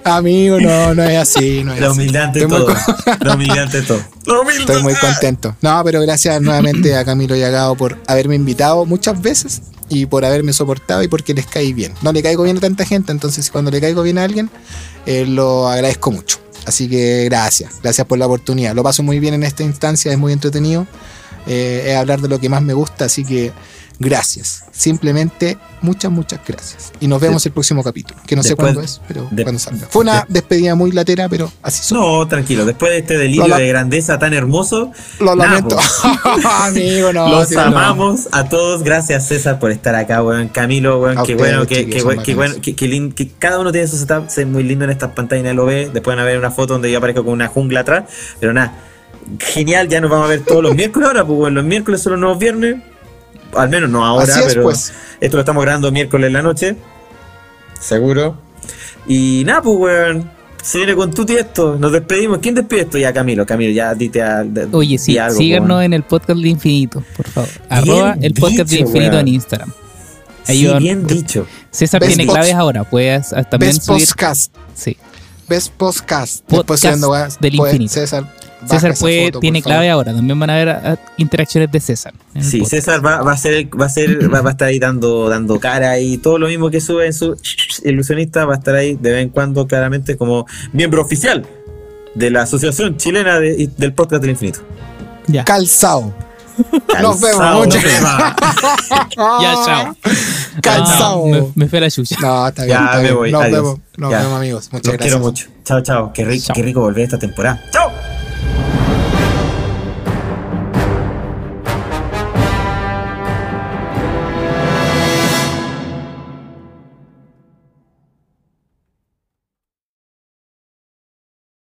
amigo, no, no es así. No es La así. humildad muy todo. con- La humildad todo. Estoy muy contento. No, pero gracias nuevamente a Camilo y a Gao por haberme invitado muchas veces y por haberme soportado y porque les caí bien. No le caigo bien a tanta gente, entonces cuando le caigo bien a alguien, eh, lo agradezco mucho. Así que gracias, gracias por la oportunidad. Lo paso muy bien en esta instancia, es muy entretenido. Eh, es hablar de lo que más me gusta, así que gracias. Simplemente muchas, muchas gracias. Y nos vemos el próximo capítulo, que no sé cuándo es, pero de- cuando salga. Fue una despedida muy latera, pero así son. No, tranquilo. Después de este delirio Lo de grandeza tan hermoso, Lo lamento. Amigo, no. los no. amamos a todos. Gracias, César, por estar acá, weón. Camilo, weón. Qué bueno, que, que, bueno, que, bueno, que, cada uno tiene su setup. Es muy lindo en estas pantallas, nadie lo ve. Después van a ver una foto donde yo aparezco con una jungla atrás. Pero nada, genial. Ya nos vamos a ver todos los miércoles ahora, pues, weón. Los miércoles son los nuevos viernes. Al menos no ahora, Así es, pero pues. esto lo estamos grabando miércoles en la noche. Seguro. Y nada, pues, weón. Se viene con tuti esto. Nos despedimos. ¿Quién despide esto? Ya, Camilo. Camilo, ya dite a, de- Oye, sí, algo, síganos weón. en el podcast del infinito, por favor. Arroba el podcast del dicho, infinito weón. en Instagram. Sí, Ahí bien dicho. César Best tiene claves ahora, puedes también Best subir. podcast. Sí. Best podcast. Podcast Después weas, del pues, infinito. César, César puede, foto, tiene favor. clave ahora. También van a ver ah, interacciones de César. Sí. César va, va a ser, va a ser, va, va a estar ahí dando, dando cara y todo lo mismo que sube en su ilusionista va a estar ahí de vez en cuando claramente como miembro oficial de la Asociación Chilena de- del Podcast del Infinito. Ya. Calzao. Nos vemos, vemos. Ya, chao. Ah, me, me fue la chucha. No, está bien. Ya está me bien. voy, Nos adiós. vemos. Nos Ya. vemos, amigos. Muchas Los gracias. quiero mucho. Chao, chao. Qué rico, Chao. qué rico volver esta temporada. Chao.